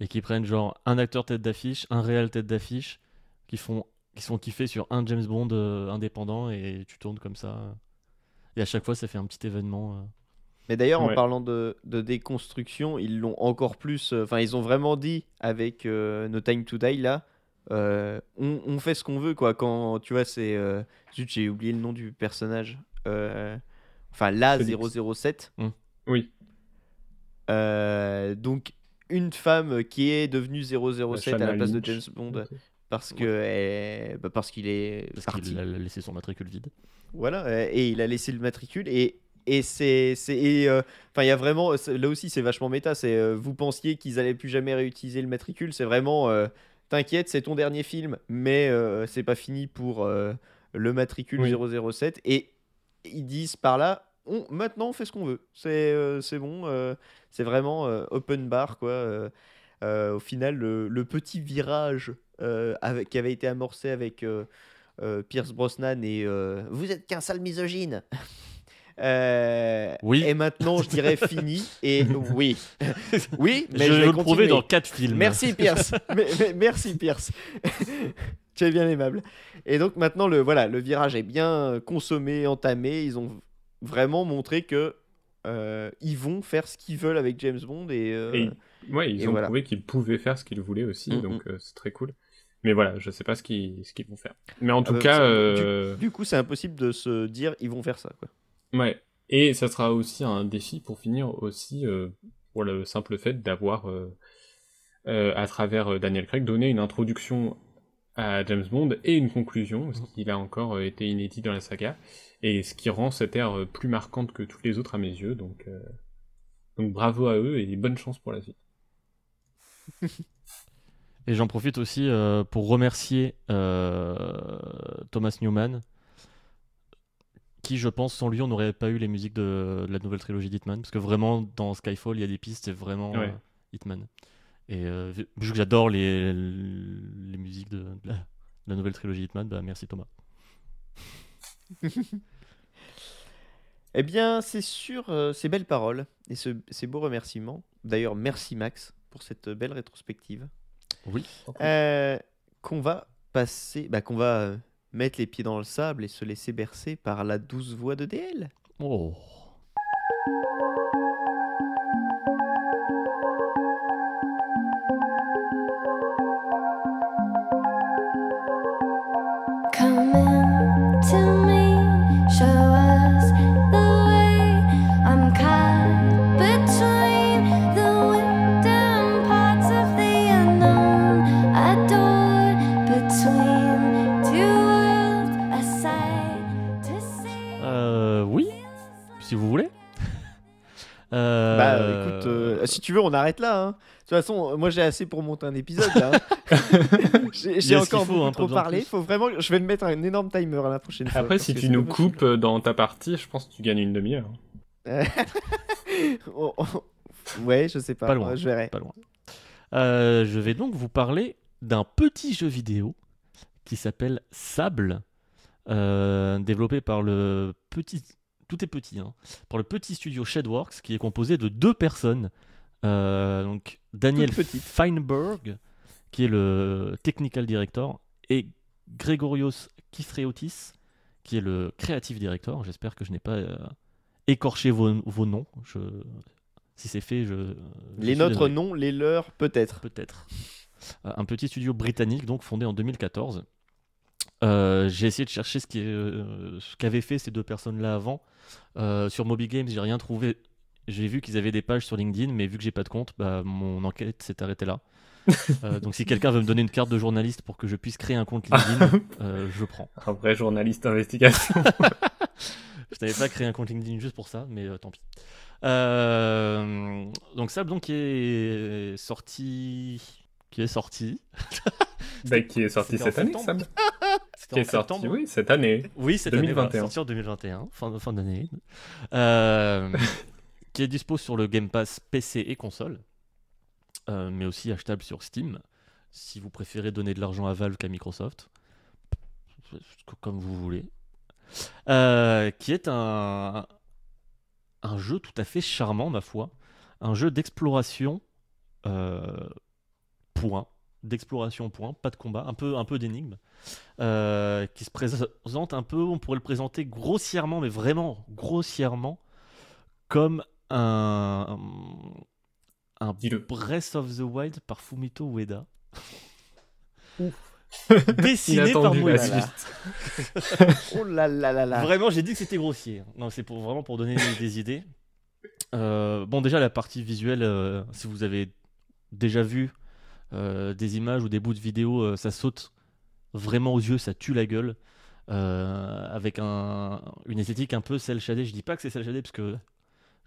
et qu'ils prennent genre un acteur tête d'affiche, un réel tête d'affiche, qui font qui sont kiffés sur un James Bond euh, indépendant et tu tournes comme ça. Et à chaque fois, ça fait un petit événement. euh. Mais d'ailleurs, en parlant de, de déconstruction, ils l'ont encore plus. euh, Enfin, ils ont vraiment dit avec euh, No Time to Die là. euh, on, on fait ce qu'on veut quoi. Quand tu vois, c'est. euh, zut, j'ai oublié le nom du personnage. Euh, enfin, la Félix. 007. Oui, Euh, donc, une femme qui est devenue 007 à la place de. James Bond parce que elle- bah, parce qu'il est Parce parti. a laissé son matricule vide. Voilà, euh, et il a laissé le matricule et et c'est euh, enfin il y a vraiment là aussi c'est vachement méta, c'est euh, vous pensiez qu'ils allaient plus jamais réutiliser le matricule, c'est vraiment euh, t'inquiète, c'est ton dernier film mais c'est pas fini pour le matricule Oui. 007 et ils disent par là on, maintenant on fait ce qu'on veut. C'est c'est bon, c'est vraiment open bar quoi. au final le, le petit virage avec, qui avait été amorcé avec euh, euh, Pierce Brosnan et euh, vous êtes qu'un sale misogyne. Euh, Oui. Et maintenant, je dirais fini. Et oui, oui, mais je je, vais le prouver dans 4 films. Merci Pierce. Mais- mais- merci Pierce. tu es bien aimable. Et donc maintenant, le voilà, le virage est bien consommé, entamé. Ils ont vraiment montré que euh, ils vont faire ce qu'ils veulent avec James Bond et, euh, Et Ouais, ils Et ont voilà. prouvé qu'ils pouvaient faire ce qu'ils voulaient aussi, Mm, donc euh, c'est très cool. Mais voilà, je sais pas ce qu'ils ce qu'ils vont faire. Mais en tout bah, cas, euh, du coup, c'est impossible de se dire ils vont faire ça. Quoi. ouais. Et ça sera aussi un défi pour finir aussi euh, pour le simple fait d'avoir, euh, euh, à travers Daniel Craig, donné une introduction à James Bond et une conclusion, ce qui a encore été inédit dans la saga, et ce qui rend cette ère plus marquante que toutes les autres à mes yeux. Donc, donc bravo à eux et bonne chance pour la suite. Et j'en profite aussi euh, pour remercier euh, Thomas Newman, qui, je pense, sans lui, on n'aurait pas eu les musiques de, de la nouvelle trilogie d'Hitman. Parce que vraiment, dans Skyfall, il y a des pistes, c'est vraiment Ouais. euh, Hitman. Et euh, vu que j'adore les, les musiques de, de la, de la nouvelle trilogie Hitman, bah merci Thomas. Eh bien, c'est sur euh, ces belles paroles et ce- ces beaux remerciements. D'ailleurs, merci Max pour cette belle rétrospective. Oui. Euh, qu'on va passer, bah, qu'on va euh, mettre les pieds dans le sable et se laisser bercer par la douce voix de DL. Oh. Si tu veux, on arrête là. hein. De toute façon, euh, moi j'ai assez pour monter un épisode. là, hein. j'ai encore faut, beaucoup hein, trop parlé. Faut vraiment, je vais me mettre un énorme timer à la prochaine fois. Après, si tu nous possible. coupes dans ta partie, je pense que tu gagnes une demi-heure. Oh, oh. ouais, je sais pas. Pas loin. Je verrai. pas loin. Euh, je vais donc vous parler d'un petit jeu vidéo qui s'appelle Sable, euh, développé par le petit, tout est petit, hein, par le petit studio Shadworks, qui est composé de deux personnes. Euh, donc Daniel. Feinberg, qui est le technical director, et Gregorios Kithreotis, qui est le creative director. J'espère que je n'ai pas euh, écorché vos, vos noms. Je, si c'est fait, je. je Les nôtres non, les leurs peut-être. Peut-être. Euh, Un petit studio britannique, donc fondé en 2014. Euh, j'ai essayé de chercher ce euh, qu'avaient fait ces deux personnes-là avant. Euh, sur Moby Games, j'ai rien trouvé. J'ai vu qu'ils avaient des pages sur LinkedIn, mais vu que j'ai pas de compte, bah, mon enquête s'est arrêtée là. Euh, donc si quelqu'un veut me donner une carte de journaliste pour que je puisse créer un compte LinkedIn, euh, je prends. Un vrai journaliste d'investigation. Je n'avais pas créé un compte LinkedIn juste pour ça, mais euh, tant pis. Donc Sable donc qui est sorti, qui est sorti. bah, qui est sorti cette année, C'était Qui est sorti, septembre. oui, cette année. Oui, cette année, voilà, 2021. sorti en 2021, fin, fin d'année. Qui est dispo sur le Game Pass PC et console, euh, mais aussi achetable sur Steam, si vous préférez donner de l'argent à Valve qu'à Microsoft, comme vous voulez. Euh, qui est un, un jeu tout à fait charmant, ma foi. Un jeu d'exploration, euh, point. D'exploration, point. Pas de combat, un peu, un peu d'énigme. Qui se présente un peu, on pourrait le présenter grossièrement, mais vraiment grossièrement, comme un, un Dis-le. Breath of the Wild par Fumito Ueda. Ouf. Dessiné par suite. Oh là là là là. Vraiment, j'ai dit que c'était grossier. Non, c'est pour vraiment pour donner des, des idées. Euh, bon, déjà la partie visuelle, euh, si vous avez déjà vu euh, des images ou des bouts de vidéo, euh, ça saute vraiment aux yeux, ça tue la gueule. euh, avec un, une esthétique un peu cel shaded. Je dis pas que c'est cel shaded parce que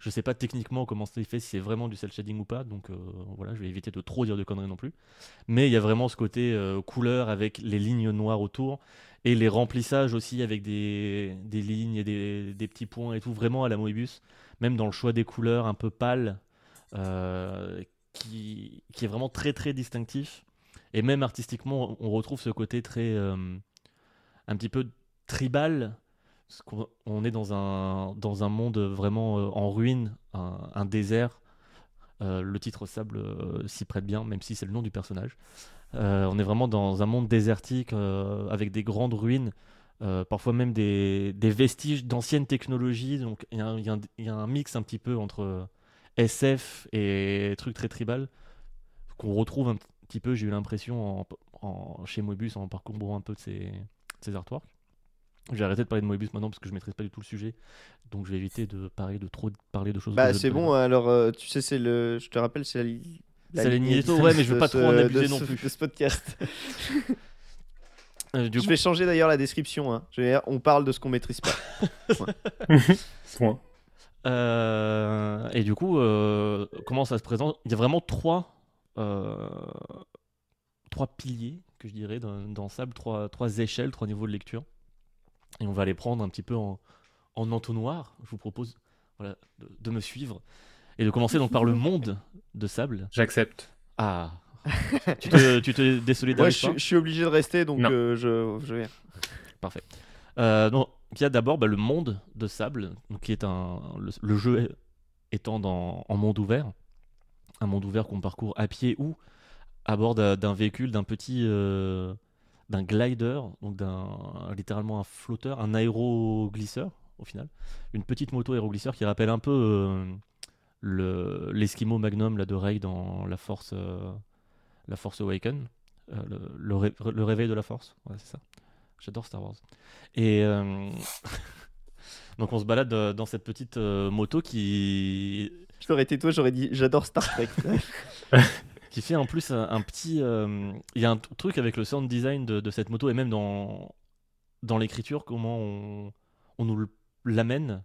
je sais pas techniquement comment c'est fait, si c'est vraiment du cel shading ou pas. Donc euh, voilà, je vais éviter de trop dire de conneries non plus. Mais il y a vraiment ce côté euh, couleur avec les lignes noires autour et les remplissages aussi avec des, des lignes et des, des petits points et tout, vraiment à la Moebius, même dans le choix des couleurs un peu pâles, euh, qui, qui est vraiment très très distinctif. Et même artistiquement, on retrouve ce côté très. un petit peu tribal. On est dans un, dans un monde vraiment euh, en ruine, un, désert. Euh, le titre Sable euh, s'y prête bien, même si c'est le nom du personnage. On est vraiment dans un monde désertique avec des grandes ruines, parfois même des, vestiges d'anciennes technologies. Donc il y, a un- mix un petit peu entre SF et trucs très tribal qu'on retrouve un petit peu, j'ai eu l'impression, chez Moebius en parcourant un peu de de ses artworks. J'ai arrêté de parler de Moebius maintenant parce que je maîtrise pas du tout le sujet, donc je vais éviter de parler de trop parler de choses. Bah c'est ne bon. Alors euh, tu sais c'est le. Je te rappelle c'est la. C'est la de Eto, ouais, mais je veux ce- pas trop en de abuser non ce- plus. De ce podcast. Euh, du Je coup, vais changer d'ailleurs la description. hein. Je vais dire, on parle de ce qu'on maîtrise pas. Point. euh, et du coup, euh, comment ça se présente? Il y a vraiment trois, euh, trois piliers, que je dirais, dans, dans Sable, trois, trois échelles, trois niveaux de lecture. Et on va les prendre un petit peu en, en entonnoir. Je vous propose voilà, de, de me suivre et de commencer donc par le monde de Sable. J'accepte. Ah Tu te, tu te désolidarises je, pas suis- je suis obligé de rester, donc euh, je, je vais. Parfait. Euh, donc, il y a d'abord bah, le monde de sable, donc, qui est un le, le jeu étant dans, en monde ouvert, un monde ouvert qu'on parcourt à pied ou à bord d'un d'un véhicule, d'un petit, euh, d'un glider, donc d'un littéralement un flotteur, un aéroglisseur au final, une petite moto aéroglisseur qui rappelle un peu euh, le l'esquimau Magnum là de Rey dans la Force, euh, la Force Awaken, euh, le, le ré- le réveil de la Force, ouais, c'est ça. J'adore Star Wars. Et euh, donc on se balade dans cette petite moto qui Je t'aurais été toi, j'aurais dit j'adore Star Trek. qui fait en plus un, un petit. euh, Il y a un truc avec le sound design de, de cette moto et même dans dans l'écriture comment on, on nous l'amène.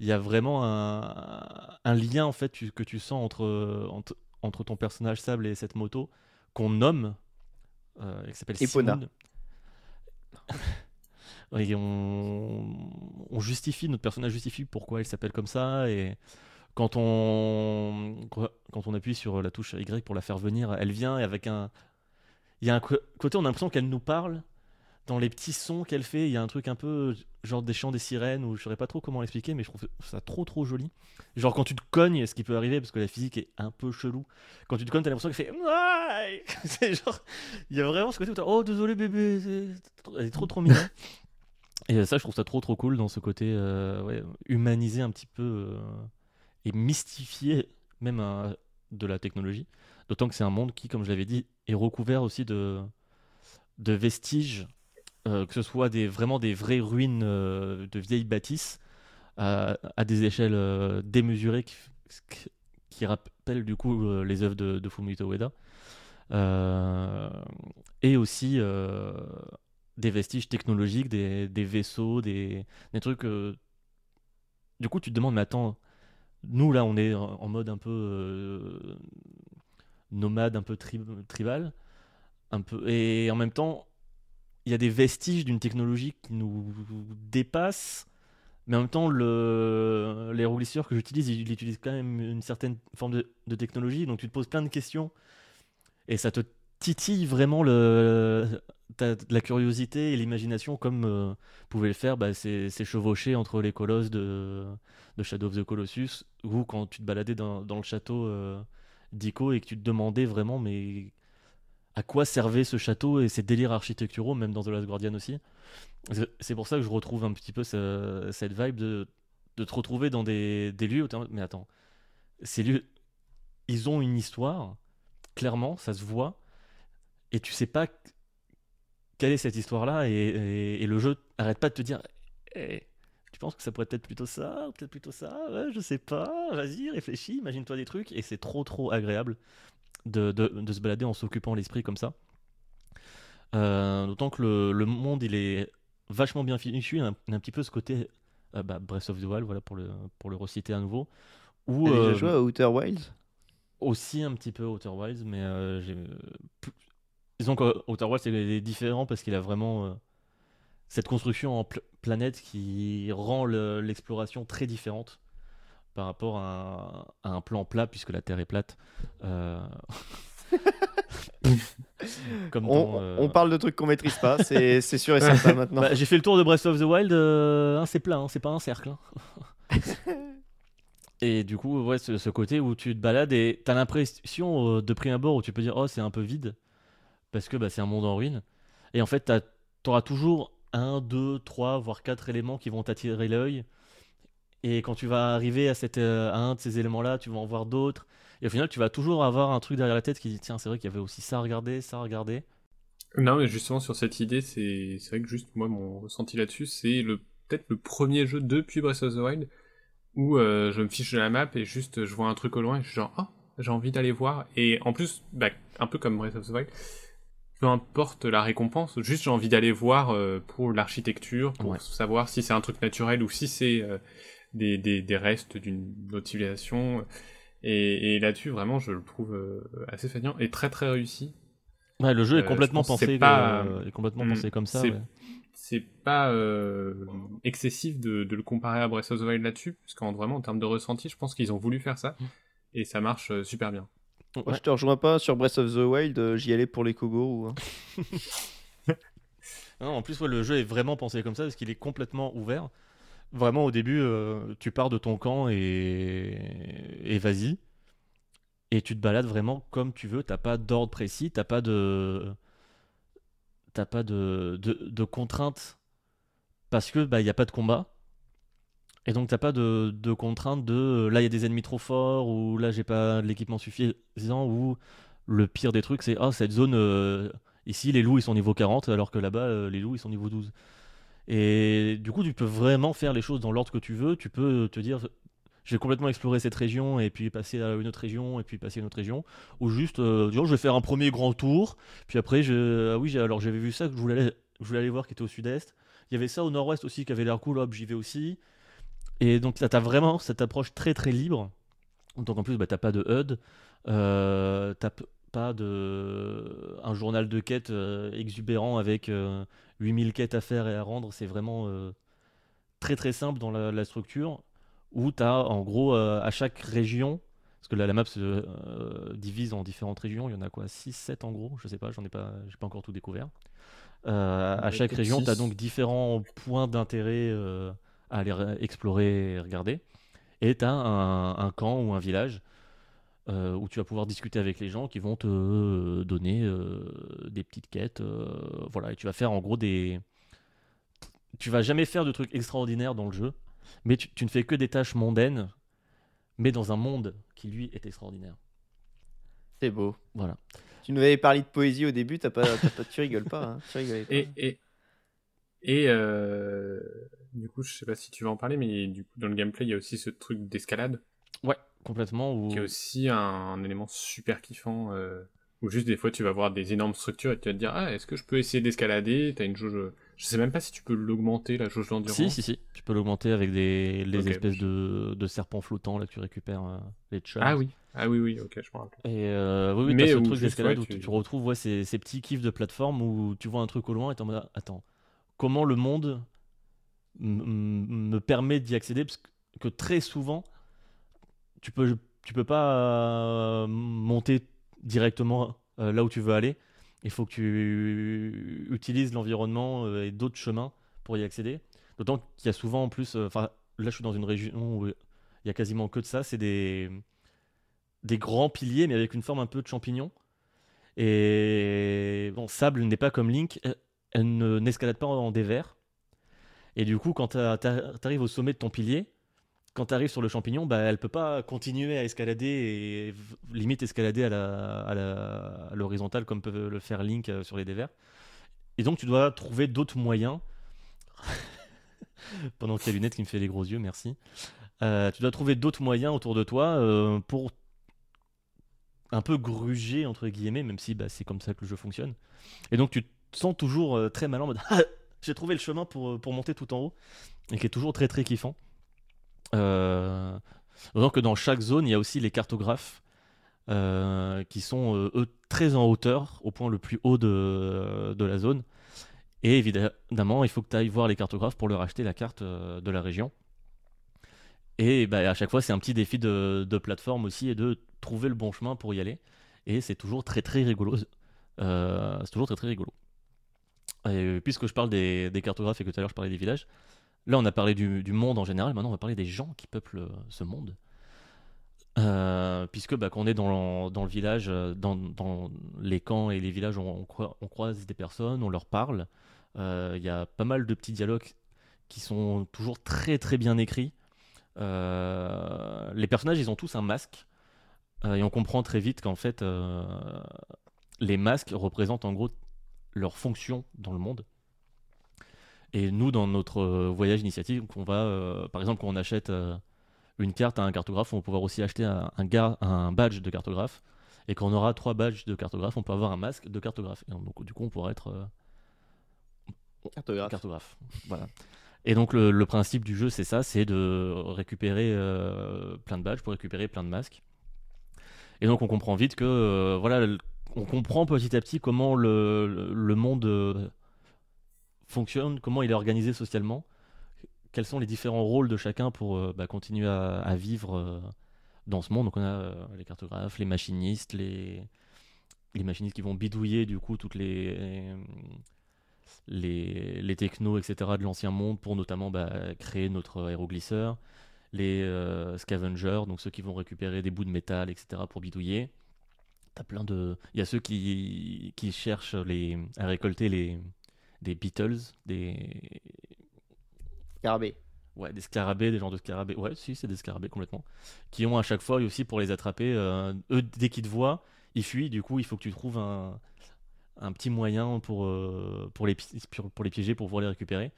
Il y a vraiment un, un lien en fait tu- que tu sens entre, entre entre ton personnage Sable et cette moto qu'on nomme euh, qui s'appelle Epona. Et on, on justifie, notre personnage justifie pourquoi il s'appelle comme ça. Et quand on, quand on appuie sur la touche Y pour la faire venir, elle vient et avec un. Il y a un côté, on a l'impression qu'elle nous parle. Dans les petits sons qu'elle fait, il y a un truc un peu genre des chants des sirènes, ou je saurais pas trop comment l'expliquer, mais je trouve ça trop trop joli. Genre quand tu te cognes, ce qui peut arriver parce que la physique est un peu chelou. Quand tu te cognes, t'as l'impression qu'elle fait. C'est genre. Il y a vraiment ce côté où t'as. Oh désolé bébé, elle est trop trop mignonne. Et ça, je trouve ça trop trop cool dans ce côté euh, ouais, humanisé un petit peu euh, et mystifié même euh, de la technologie. D'autant que c'est un monde qui, comme je l'avais dit, est recouvert aussi de, de vestiges, euh, que ce soit des, vraiment des vraies ruines euh, de vieilles bâtisses à, des échelles démesurées qui, qui- rappellent du coup les œuvres de, de Fumito Ueda. Et aussi des vestiges technologiques, des, des vaisseaux, des, des trucs. Du coup, tu te demandes, mais attends, nous là, on est en mode un peu euh, nomade, un peu tri- tribal, un peu, et en même temps, il y a des vestiges d'une technologie qui nous dépasse. Mais en même temps, le, les roulisseurs que j'utilise, ils utilisent quand même une certaine forme de, de technologie. Donc tu te poses plein de questions et ça te titille vraiment le, ta- la curiosité et l'imagination comme euh, pouvaient le faire bah, ces, chevauchés entre les colosses de, de Shadow of the Colossus ou quand tu te baladais dans, dans le château euh, d'Ico et que tu te demandais vraiment mais à quoi servait ce château et ses délires architecturaux, même dans The Last Guardian aussi. C'est- pour ça que je retrouve un petit peu ce- cette vibe de, de te retrouver dans des, des lieux où mais attends, ces lieux, ils ont une histoire, clairement, ça se voit, et tu sais pas quelle est cette histoire-là, et, et- et le jeu arrête pas de te dire, Eh, tu penses que ça pourrait être plutôt ça, peut-être plutôt ça, ouais, je sais pas, vas-y, réfléchis, imagine-toi des trucs, et c'est trop trop agréable de, de- de se balader en s'occupant l'esprit comme ça. Euh, D'autant que le, le monde il est vachement bien fichu, il y a un, un petit peu ce côté euh, bah, Breath of the Wild, voilà, pour le, pour le reciter à nouveau. Ou T'as déjà euh, joué à Outer Wilds? aussi un petit peu Outer Wilds, mais euh, j'ai disons que Outer Wilds c'est différent parce qu'il a vraiment euh, cette construction en pl- planète qui rend le- l'exploration très différente par rapport à, un- à un plan plat puisque la Terre est plate. Euh, Comme on, dans, euh, on parle de trucs qu'on maîtrise pas, c'est sûr et certain maintenant. bah, j'ai fait le tour de Breath of the Wild, euh, hein, c'est plat, hein, c'est pas un cercle. hein. et du coup, ouais, ce, ce côté où tu te balades et t'as l'impression de prime abord où tu peux dire oh c'est un peu vide parce que bah, c'est un monde en ruine. Et en fait, t'as- t'auras toujours un, deux, trois, voire quatre éléments qui vont t'attirer l'œil. Et quand tu vas arriver à, cette, euh, à un de ces éléments-là, tu vas en voir d'autres. Et au final, tu vas toujours avoir un truc derrière la tête qui dit tiens, c'est vrai qu'il y avait aussi ça à regarder, ça à regarder. Non, mais justement sur cette idée, c'est vrai que juste moi mon ressenti là-dessus, c'est le peut-être le premier jeu depuis Breath of the Wild où euh, je me fiche de la map et juste je vois un truc au loin et je suis genre ah j'ai envie d'aller voir et en plus bah, un peu comme Breath of the Wild peu importe la récompense, juste j'ai envie d'aller voir euh, pour l'architecture, pour Ouais. savoir si c'est un truc naturel ou si c'est euh, des, des, des restes d'une autre civilisation. Et, et là-dessus, vraiment, je le trouve euh, assez fascinant et très très réussi. Ouais, le jeu est complètement pensé, pas- est complètement Hmm, pensé comme ça. c'est- ouais. Pas excessif de, de le comparer à Breath of the Wild là-dessus, parce qu'en vraiment en termes de ressenti, je pense qu'ils ont voulu faire ça Mm. et ça marche super bien. Moi, Ouais. je te rejoins pas sur Breath of the Wild, euh, j'y allais pour les Kogo. hein. Non, en plus, ouais, le jeu est vraiment pensé comme ça parce qu'il est complètement ouvert. Vraiment, au début, euh, tu pars de ton camp et, et vas-y. Et tu te balades vraiment comme tu veux. T'as pas d'ordre précis, t'as pas de. T'as pas de, de, de contraintes parce que bah il y a pas de combat. Et donc t'as pas de, de contraintes de euh, là il y a des ennemis trop forts ou là j'ai pas l'équipement suffisant ou le pire des trucs c'est ah cette zone euh, Ici, les loups, ils sont niveau 40, alors que là-bas, euh, les loups, ils sont niveau 12. Et du coup, tu peux vraiment faire les choses dans l'ordre que tu veux. Tu peux te dire, je vais complètement explorer cette région, et puis passer à une autre région, et puis passer à une autre région. Ou juste, euh, dire, je vais faire un premier grand tour. Puis après, je... ah oui, alors j'avais vu ça, que je voulais, aller... je voulais aller voir, qui était au sud-est. Il y avait ça au nord-ouest aussi, qui avait l'air cool, hop, j'y vais aussi. Et donc, ça t'a vraiment cette approche très très libre. Donc en plus, bah, t'as pas de HUD. Euh, t'as pas de un journal de quête euh, exubérant avec euh, 8000 quêtes à faire et à rendre. C'est vraiment euh, très très simple dans la, la structure où tu as en gros euh, à chaque région, parce que la, la map se euh, divise en différentes régions, il y en a quoi? 6, 7 en gros, je sais pas, j'en ai pas, j'ai pas encore tout découvert. Euh, à Ouais, chaque région, tu as donc différents points d'intérêt euh, à aller re- explorer et regarder. Et tu as un, un camp ou un village euh, où tu vas pouvoir discuter avec les gens qui vont te euh, donner euh, des petites quêtes. euh, voilà, et tu vas faire en gros des. Tu vas jamais faire de trucs extraordinaires dans le jeu, mais tu, tu ne fais que des tâches mondaines, mais dans un monde qui lui est extraordinaire. C'est beau. Voilà. Tu nous avais parlé de poésie au début, t'as pas, t'as pas- tu rigoles pas. Hein. Tu rigolais pas. Et, et, et euh, du coup, je sais pas si tu vas en parler, mais du coup, dans le gameplay, il y a aussi ce truc d'escalade, Ouais, complètement. Où... qui est aussi un, un élément super kiffant, euh, où juste des fois, tu vas voir des énormes structures et tu vas te dire, ah, est-ce que je peux essayer d'escalader? T'as une jauge, je sais même pas si tu peux l'augmenter, la jauge d'endurance. Si, si, si. Tu peux l'augmenter avec des les espèces de, de serpents flottants là que tu récupères, euh, les chums. Ah oui, ah oui, oui, ok, je me rappelle. Et euh, oui, oui, Mais ce truc d'escalade ouais, où tu, retrouves ouais, ces, ces petits kiffs de plateforme où tu vois un truc au loin et t'es en mode attends, comment le monde me permet d'y accéder Parce que, très souvent, tu peux, tu peux pas euh, monter directement euh, là où tu veux aller. Il faut que tu utilises l'environnement euh, et d'autres chemins pour y accéder. D'autant qu'il y a souvent en plus, enfin là je suis dans une région où il y a quasiment que de ça, c'est des des grands piliers, mais avec une forme un peu de champignon. Et bon, Sable n'est pas comme Link, elle- elle ne- n'escalade pas en dévers. Et du coup, quand tu arrives au sommet de ton pilier, quand tu arrives sur le champignon, bah, elle peut pas continuer à escalader et limite escalader à la- à l'horizontale comme peut le faire Link euh, sur les dévers. Et donc, tu dois trouver d'autres moyens. Pendant qu'il y Lunette qui me fait les gros yeux, merci. Euh, tu dois trouver d'autres moyens autour de toi euh, pour un peu gruger entre guillemets, même si bah, c'est comme ça que le jeu fonctionne. Et donc tu te sens toujours très malin en mode Ah, j'ai trouvé le chemin pour, euh, pour monter tout en haut, et qui est toujours très très kiffant. Euh, que dans chaque zone, il y a aussi les cartographes euh, qui sont euh, eux très en hauteur, au point le plus haut de, de la zone. Et évidemment, il faut que tu ailles voir les cartographes pour leur acheter la carte de la région. Et bah, à chaque fois, c'est un petit défi de, de plateforme aussi et de trouver le bon chemin pour y aller. Et c'est toujours très très rigolo. C'est toujours très très rigolo. Et puisque je parle des, cartographes et que tout à l'heure je parlais des villages, là on a parlé du, monde en général, maintenant on va parler des gens qui peuplent euh, ce monde. Euh, puisque bah, quand est dans, le village, euh, dans, les camps et les villages, on, on croi- on croise des personnes, on leur parle. Euh, Il y a pas mal de petits dialogues qui sont toujours très très bien écrits. Euh, les personnages, ils ont tous un masque. Euh, et on comprend très vite qu'en fait, euh, les masques représentent en gros leur fonction dans le monde. Et nous, dans notre euh, voyage initiatique, on va, euh, par exemple, quand on achète euh, une carte à un cartographe, on va pouvoir aussi acheter un, un, un badge de cartographe. Et quand on aura trois badges de cartographe, on peut avoir un masque de cartographe. Et donc, du coup, on pourra être euh, Cartographe. cartographe. Voilà. Et donc le, le principe du jeu, c'est ça, c'est de récupérer plein de badges pour récupérer plein de masques. Et donc on comprend vite que voilà, on comprend petit à petit comment le, le- monde euh, fonctionne, comment il est organisé socialement, quels sont les différents rôles de chacun pour euh, bah, continuer à, vivre euh, dans ce monde. Donc on a les cartographes, les machinistes, les les machinistes qui vont bidouiller du coup toutes les les, les technos, etc. de l'ancien monde pour notamment bah, créer notre aéroglisseur, les scavengers, donc ceux qui vont récupérer des bouts de métal, etc. pour bidouiller. T'as plein de... Il y a ceux qui, qui cherchent les, à récolter les, des beetles, des, Scarabée. Ouais, des scarabées, des genres de scarabées. Ouais, si, c'est des scarabées complètement. Qui ont à chaque fois, aussi pour les attraper, euh, eux, dès qu'ils te voient, ils fuient. Du coup, il faut que tu trouves un, un petit moyen pour, euh, pour, les, pour les piéger, pour pouvoir les récupérer.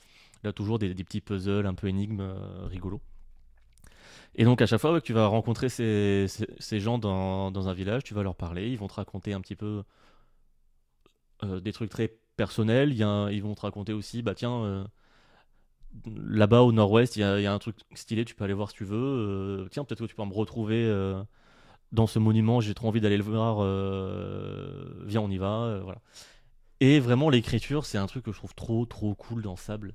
Là, toujours des, des petits puzzles un peu énigmes euh, rigolos. Et donc, à chaque fois que tu vas rencontrer ces, ces, gens dans, dans un village, tu vas leur parler. Ils vont te raconter un petit peu euh, des trucs très personnels. Ils vont te raconter aussi, bah tiens. euh, là-bas au nord-ouest, il y, a- un truc stylé, tu peux aller voir si tu veux. Euh, tiens, peut-être que tu peux me retrouver dans ce monument, j'ai trop envie d'aller le voir. viens, on y va. voilà. Et vraiment, l'écriture, c'est un truc que je trouve trop, trop cool dans Sable.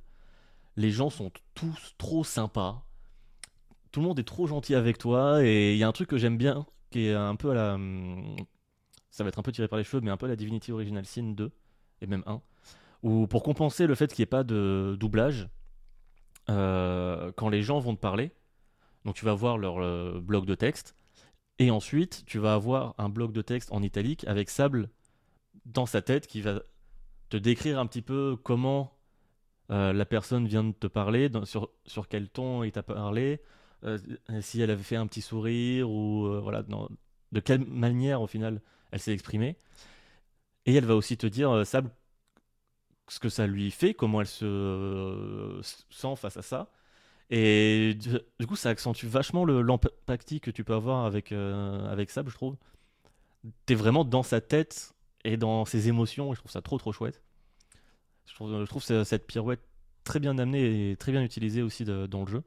Les gens sont tous trop sympas. Tout le monde est trop gentil avec toi. Et il y a un truc que j'aime bien, qui est un peu à la. Ça va être un peu tiré par les cheveux, mais un peu à la Divinity Original Sin 2, et même 1. Où pour compenser le fait qu'il n'y ait pas de doublage, euh, quand les gens vont te parler, donc tu vas voir leur euh, bloc de texte, et ensuite tu vas avoir un bloc de texte en italique avec Sable dans sa tête qui va te décrire un petit peu comment euh, la personne vient de te parler, sur, sur quel ton il t'a parlé, si elle avait fait un petit sourire, ou euh, voilà, de quelle manière au final elle s'est exprimée. Et elle va aussi te dire, euh, Sable, ce que ça lui fait, comment elle se euh, sent face à ça. Et du, coup, ça accentue vachement le- l'empathie que tu peux avoir avec, euh, avec Sable, je trouve. T'es vraiment dans sa tête et dans ses émotions, et je trouve ça trop trop chouette. Je trouve, cette pirouette très bien amenée et très bien utilisée aussi dans le jeu.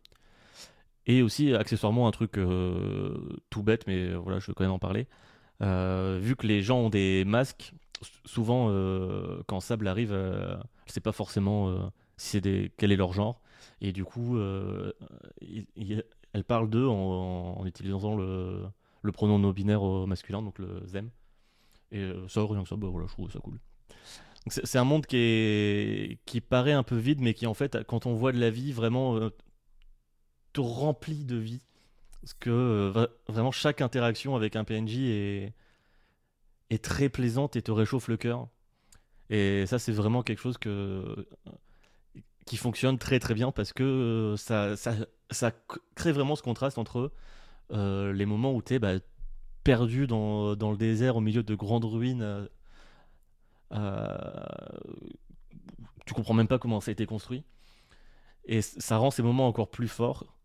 Et aussi, accessoirement, un truc euh, tout bête, mais voilà, je veux quand même en parler. Euh, vu que les gens ont des masques, souvent, euh, quand Sable arrive, euh, elle sait pas forcément euh, quel est leur genre. Et du coup, euh, elle parle d'eux en, utilisant le, pronom non binaire masculin, donc le them. Et euh, ça, rien que ça, bah voilà, je trouve ça cool. C'est un monde qui paraît un peu vide, mais qui en fait, quand on voit de la vie, vraiment te remplit de vie. Parce que euh, vra- vraiment chaque interaction avec un PNJ est, très plaisante et te réchauffe le cœur. Et ça, c'est vraiment quelque chose que, qui fonctionne très très bien parce que euh, ça, crée vraiment ce contraste entre euh, les moments où tu es perdu dans, le désert au milieu de grandes ruines. tu comprends même pas comment ça a été construit. Et ça rend ces moments encore plus forts,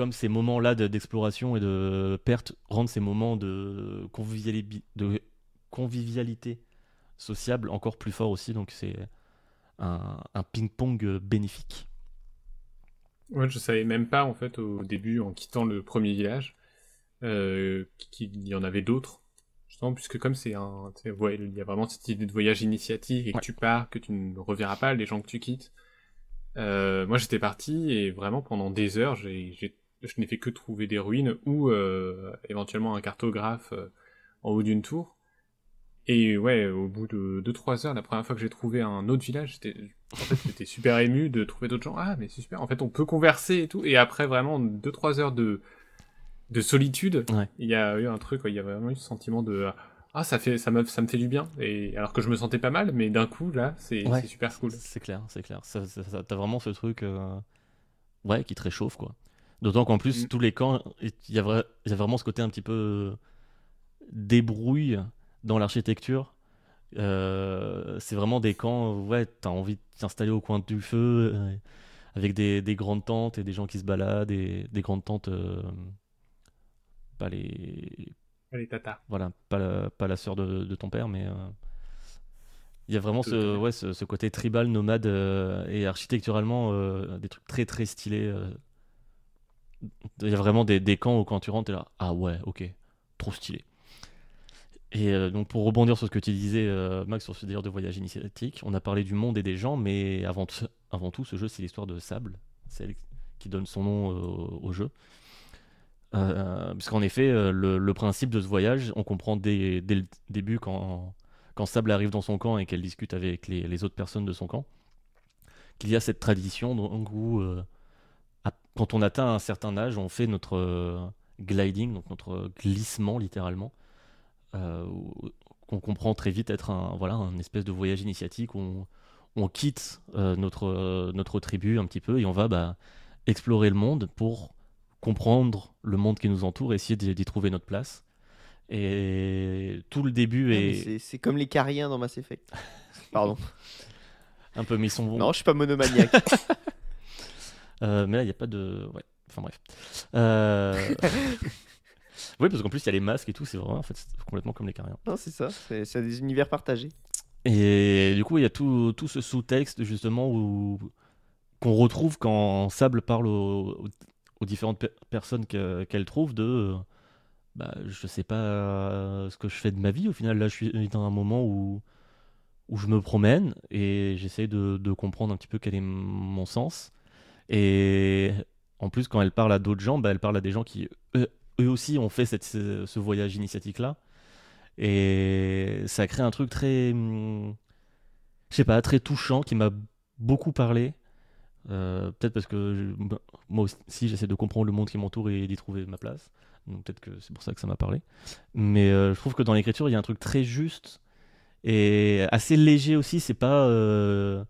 comme ces moments-là de- d'exploration et de perte rendent ces moments de, conviviali- de convivialité sociable encore plus forts aussi. Donc c'est un, un ping-pong bénéfique. Ouais, je savais même pas en fait au début en quittant le premier village euh, qu'il y en avait d'autres. Justement, puisque comme c'est un, ouais, il y a vraiment cette idée de voyage initiatique et que Ouais. tu pars, que tu ne reverras pas les gens que tu quittes. Euh, moi, j'étais parti et vraiment pendant des heures, j'ai- je n'ai fait que trouver des ruines ou euh, éventuellement un cartographe euh, en haut d'une tour. Et ouais, au bout de 2-3 heures, la première fois que j'ai trouvé un autre village, j'étais, en fait, super ému de trouver d'autres gens. Ah, mais c'est super. En fait, on peut converser et tout. Et après vraiment 2-3 heures de, de solitude, Ouais. il y a eu un truc, il y a vraiment eu ce sentiment de ah ça fait ça me ça me fait du bien. Et alors que je me sentais pas mal, mais d'un coup là, c'est Ouais. super cool. C'est clair, c'est clair. T'as vraiment ce truc euh, ouais, qui te réchauffe, quoi. D'autant qu'en plus, Mm. tous les camps, il y, a vra- il y a vraiment ce côté un petit peu euh, débrouille dans l'architecture. Euh, c'est vraiment des camps, où, ouais, t'as envie de t'installer au coin du feu, euh, avec des, des grandes tentes et des gens qui se baladent, et des grandes tentes, euh, pas les Allez, tata. Voilà, pas la, pas la sœur de, de ton père, mais il y a vraiment ce, ouais, ce, ce côté tribal, nomade et architecturalement des trucs très très stylés. Il y a vraiment des, des camps où quand tu rentres, t'es là, ah ouais, ok, trop stylé. Et euh, donc pour rebondir sur ce que tu disais, euh, Max, sur ce délire de voyage initiatique, on a parlé du monde et des gens, mais avant, avant tout, ce jeu, c'est l'histoire de Sable, celle qui donne son nom euh, au jeu. Euh, Puisqu'en effet, le, principe de ce voyage, on comprend dès, dès le début quand, quand Sable arrive dans son camp et qu'elle discute avec les, les autres personnes de son camp, qu'il y a cette tradition donc, où, quand on atteint un certain âge, on fait notre euh, gliding, donc notre glissement littéralement, euh, qu'on comprend très vite être un, voilà, un espèce de voyage initiatique où on, on quitte euh, notre, euh, notre tribu un petit peu et on va bah, explorer le monde pour comprendre le monde qui nous entoure et essayer d'y trouver notre place. Et tout le début Ah, mais est c'est- comme les Cariens dans Mass Effect. Pardon. un peu mis son Non, je suis pas monomaniaque. Euh, mais là, il n'y a pas de. Ouais. Enfin bref. Euh, oui, parce qu'en plus, il y a les masques et tout. C'est vraiment en fait, complètement comme les Cariens. non, c'est ça. C'est des univers partagés. Et du coup, il y a tout, tout ce sous-texte justement où qu'on retrouve quand Sable parle aux, différentes pe- personnes que- qu'elle trouve de bah, je sais pas euh, ce que je fais de ma vie. Au final, là, je suis dans un moment où, où je me promène et j'essaie de, de comprendre un petit peu quel est mon sens. Et en plus, quand elle parle à d'autres gens, bah, elle parle à des gens qui eux, aussi ont fait ce, voyage initiatique-là. Et ça crée un truc très, hum, je sais pas, très touchant qui m'a beaucoup parlé. Euh, peut-être parce que bah, moi aussi j'essaie de comprendre le monde qui m'entoure et d'y trouver ma place. Donc peut-être que c'est pour ça que ça m'a parlé. Mais euh, je trouve que dans l'écriture il y a un truc très juste et assez léger aussi. C'est pas, euh,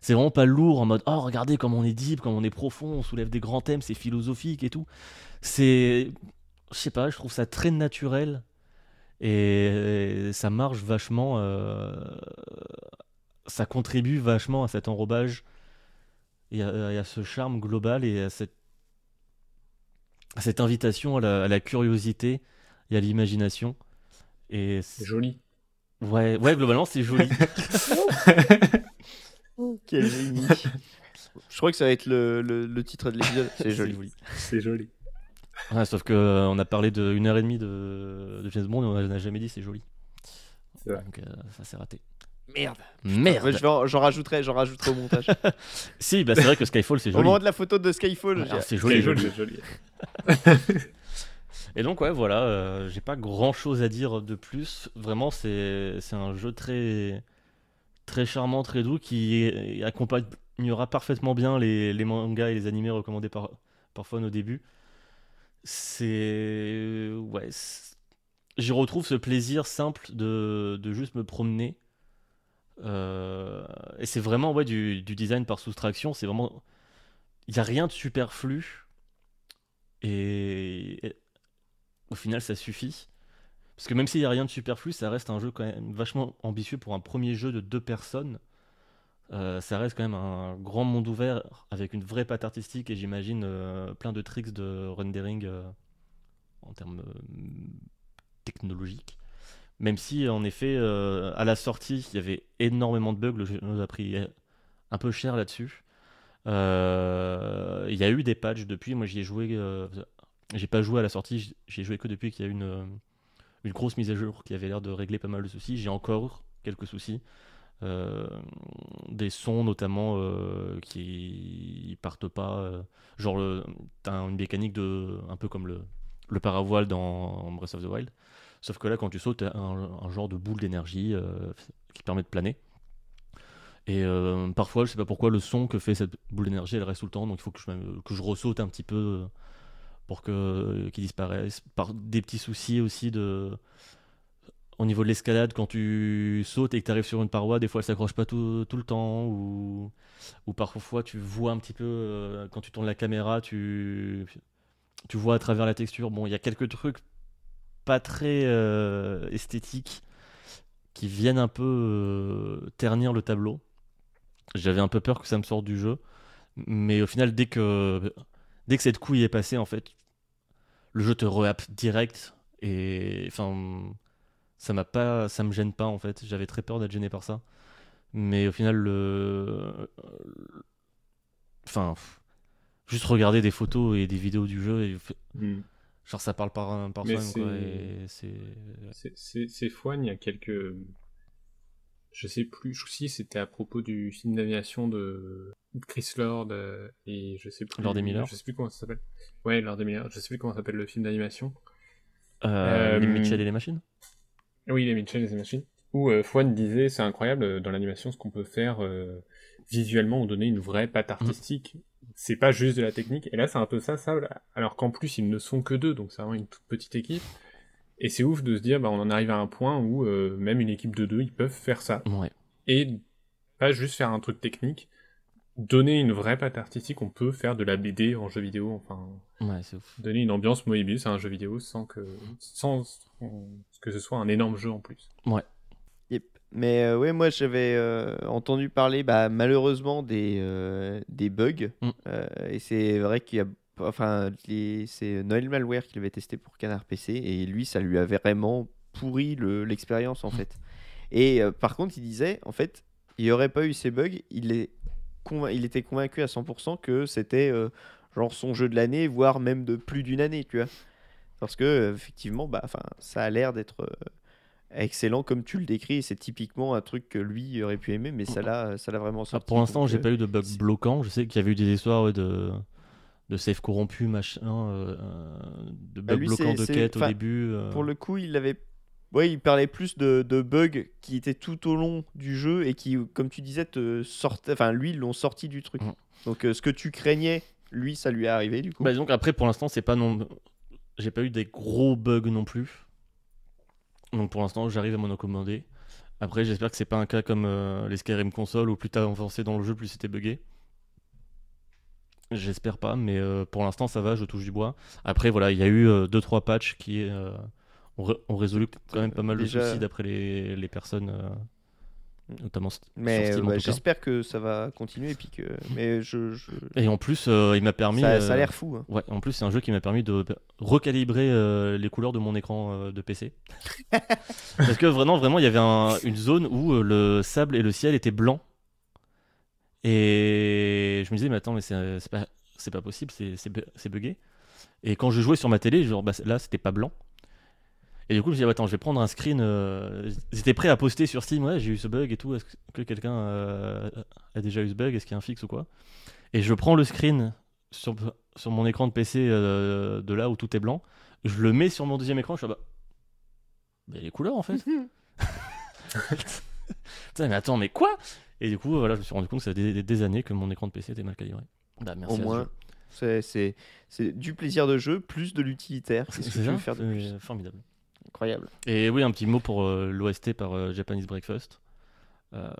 c'est vraiment pas lourd en mode oh regardez comme on est deep, comme on est profond, on soulève des grands thèmes, c'est philosophique et tout. C'est, je sais pas, je trouve ça très naturel et ça marche vachement. euh, ça contribue vachement à cet enrobage et à, et à ce charme global et à cette, à cette invitation à la, à la curiosité et à l'imagination. Et C'est joli. ouais, ouais, globalement c'est joli. Quel génie. Je crois que ça va être le, le- le titre de l'épisode. C'est joli. C'est joli. Ouais, sauf que euh, on a parlé de une heure et demie de, de James Bond et on n'a jamais dit c'est joli. C'est vrai. Donc euh, ça s'est raté. Merde. Merde. Ouais, je vais en- J'en rajouterai, j'en rajouterai au montage. Si, bah c'est vrai que Skyfall c'est Au joli. moment de la photo de Skyfall, alors, c'est joli, joli, joli. c'est joli. Et donc ouais voilà, euh, j'ai pas grand chose à dire de plus. Vraiment c'est c'est un jeu très très charmant, très doux qui accompagnera parfaitement bien les, mangas et les animés recommandés par par Fawn au début. C'est ouais, j'y retrouve ce plaisir simple de, de juste me promener. Euh, et c'est vraiment ouais, du, design par soustraction. C'est vraiment il y a rien de superflu. Et au final, ça suffit. Parce que même s'il n'y a rien de superflu, ça reste un jeu quand même vachement ambitieux pour un premier jeu de deux personnes. Euh, ça reste quand même un grand monde ouvert avec une vraie patte artistique et j'imagine euh, plein de tricks de rendering euh, en termes technologiques. Même si en effet, à la sortie, il y avait énormément de bugs, le jeu nous a pris un peu cher là-dessus. Il y a eu des patchs depuis, moi j'y ai joué, j'ai pas joué à la sortie, j'y ai joué que depuis qu'il y a eu une, une grosse mise à jour qui avait l'air de régler pas mal de soucis. J'ai encore quelques soucis. Euh, des sons notamment euh, qui partent pas. euh, genre, le- t'as une mécanique de. un peu comme le, le paravoile dans Breath of the Wild. Sauf que là, quand tu sautes, t'as un, un genre de boule d'énergie qui permet de planer. Et parfois, je sais pas pourquoi, le son que fait cette boule d'énergie, elle reste tout le temps. Donc il faut que je, que je ressaute un petit peu pour que qu'il disparaisse. Par des petits soucis aussi de au niveau de l'escalade, quand tu sautes et que tu arrives sur une paroi, des fois elle s'accroche pas tout, tout le temps, ou, ou parfois tu vois un petit peu, euh, quand tu tournes la caméra, tu, tu vois à travers la texture. Bon, il y a quelques trucs pas très euh, esthétiques qui viennent un peu euh, ternir le tableau. J'avais un peu peur que ça me sorte du jeu, mais au final, dès que, dès que cette couille est passée, en fait, le jeu te rehappe direct Et enfin, ça m'a pas, ça me gêne pas en fait. J'avais très peur d'être gêné par ça. Mais au final, le. Enfin. Juste regarder des photos et des vidéos du jeu, et Hmm. genre ça parle par, par soi-même quoi. c'est- Et c'est. C'est- C'est c'est Foine, il y a quelques. Je sais plus, je- si c'était à propos du film d'animation de Chris Lord euh, et je sais plus. Lord et Miller. Je sais plus comment ça s'appelle. Ouais, Lord et Miller, je sais plus comment s'appelle le film d'animation. Euh, les Euh, Mitchell et les machines? Oui, les Mitchell et les machines. Où euh, Fouane disait, c'est incroyable dans l'animation ce qu'on peut faire visuellement, on donner une vraie patte artistique. C'est pas juste de la technique. Et là, c'est un peu ça, ça. Alors qu'en plus, ils ne sont que deux, donc c'est vraiment une toute petite équipe. Et c'est ouf de se dire, bah, on en arrive à un point où euh, même une équipe de deux, ils peuvent faire ça. Ouais. Et pas juste faire un truc technique. Donner une vraie patte artistique, on peut faire de la BD en jeu vidéo, enfin, Ouais, c'est ouf. donner une ambiance Moebius à un jeu vidéo sans que, sans que ce soit un énorme jeu en plus. Yep. Mais euh, ouais, moi j'avais euh, entendu parler bah, malheureusement des, euh, des bugs. Mm. Euh, et c'est vrai qu'il y a. Enfin, les- c'est Noël Malware qui l'avait testé pour Canard PC. Et lui, ça lui avait vraiment pourri le- l'expérience en fait. Et euh, par contre, il disait en fait, il n'y aurait pas eu ces bugs. Il, est convain- il était convaincu à 100% que c'était euh, genre son jeu de l'année, voire même de plus d'une année, tu vois. Parce que euh, effectivement, bah, ça a l'air d'être. euh, excellent comme tu le décris. et C'est typiquement un truc que lui aurait pu aimer, mais ça l'a, ça l'a vraiment Ah, sorti. pour l'instant, j'ai pas eu de bug bloquant. Je sais qu'il y avait eu des histoires ouais, de de save corrompu, machin, euh, euh, de Bah, bugs lui, bloquants de quête au début. euh, Pour le coup, il avait. Ouais, il parlait plus de, de bugs qui étaient tout au long du jeu et qui, comme tu disais, te sortaient. Enfin, lui, l'ont sorti du truc. Mm. Donc, euh, ce que tu craignais, lui, ça lui est arrivé du coup. Bah, donc après, pour l'instant, c'est pas non. J'ai pas eu des gros bugs non plus. Donc pour l'instant, j'arrive à m'en accommoder. Après, j'espère que c'est pas un cas comme les Skyrim console où plus t'as avancé dans le jeu, plus c'était buggé. J'espère pas, mais euh, pour l'instant ça va, je touche du bois. Après, voilà, il y a eu 2-3 patchs qui euh, ont, ré- ont résolu quand même pas mal Déjà- de soucis d'après les, les personnes, euh, notamment mais euh, bah, j'espère que ça va continuer. Et puis que... Mais je. je- Et en plus, euh, il m'a permis. ça, ça a euh, l'air fou. hein. Ouais, en plus, c'est un jeu qui m'a permis de recalibrer euh, les couleurs de mon écran euh, de PC. Parce que vraiment, vraiment, il y avait un- une zone où euh, le sable et le ciel étaient blancs. Et je me disais, mais attends, mais c'est c'est pas, pas possible, c'est c'est bu- c'est bugué. Et quand je jouais sur ma télé, genre, bah, là, c'était pas blanc. Et du coup, je me dis, ah, attends, je vais prendre un screen. euh, J'étais prêt à poster sur Steam, ouais, j'ai eu ce bug et tout. Est-ce que quelqu'un euh, a déjà eu ce bug Est-ce qu'il y a un fixe ou quoi? Et je prends le screen sur, sur mon écran de PC euh, de là où tout est blanc. Je le mets sur mon deuxième écran. Je suis là, bah, bah, les couleurs en fait. Putain, mais attends, mais quoi? Et du coup, voilà, je me suis rendu compte que ça faisait des, des années que mon écran de PC était mal calibré. Bah, merci Au à moins, c'est, du plaisir de jeu plus de l'utilitaire. C'est ce que veux faire de plus. Formidable. Incroyable. Et oui, un petit mot pour euh, l'OST par euh, Japanese Breakfast. Euh,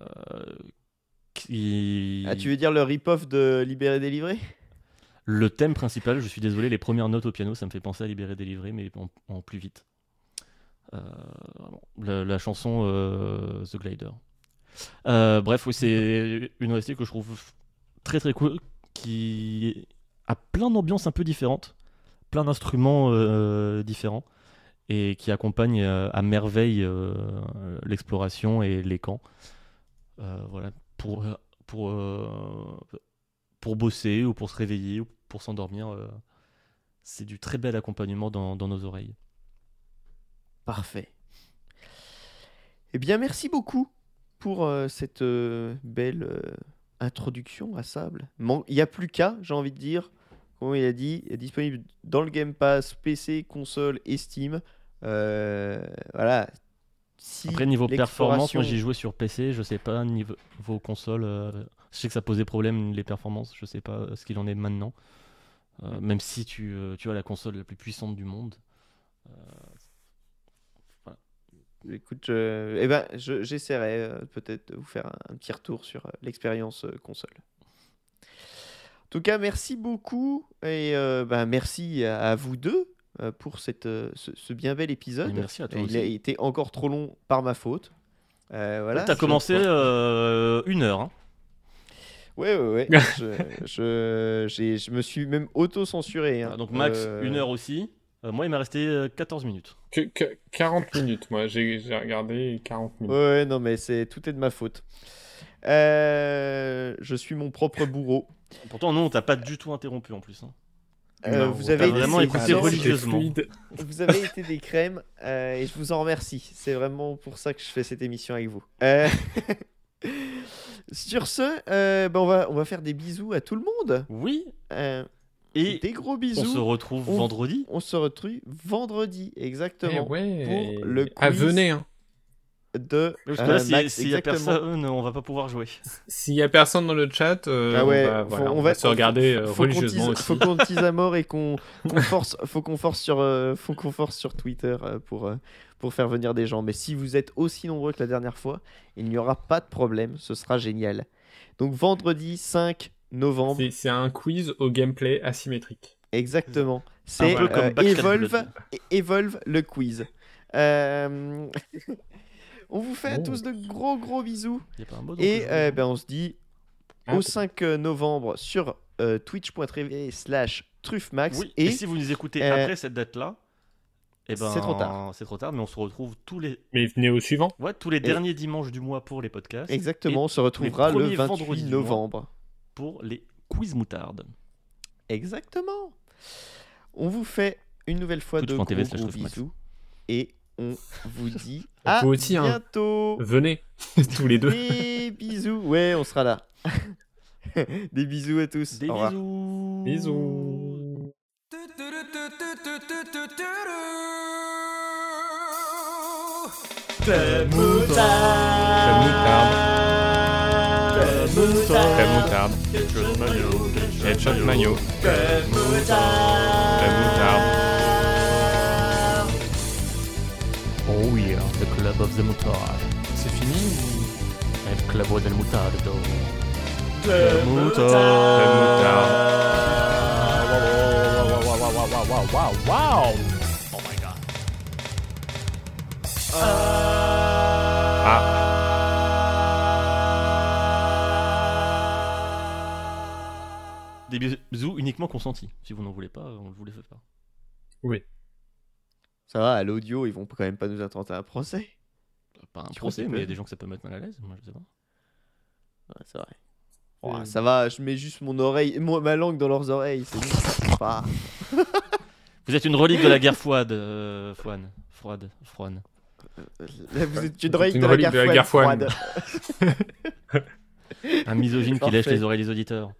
qui... Ah, tu veux dire le rip-off de Libéré Délivré? Le thème principal, je suis désolé, les premières notes au piano, ça me fait penser à Libérer Délivré, mais en, en plus vite. Euh, la, chanson euh, The Glider. Euh, bref, oui, c'est une OST que je trouve très très cool, qui a plein d'ambiances un peu différentes, plein d'instruments différents, et qui accompagne à merveille l'exploration et les camps. Voilà, pour, pour, pour bosser ou pour se réveiller ou pour s'endormir. c'est du très bel accompagnement dans nos oreilles. Parfait. Eh bien, merci beaucoup pour euh, cette euh, belle euh, introduction à Sable. Man- Il n'y a plus qu'à, j'ai envie de dire. Comme il a dit, est disponible dans le Game Pass, PC, console et Steam. Voilà. Si Après, niveau performance, moi j'ai joué sur PC, je sais pas, niveau euh, je sais que ça posait problème les performances, je sais pas ce qu'il en est maintenant. Même si tu, tu as la console la plus puissante du monde. Écoute, je- eh ben, je- j'essaierai euh, peut-être de vous faire un, un petit retour sur euh, l'expérience euh, console. En tout cas, merci beaucoup et euh, bah, merci à, à vous deux pour cette, ce, ce bien bel épisode. Et merci à toi Il aussi. a été encore trop long par ma faute. Euh, voilà, T'as commencé euh, une heure. hein. Ouais, ouais, ouais. je, je, me suis même auto-censuré. hein. Donc Max, une heure aussi. Euh, moi, il m'a resté euh, 14 minutes. Que, que- 40 minutes, moi, j'ai regardé 40 minutes. Ouais, non, mais c'est tout est de ma faute. Euh, je suis mon propre bourreau. Pourtant, non, on t'a pas du tout interrompu en plus. hein. Euh, Non, vous t'as avez T'as vraiment été écouté des- religieusement. Vous avez été des crèmes euh, et je vous en remercie. C'est vraiment pour ça que je fais cette émission avec vous. Euh, Sur ce, euh, ben, on, va, on va faire des bisous à tout le monde. Oui, Euh, et des gros on bisous. se retrouve On- vendredi. On se retrouve vendredi, Eh exactement. ouais. pour le Ah, quiz. venez, hein. De Parce euh, que là, si- Max, s'il y a exactement. personne, on va pas pouvoir jouer. S'il y a personne dans le chat, euh, Ah ouais, on, va, faut- voilà, on on va- va se regarder euh, faut religieusement tease- aussi. Faut qu'on tease à mort et qu'on force, faut qu'on force sur, euh, faut qu'on force sur Twitter euh, pour euh, pour faire venir des gens. Mais si vous êtes aussi nombreux que la dernière fois, il n'y aura pas de problème. Ce sera génial. Donc vendredi 5 novembre, C'est- un quiz au gameplay asymétrique. exactement. C'est peu comme euh, Evolve. Evolve le quiz. Euh, on vous fait à Oh. tous de gros gros bisous. Y a pas un mot dans Et euh, non ben, on se dit Ah. au 5 novembre sur euh, twitch.tv slash truffmax. Oui, et, et si vous nous écoutez euh, après cette date-là, eh ben, c'est trop tard. C'est trop tard, mais on se retrouve tous les, Mais venez au suivant. ouais, tous les derniers dimanches du mois pour les podcasts. exactement, et on se retrouvera le premiers 28 vendredis du mois. novembre. Pour les quiz moutardes. Exactement. On vous fait une nouvelle fois de gros, slash gros bisous. Et on vous dit à peut aussi, hein. bientôt. Venez, tous les deux. Des bisous. Ouais, on sera là. Des bisous à tous. Des Au revoir. bisous. Bisous. Moutarde. Crème moutarde. Ketchup mayo. Crème moutarde. Oh yeah, the club of the moutarde. C'est fini El club del moutardo. Crème moutarde. Des bisous uniquement consentis. Si vous n'en voulez pas, on ne vous les fait pas. Ça va, à l'audio, ils vont quand même pas nous intenter un procès. Pas un Tu procès, mais il y a des gens que ça peut mettre mal à l'aise. Moi, je sais pas. Ouais, c'est vrai. Euh, ça va, je mets juste mon oreille, moi, ma langue dans leurs oreilles. C'est c'est pas. Vous êtes une relique de la guerre froide, euh, Fouane. Froide, froine. Là, vous êtes une relique une de la guerre de la guerre froide. froide. Un misogyne qui lèche les oreilles des auditeurs.